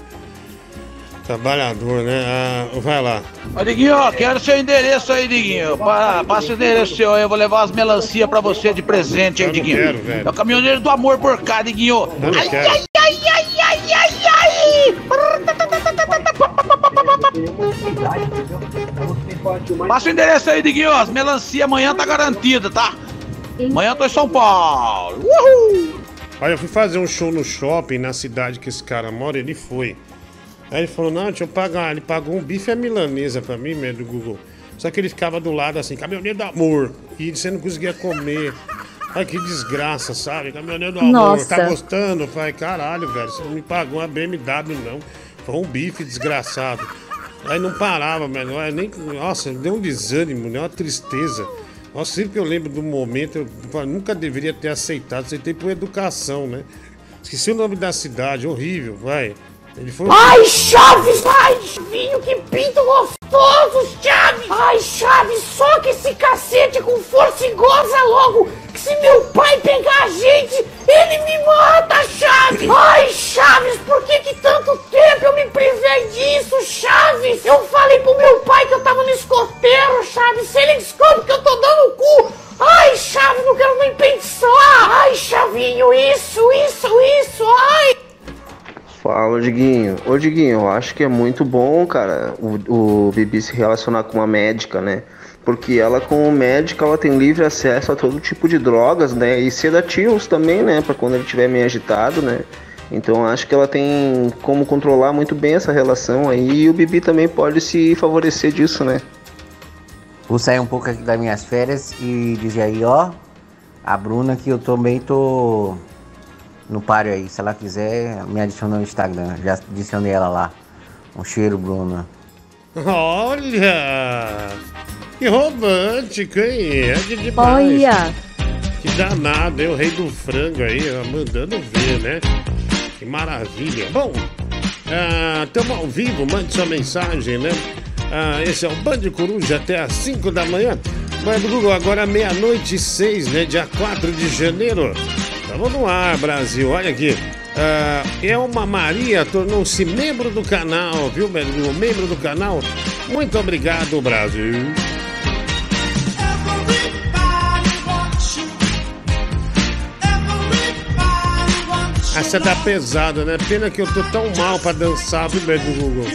Trabalhador, né? Ah, vai lá. Ô, Diguinho, quero seu endereço aí, Diguinho. Pa- Passa o endereço seu aí, eu vou levar as melancia pra você de presente aí, Eu Diguinho. quero, velho. É o caminhoneiro do amor por cá, Diguinho. Eu Ai, quero. ai, ai, ai, ai, ai, ai. Passa o endereço aí, Diguinho. As melancia amanhã tá garantida, tá? Amanhã eu tô em São Paulo. Uhul! Olha, eu fui fazer um show no shopping na cidade que esse cara mora, ele foi. Aí ele falou, não, deixa eu pagar. Ele pagou um bife à milanesa pra mim, mesmo, do Google. Só que ele ficava do lado assim, caminhoneiro do amor. E você não conseguia comer. Ai, que desgraça, sabe? Caminhoneiro do amor. Nossa. Tá gostando? Eu falei, caralho, velho, você não me pagou uma BMW, não. Foi um bife desgraçado. Aí não parava, mano. Aí nem, nossa, deu um desânimo, deu uma tristeza. Nossa, sempre que eu lembro do momento, eu nunca deveria ter aceitado. Aceitei por educação, né? Esqueci o nome da cidade, horrível, vai. Ele. Ai, Chaves! Ai, vinho, que pinto gostoso, Chaves! Ai, Chaves, soca esse cacete com força e goza logo! Que se meu pai pegar a gente, ele me mata, Chaves! Ai, Chaves, por que que tanto tempo eu me privei disso, Chaves? Eu falei pro meu pai que eu tava no escoteiro, Chaves! Se ele descobre que eu tô dando o cu! Ai, Chaves, não quero nem pensar! Ai, Chavinho, isso, isso, isso, ai! Fala, Diguinho. Ô, Diguinho, eu acho que é muito bom, cara, o, o Bibi se relacionar com uma médica, né? Porque ela, como médica, ela tem livre acesso a todo tipo de drogas, né? E sedativos também, né? Pra quando ele estiver meio agitado, né? Então acho que ela tem como controlar muito bem essa relação aí. E o Bibi também pode se favorecer disso, né? Vou sair um pouco aqui das minhas férias e dizer aí, ó, a Bruna que eu também tô no páreo aí. Se ela quiser, me adiciona no Instagram. Já adicionei ela lá. Um cheiro, Bruna. Olha! Que romântico, hein? É de demais. Olha. Que danado, hein? O rei do frango aí, mandando ver, né? Que maravilha. Bom, estamos ao vivo, mande sua mensagem, né? Ah, esse é o Band Coruja até às 5 da manhã. Mas Google, agora meia-noite e seis, né? Dia 4 de janeiro. Estamos no ar, Brasil. Olha aqui. Ah, Elma Maria tornou-se membro do canal, viu, meu? Membro do canal. Muito obrigado, Brasil. Essa tá pesada, né? Pena que eu tô tão mal pra dançar, viu, Google?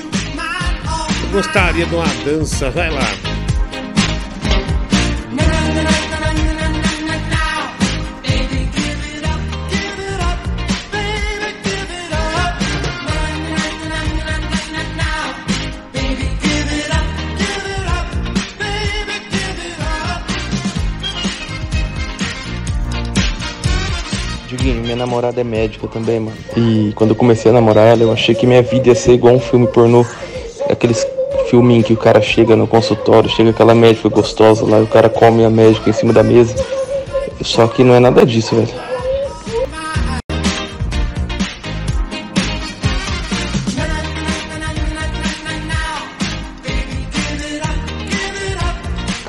Eu gostaria de uma dança, vai lá. Minha namorada é médica também, mano. E quando eu comecei a namorar ela, eu achei que minha vida ia ser igual um filme pornô. Aqueles filminhos que o cara chega no consultório, chega aquela médica gostosa lá e o cara come a médica em cima da mesa. Só que não é nada disso, velho.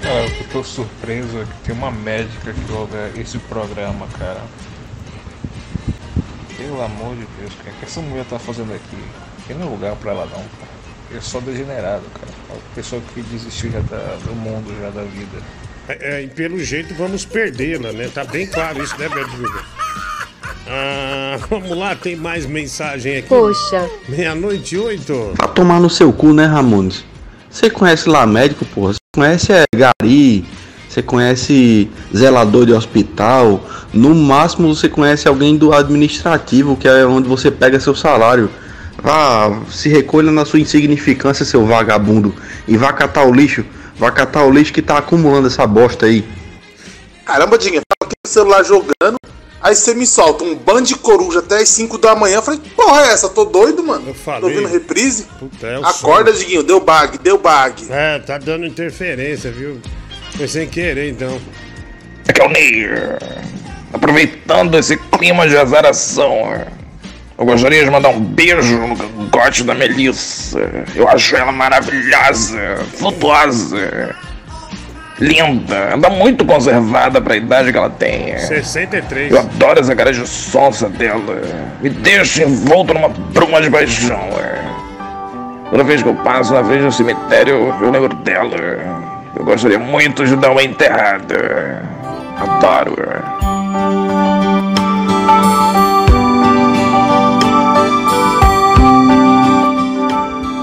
Cara, eu tô surpreso que tem uma médica que ouve esse programa, cara. Pelo amor de Deus, cara, o que essa mulher tá fazendo aqui? Aqui não é lugar pra ela não, cara. É só degenerado, cara. A pessoa que desistiu já da- do mundo, já da vida. É, é, e pelo jeito vamos perdê-la, né? Tá bem claro isso, né, Beduga? Ah, vamos lá, tem mais mensagem aqui. Poxa. Meia-noite e oito. Pra tomar no seu cu, né, Ramones? Você conhece lá médico, porra? Você conhece é, Gari? Você conhece zelador de hospital? No máximo você conhece alguém do administrativo, que é onde você pega seu salário. Vá, se recolha na sua insignificância, seu vagabundo. E vá catar o lixo. Vá catar o lixo que tá acumulando essa bosta aí. Caramba, Dinho, eu tava aqui no celular jogando. Aí você me solta um bando de coruja até as 5 da manhã. Eu falei, que porra é essa? Tô doido, mano. Eu falei. Tô vendo reprise? Puta, é o Acorda. Diguinho, deu bag, deu bag. É, tá dando interferência, viu? Foi sem querer, então. Aqui é o Ney. Aproveitando esse clima de azaração, eu gostaria de mandar um beijo no cangote da Melissa. Eu acho ela maravilhosa, flutuosa. Linda, anda muito conservada pra idade que ela tem. 63. Eu adoro essa cara de sonsa dela. Me deixa envolto numa bruma de paixão. Toda vez que eu passo na frente do cemitério, eu lembro dela. Eu gostaria muito de dar uma enterrada. Adoro.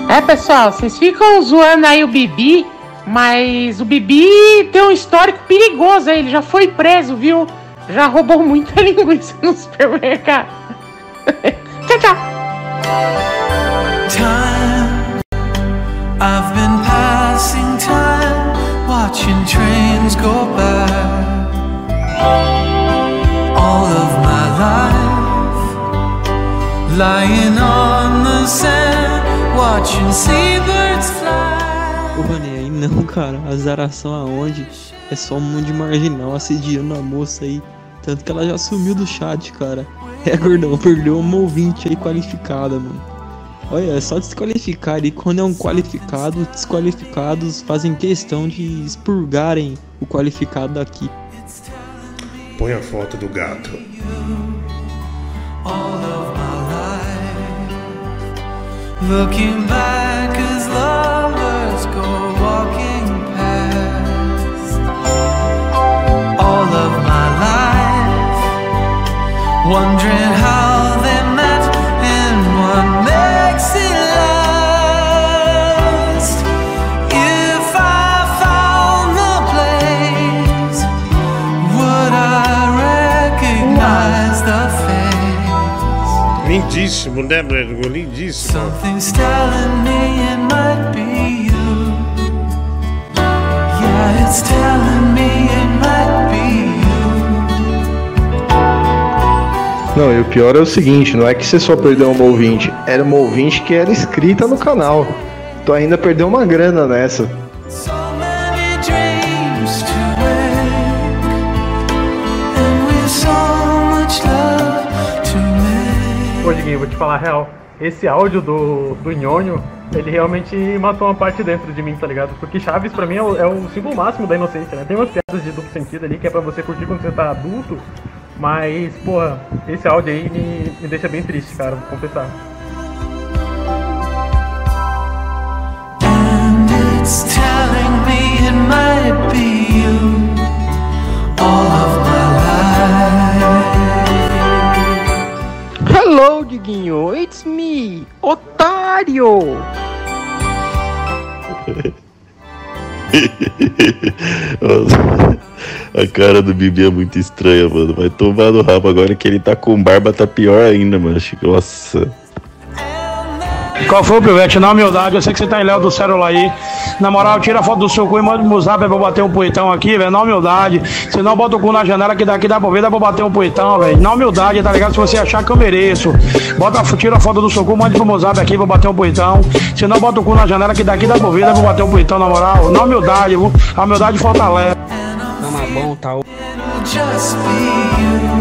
É, pessoal, vocês ficam zoando aí o Bibi, mas o Bibi tem um histórico perigoso aí, ele já foi preso, viu? Já roubou muita linguiça no supermercado. tchau, tchau. Time, watching trains go by. All of my life, lying on the sand, watching seabirds fly. Ô, Rony, aí não, cara. Azaração aonde? É só um de marginal assediando a moça aí. Tanto que ela já sumiu do chat, cara. É, gordão, perdeu uma ouvinte aí qualificada, mano. Olha, é só desqualificar e quando é um qualificado, desqualificados fazem questão de expurgarem o qualificado daqui. Põe a foto do gato. all of my life. Looking back as lovers go walking past. All of my life, wondering how Lindíssimo, né, Breno? Lindíssimo. Something's telling me it might be you. Yeah, it's telling me it might be you. Não, e o pior é o seguinte, não é que você só perdeu uma ouvinte, era uma ouvinte que era inscrita no canal. Tu ainda perdeu uma grana nessa. Make. Ô, Diguinho, vou te falar a real. Esse áudio do, do Nhonho, ele realmente matou uma parte dentro de mim, tá ligado? Porque Chaves pra mim é o, é o símbolo máximo da inocência, né? Tem umas piadas de duplo sentido ali que é pra você curtir quando você tá adulto, mas, porra, esse áudio aí me, me deixa bem triste, cara, vou confessar. And it's telling me it might be Hello, Diguinho, it's me, otário! A cara do Bibi é muito estranha, mano. Vai tomar no rabo agora que ele tá com barba, tá pior ainda, mano. Nossa. Qual foi o pivete? Na humildade, eu sei que você tá em Léo do celular aí. Na moral, tira a foto do seu cu e manda pro zap pra eu bater um poetão aqui, velho. Na humildade. Se não, bota o cu na janela que daqui dá pra ver, dá pra bater um poetão, velho. Na humildade, tá ligado? Se você achar que eu mereço. Bota, tira a foto do seu cu, manda pro meu zap aqui pra bater um poetão. Se não, bota o cu na janela que daqui dá pra ver, dá pra bater um poetão, na moral. Na humildade, a humildade fortalece. Mas bom, tá. Just be you.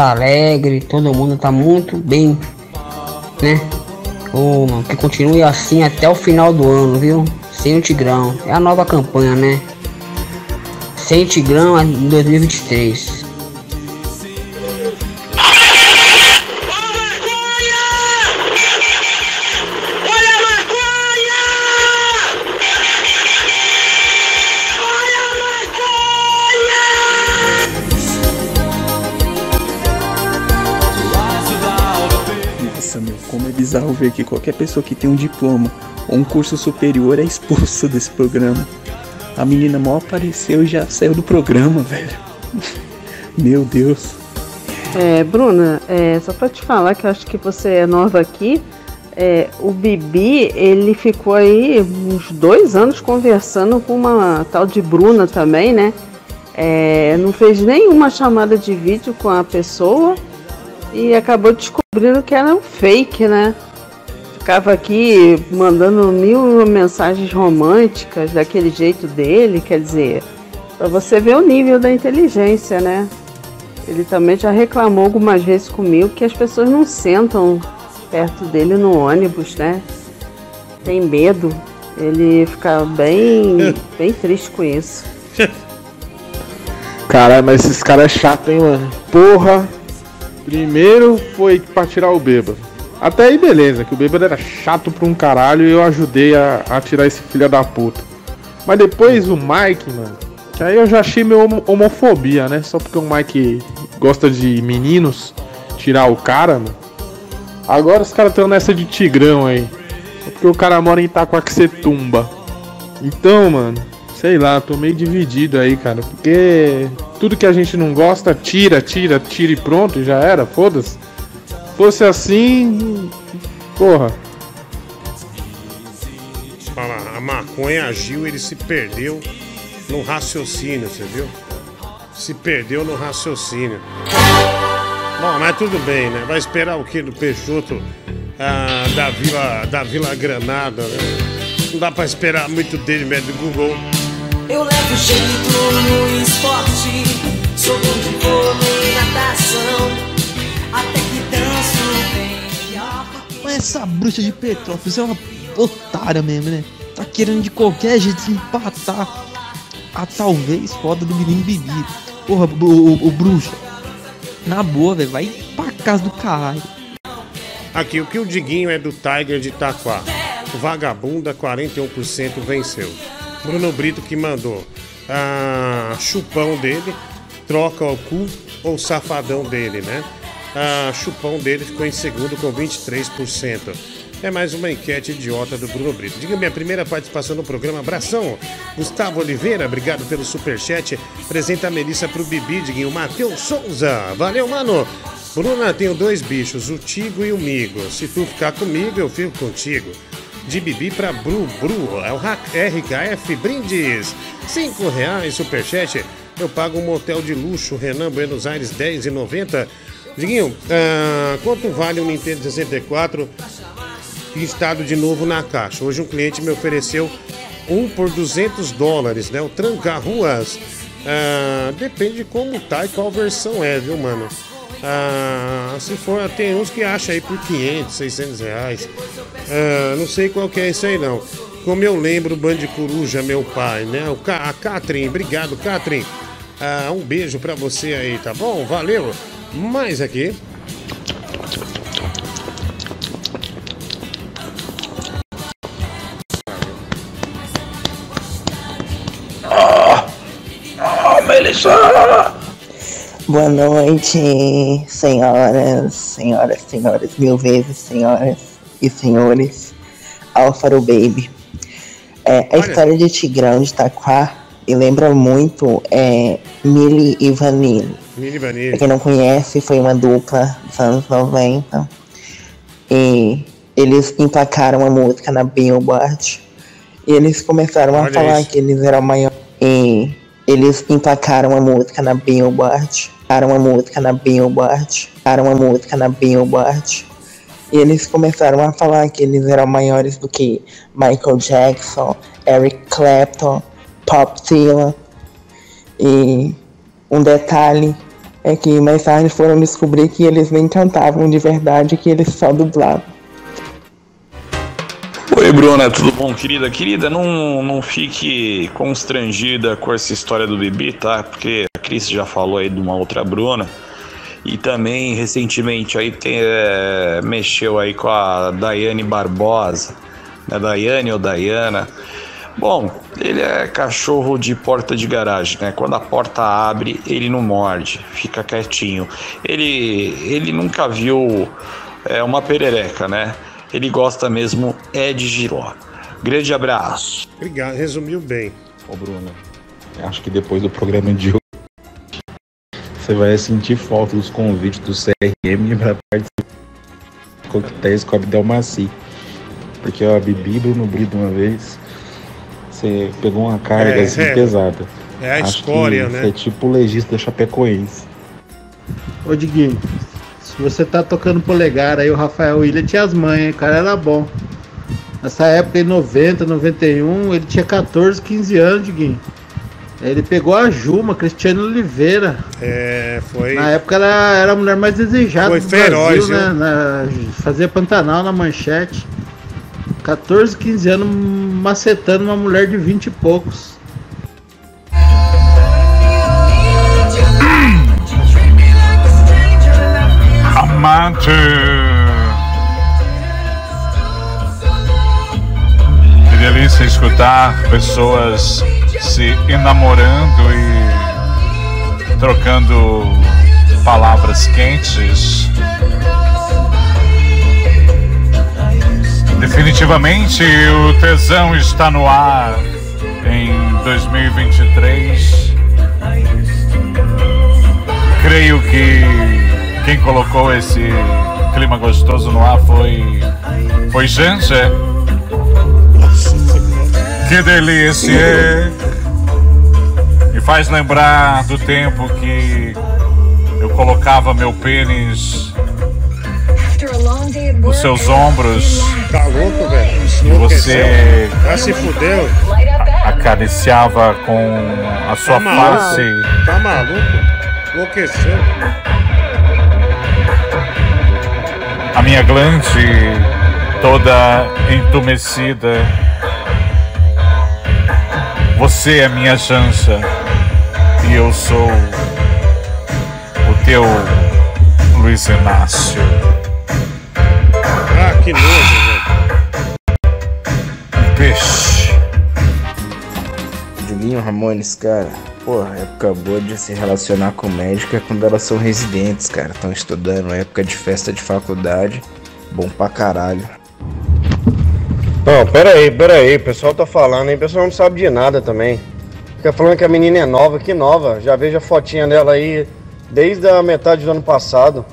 Tá alegre, todo mundo tá muito bem, né? Ô, mano, que continue assim até o final do ano, viu? Sem o Tigrão. É a nova campanha, né? Sem Tigrão em 2023. Bizarro ver que qualquer pessoa que tem um diploma ou um curso superior é expulsa desse programa. A menina mal apareceu e já saiu do programa, velho. Meu Deus. É, Bruna, é, só pra te falar que eu acho que você é nova aqui. é, o Bibi, ele ficou aí uns dois anos conversando com uma tal de Bruna também, né? É, não fez nenhuma chamada de vídeo com a pessoa e acabou descobrindo que era um fake, né? Ficava aqui mandando mil mensagens românticas daquele jeito dele, quer dizer, pra você ver o nível da inteligência, né? Ele também já reclamou algumas vezes comigo que as pessoas não sentam perto dele no ônibus, né? Tem medo. Ele fica bem, bem triste com isso. Caralho, mas esses caras é chato, hein, mano? Porra! Primeiro foi pra tirar o bêbado. Até aí beleza, que o bêbado era chato pra um caralho e eu ajudei a, a tirar esse filho da puta. Mas depois o Mike, mano, que aí eu já achei homo- homofobia, né? Só porque o Mike gosta de meninos, tirar o cara, mano. Agora os caras estão nessa de tigrão aí. Só porque o cara mora em Itacoaxetumba. Então, mano, sei lá, tô meio dividido aí, cara. Porque tudo que a gente não gosta, tira, tira, tira e pronto, já era, foda-se. Fosse assim. Porra. Fala, a maconha agiu, ele se perdeu no raciocínio, você viu? Se perdeu no raciocínio. Bom, mas tudo bem, né? Vai esperar o que do Peixoto ah, da, Vila, da Vila Granada, né? Não dá pra esperar muito dele, mesmo do Google. Eu levo jeito no esporte, sou bom de vôlei e natação. Até que danço bem. Mas essa bruxa de Petrópolis é uma otária mesmo, né? Tá querendo de qualquer jeito empatar a talvez foda do menino Bibi. Porra, o, o, o bruxa. Na boa, velho, vai pra casa do caralho. Aqui, o que o Diguinho é do Tiger de Itaquá. O Vagabunda, 41% venceu. Bruno Brito que mandou. Ah, chupão dele, troca o cu ou safadão dele, né? Ah, chupão dele ficou em segundo com 23%. É mais uma enquete idiota do Bruno Brito. Diga minha primeira participação no programa. Abração. Gustavo Oliveira, obrigado pelo superchat. Apresenta a Melissa pro Bibi, Diguinho. Matheus Souza. Valeu, mano. Bruna, tenho dois bichos, o Tigo e o Migo. Se tu ficar comigo, eu fico contigo. De Bibi pra Bru, Bru, é o RKF Brindes. Cinco reais, superchat. Eu pago um motel de luxo, Renan Buenos Aires, 10,90. Diguinho, ah, quanto vale um Nintendo 64 listado de novo na caixa? Hoje um cliente me ofereceu um por 200 dólares, né? O Tranca-Ruas. Ah, depende de como tá e qual versão é, viu, mano? Ah, se for, tem uns que acham aí por 500, 600 reais. Ah, não sei qual que é isso aí, não. Como eu lembro, Band Coruja, meu pai, né? O Ca- a Catrin, obrigado, Catrin. Ah, um beijo pra você aí, tá bom? Valeu. Mais aqui. Boa noite, senhoras, senhoras, senhoras, mil vezes senhoras e senhores. Alfaro Baby. É, a história de Tigrão de Itaquá me lembra muito é, Millie e Vanille. Mini Vanille. Pra quem não conhece, foi uma dupla dos anos 90. E eles emplacaram a música na Billboard. E eles começaram a Olha falar isso. que eles eram maior. E eles emplacaram a música na Billboard. Emplacaram a música na Billboard. Emplacaram a música na Billboard. E eles começaram a falar que eles eram maiores do que Michael Jackson, Eric Clapton, Pop Dylan. E um detalhe é que mais tarde foram descobrir que eles nem cantavam de verdade, que eles só dublavam. Oi, Bruna, tudo bom, querida? Querida, não, não fique constrangida com essa história do Bibi, tá? Porque Cris já falou aí de uma outra Bruna. E também, recentemente, aí tem, é, mexeu aí com a Daiane Barbosa. Né? Daiane ou Dayana. Bom, ele é cachorro de porta de garagem, né? Quando a porta abre, ele não morde, fica quietinho. Ele, ele nunca viu é, uma perereca, né? Ele gosta mesmo é de giló. Grande abraço. Obrigado, resumiu bem. Ô Bruna, eu acho que depois do programa de hoje você vai sentir falta dos convites do CRM pra participar dos coquetéis com a Abdel Maci. Porque a Bibi Bruno Brito uma vez, você pegou uma carga É, assim é. pesada. É a Acho escória, né? Você é tipo o legista da Chapecoense. Ô Diguinho, se você tá tocando polegar aí, o Rafael William tinha as manhas, o cara era bom. Nessa época, em 90, 91, ele tinha 14, 15 anos, Diguinho. Ele pegou a Juma, Cristiano Oliveira. É, foi. Na época ela era a mulher mais desejada Foi do feroz, Brasil, né? Na- fazia Pantanal na manchete. 14, 15 anos macetando uma mulher de 20 e poucos. Amante. Delícia escutar pessoas se enamorando e trocando palavras quentes. Definitivamente o tesão está no ar em 2023. Creio que quem colocou esse clima gostoso no ar foi foi gente. Que delícia! Me faz lembrar do tempo que eu colocava meu pênis nos seus ombros. Tá louco, velho? E você Já se fudeu? acariciava com a sua Tá maluco? face. Tá maluco? Enlouqueceu. A minha glande toda entumecida. Você é minha jança e eu sou o teu Luiz Inácio. Ah, que nojo, velho. Peixe. Julinho Ramones, cara, porra, época boa de se relacionar com médico é quando elas são residentes, cara. Estão estudando, época de festa de faculdade. Bom pra caralho. Não, pera aí, pera aí, o pessoal tá falando aí, o pessoal não sabe de nada também. Fica falando que a menina é nova, que nova, já vejo a fotinha dela aí desde a metade do ano passado.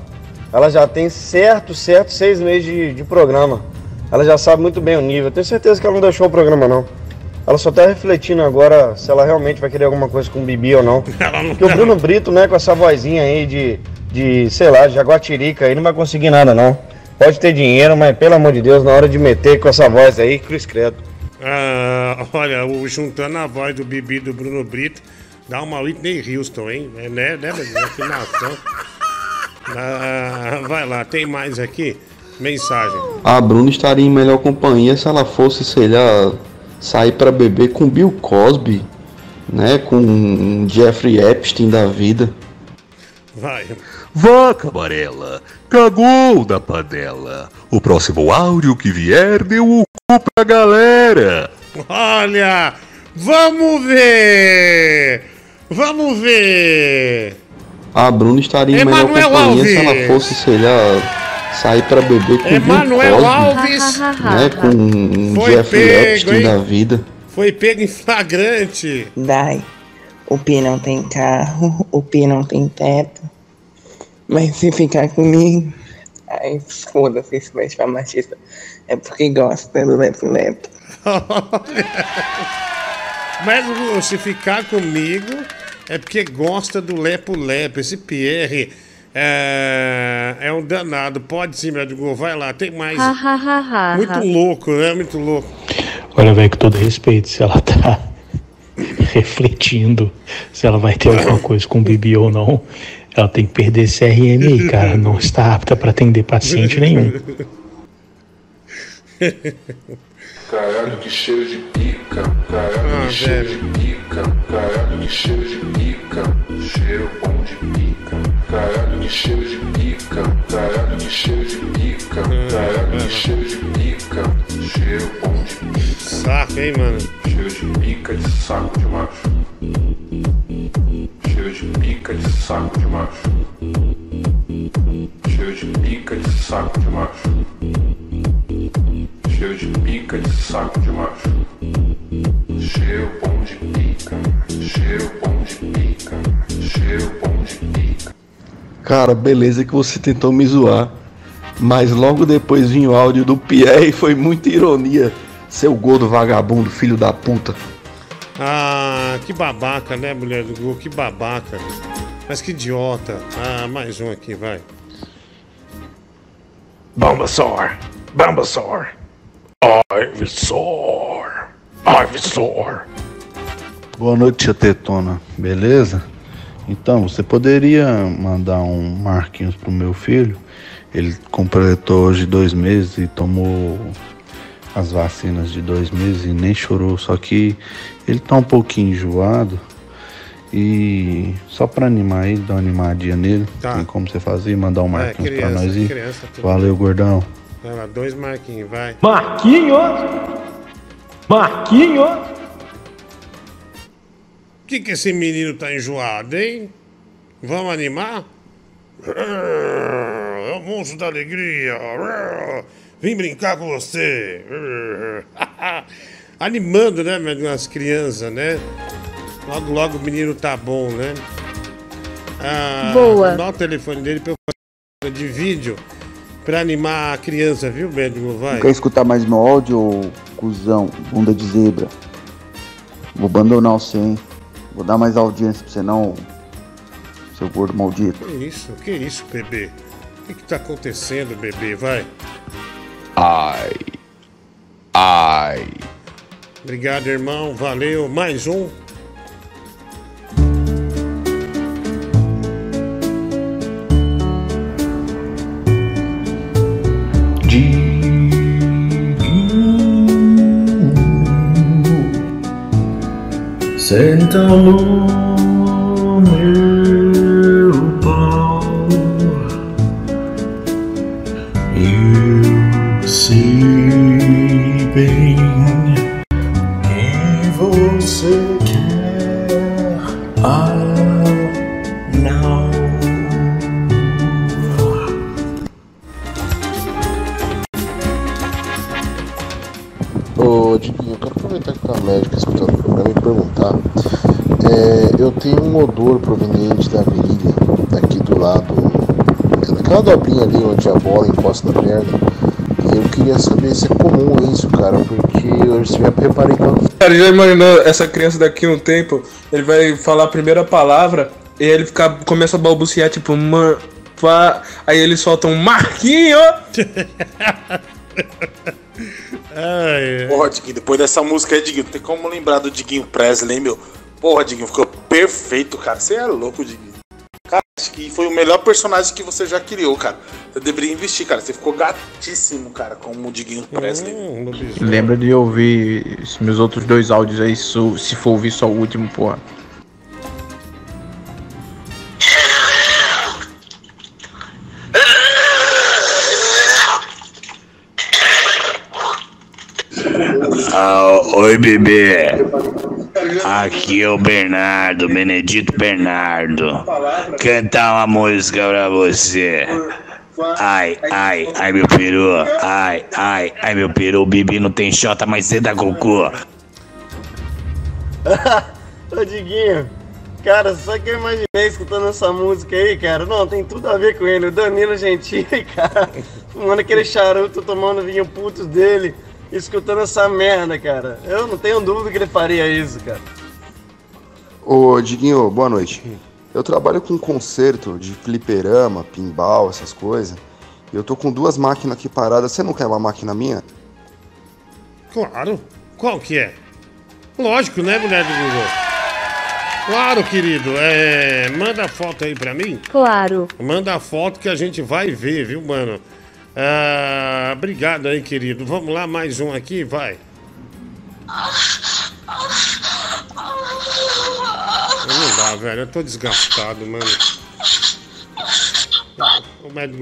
Ela já tem certo, certo seis meses de, de programa. Ela já sabe muito bem o nível, tenho certeza que ela não deixou o programa não. Ela só tá refletindo agora se ela realmente vai querer alguma coisa com o Bibi ou não. Porque o Bruno Brito, né, com essa vozinha aí de, de sei lá, de jaguatirica aí, não vai conseguir nada não. Pode ter dinheiro, mas pelo amor de Deus, na hora de meter com essa voz aí, Cruz Credo. Ah, olha, o, juntando a voz do Bibi do Bruno Brito, dá uma Whitney Houston, hein? É, né, né? Afinação. Ah, vai lá, tem mais aqui? Mensagem. A Bruna estaria em melhor companhia se ela fosse, sei lá, sair pra beber com Bill Cosby, né? Com um Jeffrey Epstein da vida. Vai. Vaca amarela, cagou da panela. O próximo áudio que vier deu o cu pra galera. Olha, vamos ver! Vamos ver! A Bruna estaria em melhor companhia se Alves. ela fosse, sei lá, sair pra beber com Emanuel Bill Alves né? Com um Foi Jeffrey pego, Epstein hein? da vida. foi pego em flagrante. Dai, o Pi não tem carro, o Pi não tem teto. Mas se ficar comigo, ai foda-se se vai chamar machista. É porque gosta do lepo lepo. Mas se ficar comigo é porque gosta do lepo-lepo. Esse Pierre é, é um danado. Pode sim, meu Gol. Vai lá, tem mais. Muito louco, né? Muito louco. Olha, velho, com todo respeito, se ela tá refletindo se ela vai ter alguma coisa com o Bibi ou não, ela tem que perder esse CRM aí, cara. Não está apta pra atender paciente nenhum. Caralho, que cheiro de pica. Caralho, Ah, que cheiro velho. de pica. Caralho, que cheiro de pica. Cheiro bom de pica. Caralho, que cheiro de pica. Caralho, que cheiro de pica. Caralho, que cheiro de pica. Cheiro bom de pica. Saco, hein, mano? Cheiro de pica de saco de macho. Cheiro de pica de saco de macho. Cheiro de pica de saco de macho. Cheiro de pica de saco de macho. Cheiro bom de pica, cheiro bom de pica, cheiro bom de pica. Cara, beleza que você tentou me zoar. Mas logo depois vinha o áudio do Pierre e foi muita ironia. Seu gordo vagabundo, filho da puta. Ah, que babaca, né, mulher do Google? Que babaca. Mas que idiota. Ah, mais um aqui, vai. Bulbasaur, Bulbasaur, Ivysaur, Ivysaur. Boa noite, tia Tetona. Beleza? Então, você poderia mandar um Marquinhos pro meu filho? Ele completou hoje dois meses e tomou as vacinas de dois meses e nem chorou. Só que ele tá um pouquinho enjoado. E só pra animar ele, dar uma animadinha nele, Tá. tem como você fazer, mandar um Marquinhos pra criança, nós ir. criança, Valeu, gordão. Vai lá, dois marquinhos, vai. Marquinhos! Marquinhos! Por que, que esse menino tá enjoado, hein? Vamos animar? É o monstro da alegria. Vim brincar com você. Animando, né, meu, as crianças, né? Logo, logo o menino tá bom, né? Ah, Boa. Dá o telefone dele pra eu fazer de vídeo pra animar a criança, viu, médico? Vai. Quer escutar mais meu áudio, cuzão, bunda de zebra? Vou abandonar você, hein? Vou dar mais audiência pra você não, seu gordo maldito. Que isso? Que isso, bebê? O que, que tá acontecendo, bebê? Vai. Ai. Ai. Obrigado, irmão. Valeu. Mais um. Senta no reparei que Cara, já imaginou essa criança daqui a um tempo? Ele vai falar a primeira palavra e ele fica, começa a balbuciar, tipo, man, pá. Aí ele solta um Marquinho! Porra, Diguinho, depois dessa música aí, Diguinho, não tem como lembrar do Diguinho Presley, hein, meu? Porra, Diguinho, ficou perfeito, cara. Você é louco, Diguinho. Que foi o melhor personagem que você já criou, cara. Você deveria investir, cara. Você ficou gatíssimo, cara, como o Diguinho Presley. Lembra de ouvir meus outros dois áudios aí, se se for ouvir só o último, porra. Ah, oi, bebê. Aqui é o Bernardo, Benedito Bernardo. Cantar uma música pra você. Ai, ai, ai, meu peru. Ai, ai, ai, meu peru. O Bibi não tem xota, mas você dá cocô. Ô Diguinho, cara, só que eu imaginei escutando essa música aí, cara. Não, tem tudo a ver com ele. O Danilo Gentili, cara, fumando aquele charuto, tomando vinho putos dele, escutando essa merda, cara. Eu não tenho dúvida que ele faria isso, cara. Ô, Diguinho, boa noite. Eu trabalho com conserto de fliperama, pinball, essas coisas. E eu tô com duas máquinas aqui paradas. Você não quer uma máquina minha? Claro. Qual que é? Lógico, né, mulher do Google? Claro, querido. É, manda a foto aí pra mim. Claro. Manda a foto que a gente vai ver, viu, mano? Ah, obrigado aí, querido. Vamos lá, mais um aqui, vai. Não dá, velho. Eu tô desgastado, mano.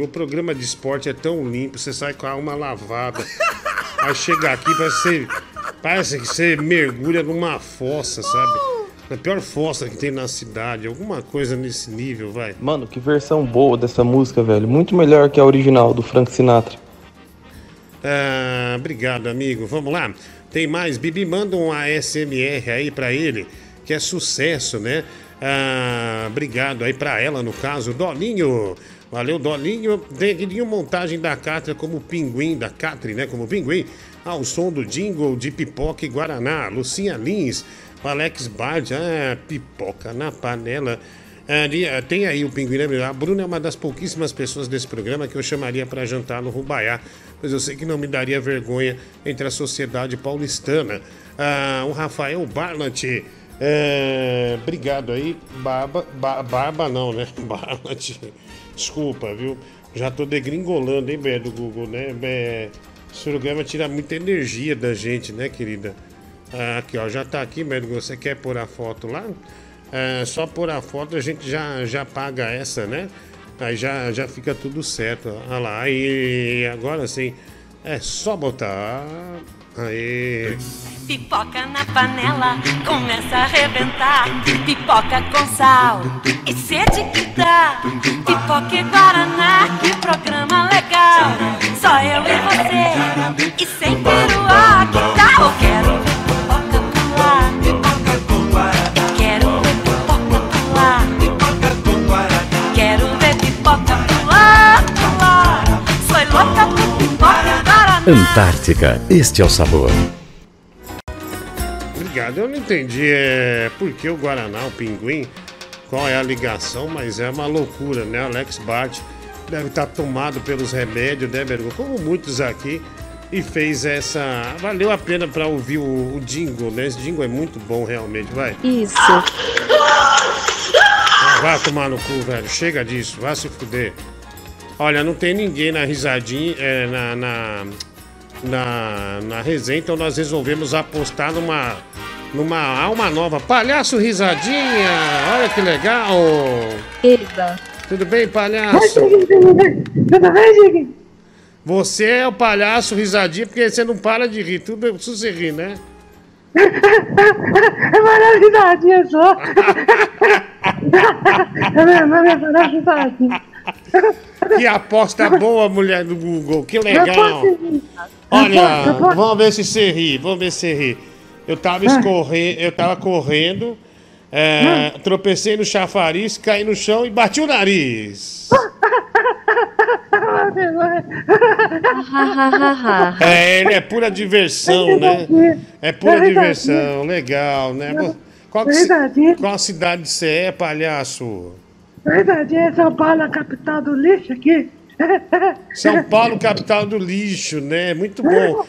O, programa de esporte é tão limpo, você sai com a alma lavada. Aí chega aqui, parece, parece que você mergulha numa fossa, sabe? Na pior fossa que tem na cidade, alguma coisa nesse nível, vai. Mano, que versão boa dessa música, velho. Muito melhor que a original do Frank Sinatra. Ah, obrigado, amigo. Vamos lá. Tem mais. Bibi, manda um ASMR aí pra ele, que é sucesso, né? Ah, obrigado aí pra ela, no caso. Dolinho. Valeu, Dolinho. Neguinho, montagem da Cátria como pinguim, da Catri, né? Como pinguim. Ao som do jingle de pipoca e Guaraná. Lucinha Lins. Alex Bard. Ah, pipoca na panela. Ah, ah, tem aí o pinguim? A Bruna é uma das pouquíssimas pessoas desse programa que eu chamaria para jantar no Rubaiá, pois eu sei que não me daria vergonha entre a sociedade paulistana. Ah, o Rafael Barlat. é, obrigado aí. Barba, ba- barba não, né? Barlat. Desculpa, viu? Já tô degringolando, hein, Bé, do Google, né? Bé, esse programa tira muita energia da gente, né, querida? Ah, aqui, ó, já tá aqui, Médico. Você quer pôr a foto lá? É, só pôr a foto a gente já, já paga essa, né? Aí já, já fica tudo certo. Olha lá, aí agora sim. É só botar. Aí. Pipoca na panela, começa a arrebentar. Pipoca com sal e sede que dá. Pipoca e Guaraná, que programa legal. Só eu e você, e sem peruá, que tal? Quero Antártica, este é o sabor. Obrigado. Eu não entendi é, por que o Guaraná, o pinguim, qual é a ligação, mas é uma loucura, né? Alex Bart deve estar tomado pelos remédios, né, Bergo? Como muitos aqui. E fez essa. Valeu a pena para ouvir o, o jingle, né? Esse jingle é muito bom, realmente. Vai. Isso. Ah, Vai tomar no cu, velho. Chega disso, vai se fuder. Olha, não tem ninguém na risadinha, é, na, na, na, na resenha, então nós resolvemos apostar numa, numa alma nova. Palhaço Risadinha, olha que legal. Eba. Tudo bem, palhaço? Tudo bem, Diguinho? Você é o palhaço Risadinha porque você não para de rir, tudo precisa você rir, né? É maravilhosidade, só. É é maravilhosidade. Que aposta boa, mulher do Google, que legal. Olha, vamos ver se você ri, vamos ver se você ri. Eu tava escorrendo, eu tava correndo, é, tropecei no chafariz, caí no chão e bati o nariz. É, ele é pura diversão, né? É pura diversão, legal, né? Qual, que qual cidade você é, palhaço? Verdade, é São Paulo, a capital do lixo aqui. São Paulo, capital do lixo, né? Muito bom.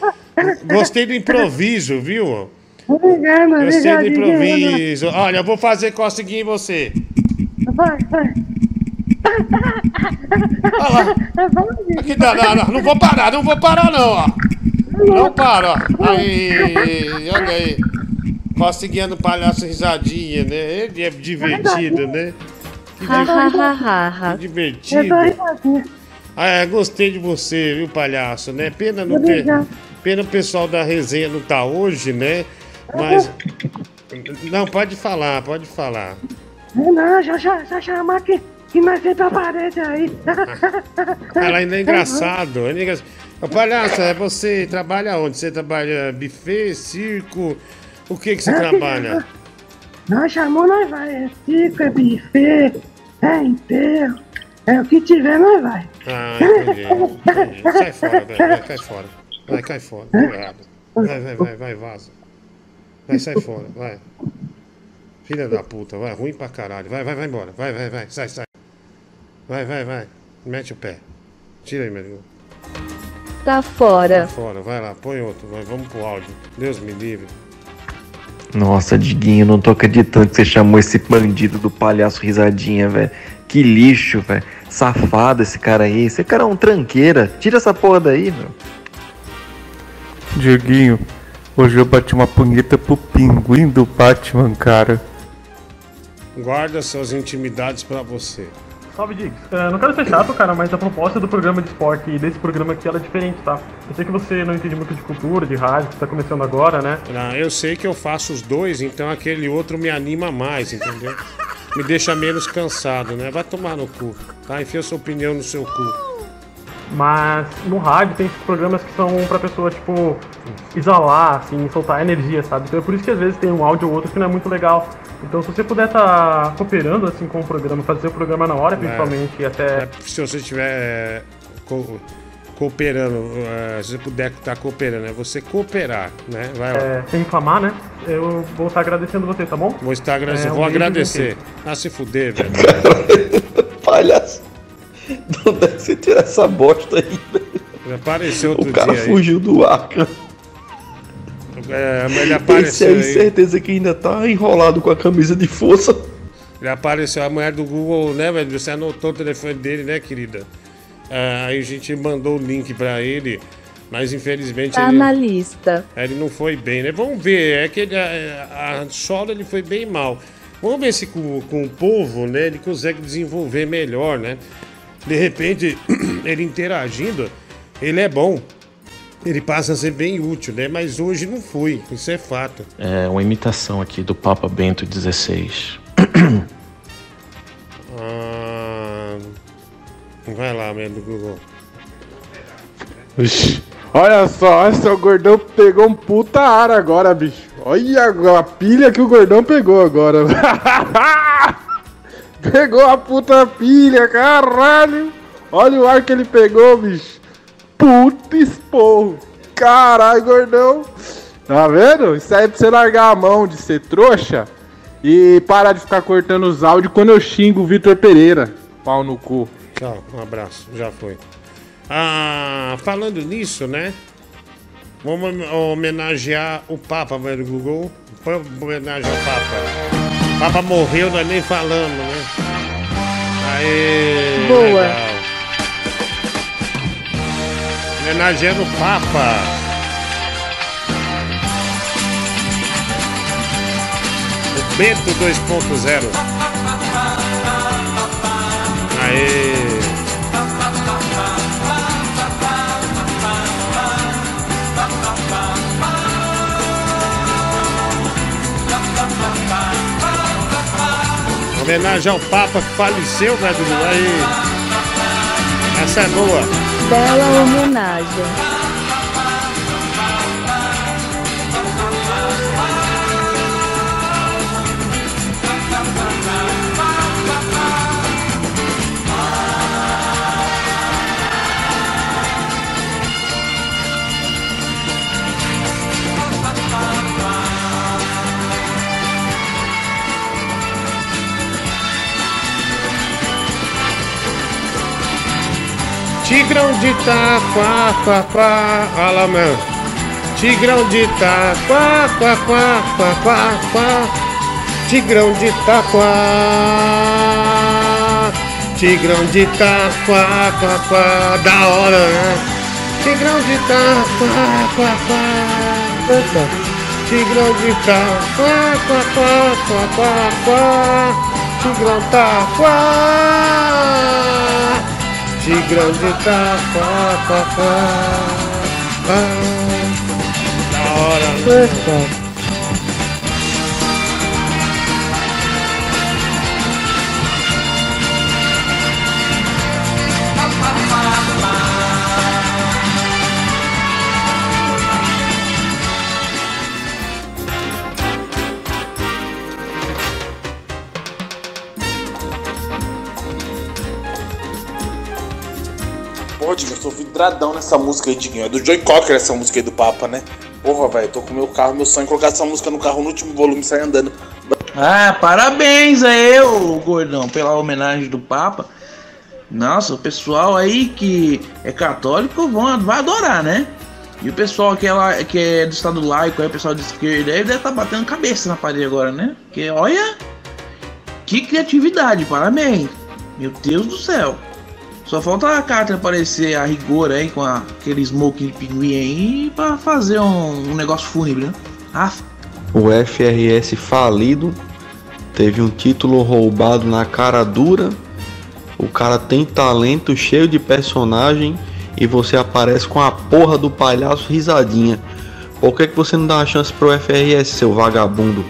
Gostei do improviso, viu? Obrigado, Gostei do obrigado. improviso. Olha, eu vou fazer coceguinha em você. Vai, vai. Aqui dá, não, não, não vou parar, não vou parar não, ó. Não para, ó. Aí, olha aí. Coceguinha no palhaço risadinha, né? Ele é divertido, né? Que, Ha, di- ha, ha, ha, ha. que divertido. Ah, é, gostei de você, viu, palhaço, né? Pena não. Pena o pessoal da resenha não tá hoje, né? Mas. Não, pode falar, pode falar. Não, já, já, já chamar que, que nós sempre aparece aí. Ela ainda é engraçado. É engraçado. Ô, palhaço, é você trabalha onde? Você trabalha buffet, circo? O que que você trabalha? Nós chamou, nós vai. É circo, é buffet, é enterro. É o que tiver, nós vai. Ah, entendi. entendi. Sai fora, velho. Vai, cai fora. Vai, cai fora. Vai, vai, vai, vai, vaza. Vai, sai fora, vai. Filha da puta, vai, ruim pra caralho. Vai, vai, vai embora. Vai, vai, vai, sai, sai. Vai, vai, vai. Mete o pé. Tira aí, meu irmão. Tá fora. Fora, vai lá, põe outro. Vai, vamos pro áudio. Deus me livre. Nossa, Diguinho, não tô acreditando que você chamou esse bandido do palhaço risadinha, velho. Que lixo, velho. Safado esse cara aí. Esse cara é um tranqueira. Tira essa porra daí, meu. Dieguinho, hoje eu bati uma punheta pro pinguim do Batman, cara. Guarda suas intimidades pra você. Salve, Dix. É, não quero ser chato, cara, mas a proposta do programa de esporte e desse programa aqui é diferente, tá? Eu sei que você não entende muito de cultura, de rádio, que tá começando agora, né? Eu sei que eu faço os dois, então aquele outro me anima mais, entendeu? Me deixa menos cansado, né? Vai tomar no cu, tá? Enfia sua opinião no seu cu. Mas no rádio tem esses programas que são pra pessoa, tipo, isolar, assim, soltar energia, sabe? Então é por isso que às vezes tem um áudio ou outro que não é muito legal. Então se você puder estar cooperando, assim, com o programa, fazer o programa na hora, principalmente, e até... Se você estiver é, co- cooperando, é, se você puder estar cooperando, é você cooperar, né? Vai lá. é, sem reclamar, né? Eu vou estar agradecendo você, tá bom? Vou estar agradecendo, É, um vou agradecer. Ah, se fuder, velho. Palhaço. De onde é que você tira essa bosta aí, Ele apareceu outro O cara dia aí. fugiu do ar, cara. É, mas ele Esse apareceu aí, aí. certeza que ainda tá enrolado com a camisa de força. Ele apareceu, a mulher do Google, né, velho? Você anotou o telefone dele, né, querida? Ah, aí a gente mandou o link pra ele, mas infelizmente Tá ele, na lista. ele não foi bem, né? Vamos ver, é que ele, a, a solo ele foi bem mal. Vamos ver se com, com o povo, né, ele consegue desenvolver melhor, né? De repente, ele interagindo, ele é bom. Ele passa a ser bem útil, né? Mas hoje não foi, isso é fato. É uma imitação aqui do Papa Bento XVI. Ah, vai lá, mesmo do Google. Ixi, olha só, olha só, o gordão pegou um puta ar agora, bicho. Olha a pilha que o gordão pegou agora. pegou a puta pilha, caralho. Olha o ar que ele pegou, bicho. Puta esporro. Caralho, gordão. Tá vendo? Isso aí é pra você largar a mão de ser trouxa e parar de ficar cortando os áudios quando eu xingo o Vitor Pereira. Pau no cu. Tchau, um abraço, já foi. Ah, falando nisso, né? Vamos homenagear o Papa, velho Google. Vamos homenagear o Papa. O Papa morreu, nós nem falamos, né? Aê! Boa. legal. Homenageando o Papa. O Bento 2.0. Homenagem ao Papa que faleceu, né, Dudu? Aí. Essa é boa. Bela homenagem. Tigrão de Itaquá, quá, quá, olha. Tigrão de Itaquá, quá, quá, quá, quá, quá. Tigrão de Itaquá. Tigrão de Itaquá, quá, quá. Da hora, né? Tigrão de Itaquá, quá, quá. Tigrão de Itaquá, quá, quá, quá, quá, quá. Tigrão Taquá. De Taquá, quá, quá. Ah, Da hora. Vidradão nessa música aí, Diguinho. É do Joy Cocker essa música aí do Papa, né? Porra, velho, tô com meu carro, meu sonho é colocar essa música no carro no último volume e sair andando. Ah, parabéns aí, ô gordão, pela homenagem do Papa. Nossa, o pessoal aí que é católico vão, vai adorar, né? E o pessoal que é, lá, que é do Estado laico, aí, o pessoal de esquerda, aí deve estar batendo cabeça na parede agora, né? Porque olha, que criatividade, parabéns. Meu Deus do céu. Só falta a carta aparecer a rigor aí com a- aquele smoking pinguim aí pra fazer um, um negócio fúnebre, né? Ah, O FRS falido teve um título roubado na cara dura. O cara tem talento, cheio de personagem e você aparece com a porra do palhaço risadinha. Por que, que você não dá uma chance pro FRS, seu vagabundo?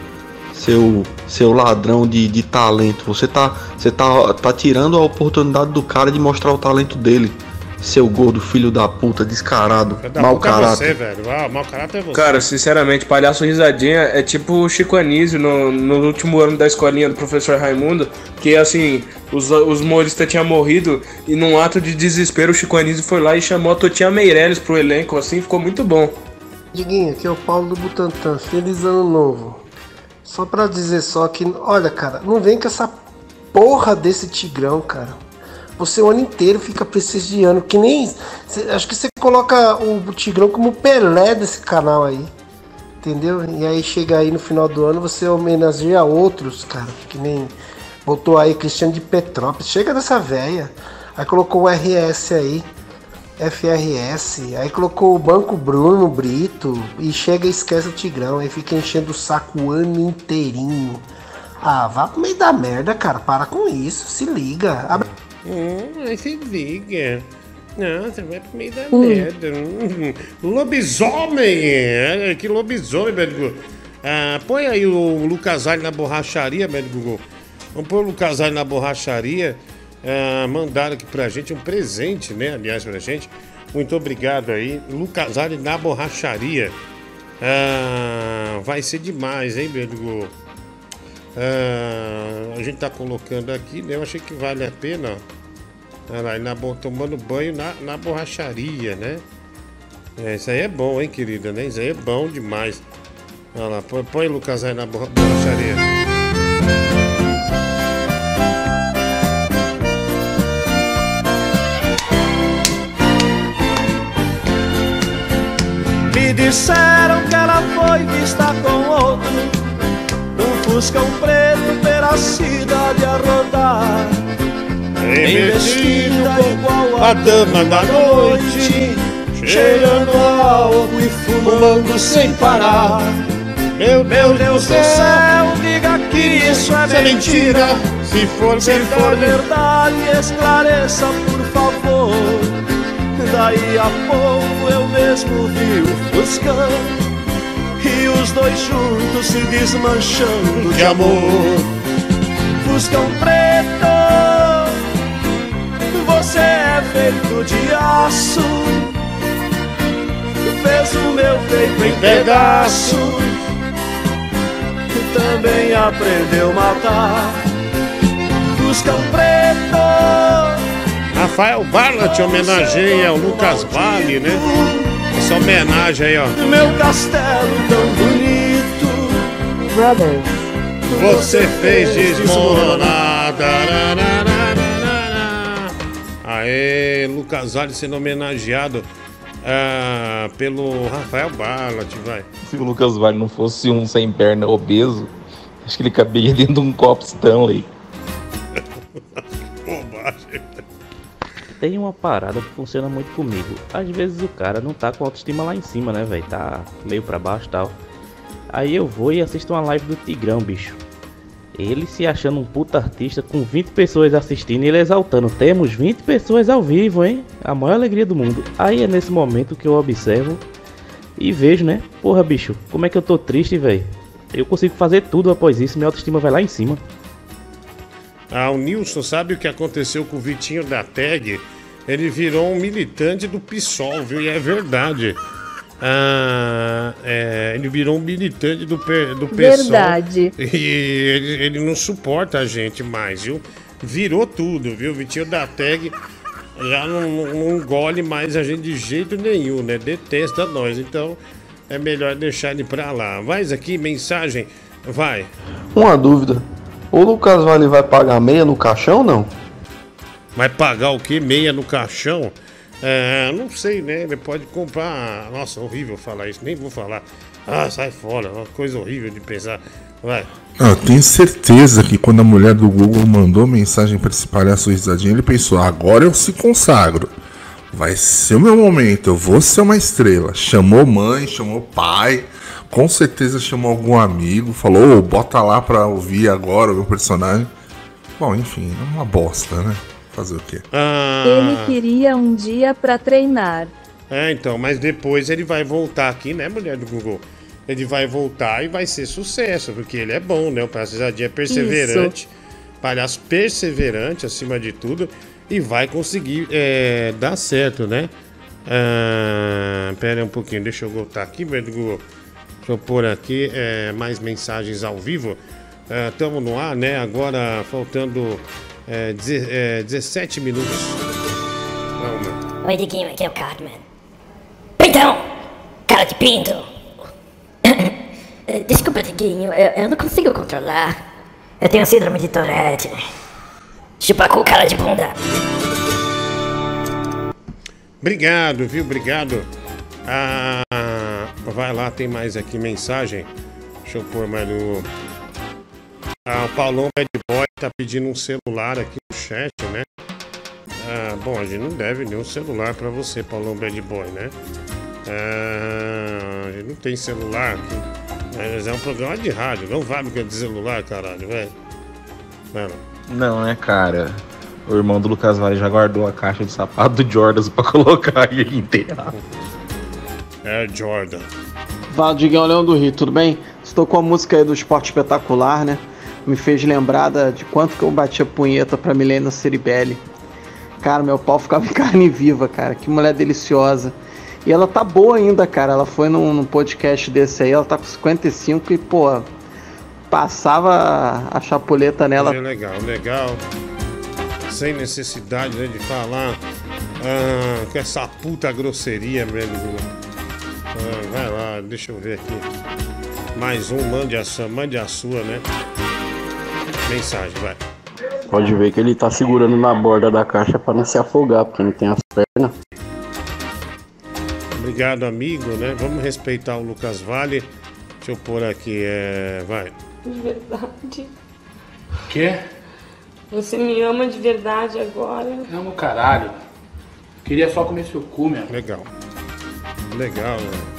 Seu, seu ladrão de, de talento. Você tá, você tá, tá tirando a oportunidade do cara de mostrar o talento dele. Seu gordo filho da puta, descarado, Da mau puta é caráter. você, velho. Ah, mau caráter é você. Cara, sinceramente, palhaço risadinha é tipo o Chico Anísio no, no último ano da escolinha do professor Raimundo, que assim, os, os humoristas tinham morrido e num ato de desespero o Chico Anísio foi lá e chamou a Totinha Meirelles pro elenco, assim, ficou muito bom. Diguinho, aqui é o Paulo do Butantan. Feliz ano novo. Só pra dizer só que, olha, cara, não vem com essa porra desse tigrão, cara. Você o ano inteiro fica prestigiando, que nem. cê- acho que você coloca o Tigrão como Pelé desse canal aí. Entendeu? E aí chega aí no final do ano, você homenageia outros, cara. Que nem. Botou aí Cristiano de Petrópolis. Chega dessa véia. Aí colocou o RS aí. FRS, aí colocou o Banco Bruno Brito e chega e esquece o Tigrão, aí fica enchendo o saco o ano inteirinho. Ah, vá pro meio da merda, cara, para com isso, se liga. Abre- Hum, aí se liga. Não, você vai pro meio da Hum. merda. Hum, Lobisomem! É, que lobisomem, velho. Ah, põe aí o Lucas Alho na borracharia, velho Google. Vamos pôr o Lucas Alho na borracharia. Ah, mandaram aqui pra gente um presente, né? Aliás, pra gente. Muito obrigado aí. Lucas Alho na borracharia. Ah, vai ser demais, hein, velho Google? Ah, a gente tá colocando aqui, né? Eu achei que vale a pena. Olha lá, na, tomando banho na, na borracharia, né? É, isso aí é bom, hein, querida, né? Isso aí é bom demais. Olha lá, põe, põe Lucas aí na borra- borracharia. Disseram que ela foi vista com outro. Num fuscão preto pela cidade a rodar Investida igual a dama da noite Cheirando álcool e fumando sem parar. Meu Meu Deus do céu, diga que isso é mentira. Se for Se for verdade, esclareça por favor Daí a pouco eu mesmo vi o Fuscão E os dois juntos se desmanchando de amor. Fuscão preto Você é feito de aço. Fez o meu peito em pedaço. Também aprendeu a matar. Fuscão preto Rafael Barlat homenageia o Lucas Vale, né? Essa homenagem aí, ó. Meu castelo tão bonito Brothers. Você fez desmoronar. Aê, Lucas Vale sendo homenageado ah, pelo Rafael Barlat, vai. Se o Lucas Vale não fosse um sem perna obeso, acho que ele cabia dentro de um copo Stanley. Tem uma parada que funciona muito comigo. Às vezes o cara não tá com autoestima lá em cima, né, velho? Tá meio pra baixo tal. Aí eu vou e assisto uma live do Tigrão, bicho. Ele se achando um puta artista com 20 pessoas assistindo e ele exaltando. Temos 20 pessoas ao vivo, hein? A maior alegria do mundo. Aí é nesse momento que eu observo e vejo, né? Porra, bicho, como é que eu tô triste, velho? Eu consigo fazer tudo após isso, minha autoestima vai lá em cima. Ah, o Nilson sabe o que aconteceu com o Vitinho da Tag? Ele virou um militante do PSOL, viu? E é verdade. Ah, é, ele virou um militante do, do PSOL. Verdade. E ele, ele não suporta a gente mais, viu? Virou tudo, viu? O Vitinho da Tag já não, não, não engole mais a gente de jeito nenhum, né? Detesta nós. Então é melhor deixar ele pra lá. Mas aqui, mensagem. Vai. Uma dúvida. O Lucas Vale vai pagar meia no caixão ou não? Vai pagar o que? Meia no caixão? É, não sei, né? Ele pode comprar. Nossa, horrível falar isso, nem vou falar. Ah, sai fora, uma coisa horrível de pensar. Vai. Ah, Eu tenho certeza que quando a mulher do Google mandou mensagem para esse palhaço risadinho, ele pensou: agora eu se consagro. Vai ser o meu momento, eu vou ser uma estrela. Chamou mãe, chamou pai, com certeza chamou algum amigo, falou: "Ô, bota lá pra ouvir agora o meu personagem. Bom, enfim, é uma bosta, né? Fazer o quê? Ah, Ele queria um dia pra treinar. É, então, mas depois ele vai voltar aqui, né, mulher do Google? Ele vai voltar e vai ser sucesso, porque ele é bom, né? O Palhaço é perseverante. Palhaço perseverante, acima de tudo. e vai conseguir é, dar certo, né? Ah, pera aí um pouquinho, deixa eu voltar aqui, velho Google. Deixa eu pôr aqui é, mais mensagens ao vivo. Estamos no ar, né? Agora faltando é, deze- é, 17 minutos. Oi, Diguinho, aqui é o Cartman. Pintão! Cara de pinto! Desculpa, Diguinho, eu, eu não consigo controlar. Eu tenho síndrome de Tourette. Chupa cu, cara de bunda. Obrigado, viu? Obrigado. Ah, vai lá, tem mais aqui mensagem. Deixa eu pôr mais no. Ah, o Paulão Bad Boy tá pedindo um celular aqui no chat, né? Ah, bom, a gente não deve nenhum celular pra você, Paulão Bad Boy, né? Ah, a gente não tem celular aqui. Mas é um programa de rádio, não o que é de celular, caralho, velho. Mano, Não, né, cara? O irmão do Lucas Vale já guardou a caixa de sapato do Jordans pra colocar e enterrar. É Jordan. Fala, Diguinho Leão do Rio, tudo bem? Estou com a música aí do Esporte Espetacular, né? Me fez lembrar da- de quanto que eu batia punheta pra Milena Ceribelli. Cara, meu pau ficava em carne viva, cara. Que mulher deliciosa. E ela tá boa ainda, cara. Ela foi num, num podcast desse aí, ela tá com 55 e, pô, passava a chapuleta nela. É legal, legal. Sem necessidade né, de falar ah, com essa puta grosseria, velho. Ah, vai lá, deixa eu ver aqui. Mais um, mande a sua, mande a sua, né? Mensagem, vai. Pode ver que ele tá segurando na borda da caixa pra não se afogar, porque não tem as pernas. Obrigado, amigo, né? Vamos respeitar o Lucas Vale. Deixa eu pôr aqui, é. Vai. De verdade. Quê? Você me ama de verdade agora. Amo caralho. Queria só comer seu cu, meu. Legal. Legal, né?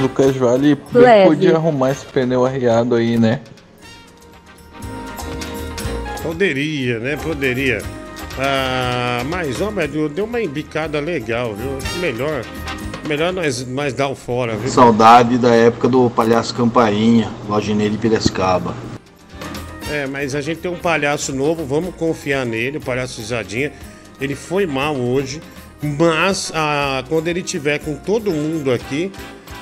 Lucas Vale Leve. podia arrumar esse pneu arriado aí, né? Poderia, né? Poderia. Ah, mas, ó, velho, deu uma embicada legal, viu? Melhor. Melhor nós, nós dar o fora, viu? Saudade da época do Palhaço Campainha, Lojinei de Piracicaba. É, mas a gente tem um palhaço novo, vamos confiar nele, o palhaço Risadinha. Ele foi mal hoje, mas ah, quando ele tiver com todo mundo aqui,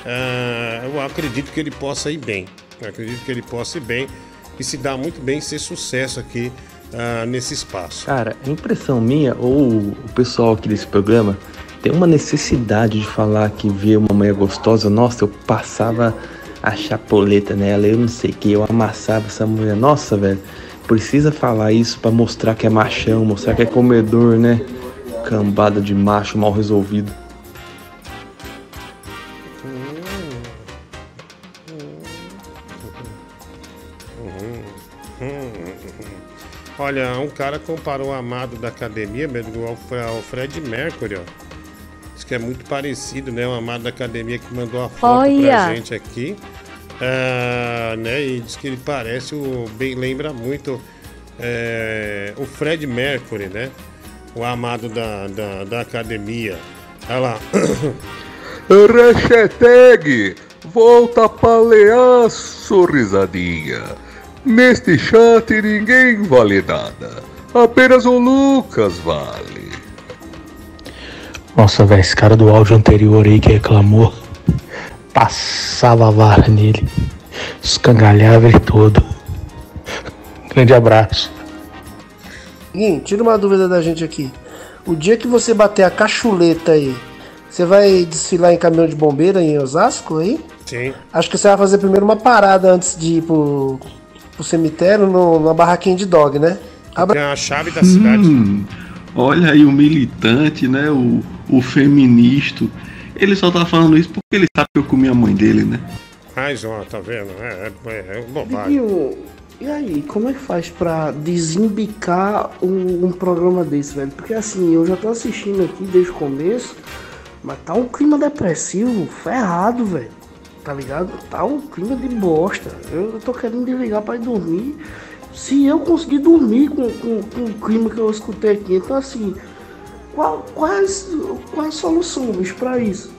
ah, eu acredito que ele possa ir bem. Eu acredito que ele possa ir bem e se dá muito bem ser sucesso aqui ah, nesse espaço. Cara, é impressão minha, ou o pessoal aqui desse programa, tem uma necessidade de falar que ver uma mulher gostosa, nossa, eu passava a chapoleta nela, eu não sei o que, eu amassava essa mulher. Nossa, velho, precisa falar isso pra mostrar que é machão, mostrar que é comedor, né? Cambada de macho mal resolvido. Olha, um cara comparou o amado da academia mesmo ao Fre- ao Fred Mercury, ó. Diz que é muito parecido, né? O amado da academia que mandou a foto Olha. pra gente aqui. Ah, né? E diz que ele parece, o, bem lembra muito é, o Fred Mercury, né? O amado da, da, da academia. Olha lá. Hashtag volta palhaço risadinha. Neste chat ninguém vale nada. Apenas o Lucas vale. Nossa, velho, esse cara do áudio anterior aí que reclamou, passava a vara nele, escangalhava ele todo. Grande abraço. Guinho, tira uma dúvida da gente aqui. O dia que você bater a cachuleta aí, você vai desfilar em caminhão de bombeiro em Osasco aí? Sim. Acho que você vai fazer primeiro uma parada antes de ir pro, pro cemitério no, numa barraquinha de dog, né? Tem a chave da cidade. Hum, olha aí o militante, né? O, o feminista. Ele só tá falando isso porque ele sabe que eu comi a mãe dele, né? Mais uma, tá vendo? É, é, é bobagem. Guinho, e aí, como é que faz pra desembicar um, um programa desse, velho? Porque assim, eu já tô assistindo aqui desde o começo, mas tá um clima depressivo, ferrado, velho. Tá ligado? Tá um clima de bosta. Eu, eu tô querendo desligar pra ir dormir. Se eu conseguir dormir com, com, com o clima que eu escutei aqui, então assim, qual, quais, qual a solução, bicho, pra isso?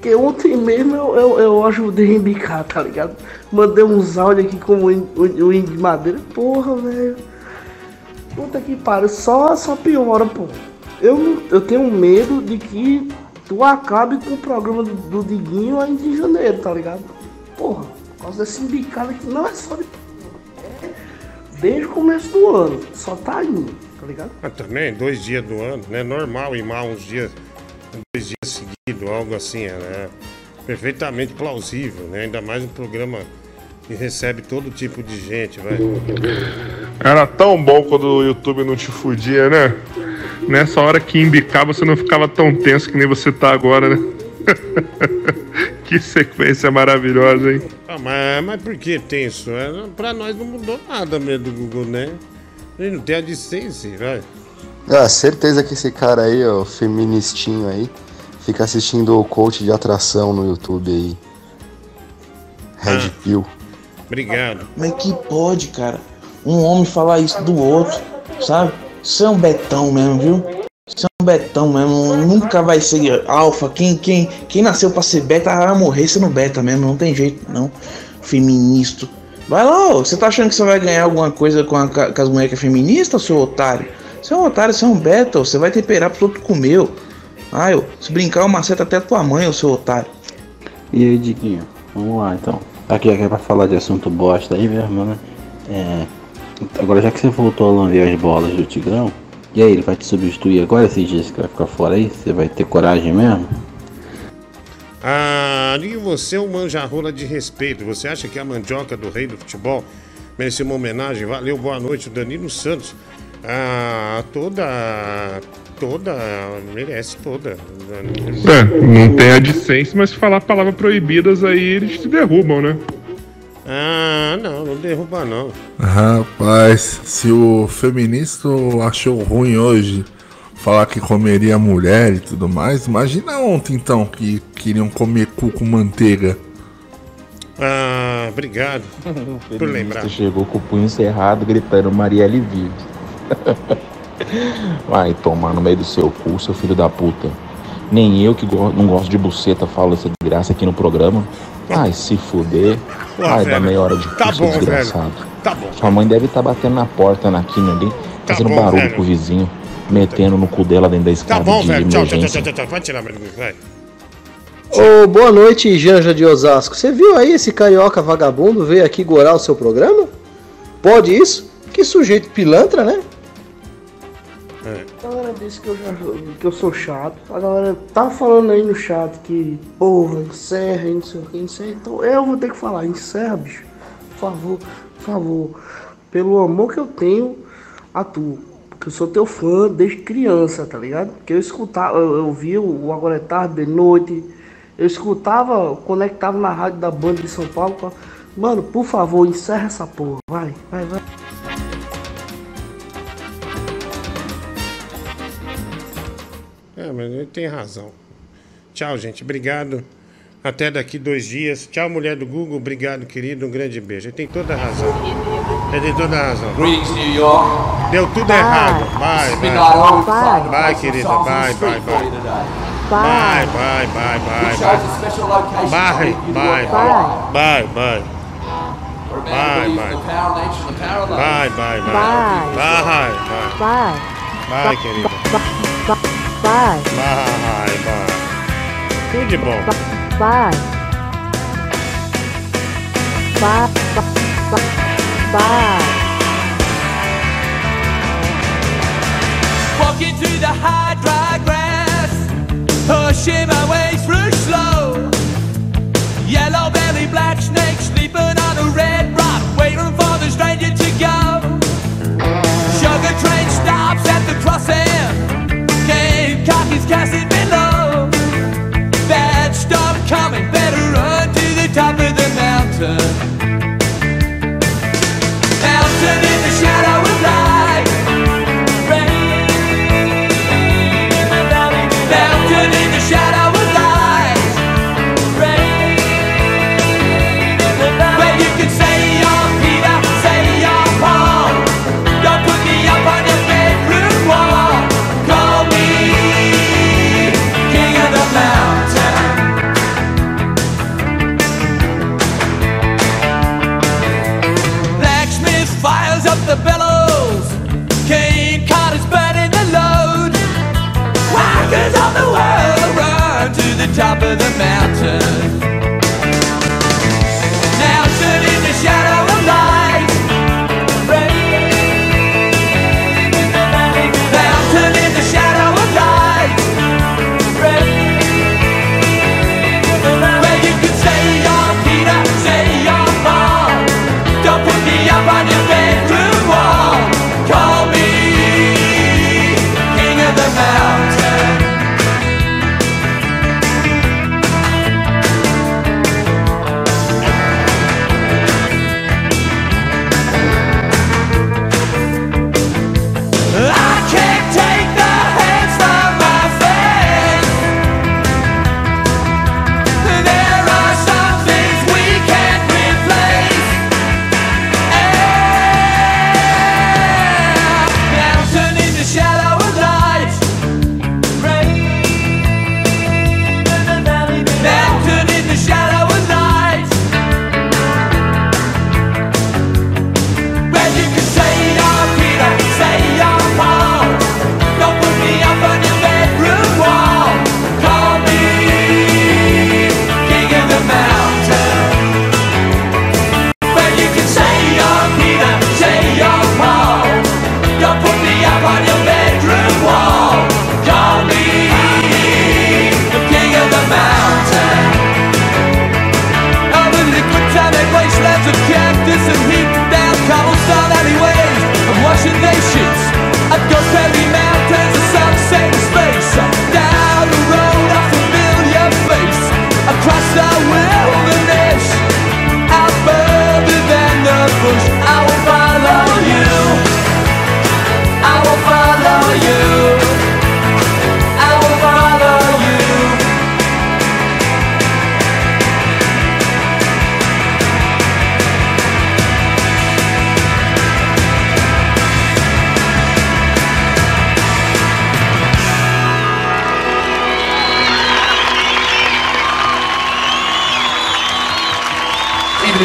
Porque ontem mesmo eu, eu, eu ajudei a embicar, tá ligado? Mandei uns áudios aqui como o, o, Indy Madeira. Porra, velho. Puta que pariu, só, só piora, pô. Eu, eu tenho medo de que tu acabe com o programa do, do Diguinho ainda em janeiro, tá ligado? Porra, por causa desse indicado aqui, não é só de. desde o começo do ano, só tá indo, tá ligado? Ah, também, dois dias do ano, né? Normal ir mal uns dias, dois dias seguidos, algo assim, é né? perfeitamente plausível, né? Ainda mais um programa que recebe todo tipo de gente, vai. Era tão bom quando o YouTube não te fudia, né? Nessa hora que embicava, você não ficava tão tenso que nem você tá agora, né? que sequência maravilhosa, hein? Ah, mas, mas por que tenso? É, pra nós não mudou nada mesmo do Google, né? A gente não tem a licença, vai. Ah, certeza que esse cara aí, ó, feministinho aí, fica assistindo o coach de atração no YouTube aí. Red Pill. Obrigado. Mas que pode, cara, um homem falar isso do outro, sabe? Isso é um betão mesmo, viu? Isso é um betão mesmo, nunca vai ser alfa. Quem, quem, quem nasceu pra ser beta vai morrer sendo beta mesmo, não tem jeito, não. Feminista. Vai lá, ó, você tá achando que você vai ganhar alguma coisa com, a, com as mulheres que é feminista, seu otário? Você é um otário, você é um beta, ó, você vai temperar pro outro comer. Ai, ó, se brincar, eu maceta até tua mãe, ô seu otário. E aí, Diguinho? Vamos lá então. Aqui aqui é pra falar de assunto bosta aí mesmo, né? É. Agora já que você voltou a lamber as bolas do Tigrão, e aí, ele vai te substituir agora esses dias que vai ficar fora aí? Você vai ter coragem mesmo? Ah, e você é um manjarrola de respeito. Você acha que a mandioca do rei do futebol merece uma homenagem? Valeu, boa noite, o Danilo Santos. Ah, toda. Toda. Merece toda. É, não tem a licença, mas se falar palavras proibidas aí, eles te derrubam, né? Ah, não, não derruba não. Rapaz, se o feminista achou ruim hoje falar que comeria mulher e tudo mais, imagina ontem então que queriam comer cu com manteiga. Ah, obrigado por lembrar. Você chegou com o punho encerrado gritando Marielle vive. Vai tomar no meio do seu cu, seu filho da puta. Nem eu que go- não gosto de buceta falo essa desgraça aqui no programa. Vai se fuder. Vai velho, dar meia hora de cu, tá seu bom, velho. desgraçado. Tá bom. Sua mãe deve estar batendo na porta na quina ali, fazendo bom, barulho velho. com o vizinho, metendo no cu dela dentro da Tá escada bom, de velho. Tchau, tchau, tchau, tchau, tchau. Vai tirar, vai. Ô, boa noite, Janja de Osasco. Você viu aí esse carioca vagabundo veio aqui gorar o seu programa? Pode isso? Que sujeito pilantra, né? A galera disse que eu, já, que eu sou chato. A galera tá falando aí no chat que, porra, encerra não sei o que, encerra. Então eu vou ter que falar, encerra, bicho. Por favor, por favor. Pelo amor que eu tenho a tu. Porque eu sou teu fã desde criança, tá ligado? Porque eu escutava, eu, eu o Agora é Tarde de noite. Eu escutava, conectava na rádio da banda de São Paulo. Mano, por favor, encerra essa porra. Vai, vai, vai. É, mas ele tem razão. Tchau, gente. Obrigado. Até daqui dois dias. Tchau, mulher do Google. Obrigado, querido. Um grande beijo. Ele tem toda a razão. Ele tem toda a razão. Greetings, New York. Deu tudo errado. Vai, to play some querida. believes vai. in the power of nature and the power of love. Vai, vai, vai. Vai. Vai, vai. Vai. Vai, querida. Vai. Bye, vai. Tudo de bom. Vai. Vai. Vai. Walking through the high, dry grass, pushing my way through slow. Yellow belly, black snake, sleeping on a red rock, waiting for the stranger to go. Sugar train stops at the crossing, Cock is casting below. Bad storm coming, better run to the top of the. Mountain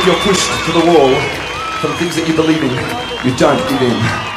you're pushed to the wall from things that you believe in, you don't give in.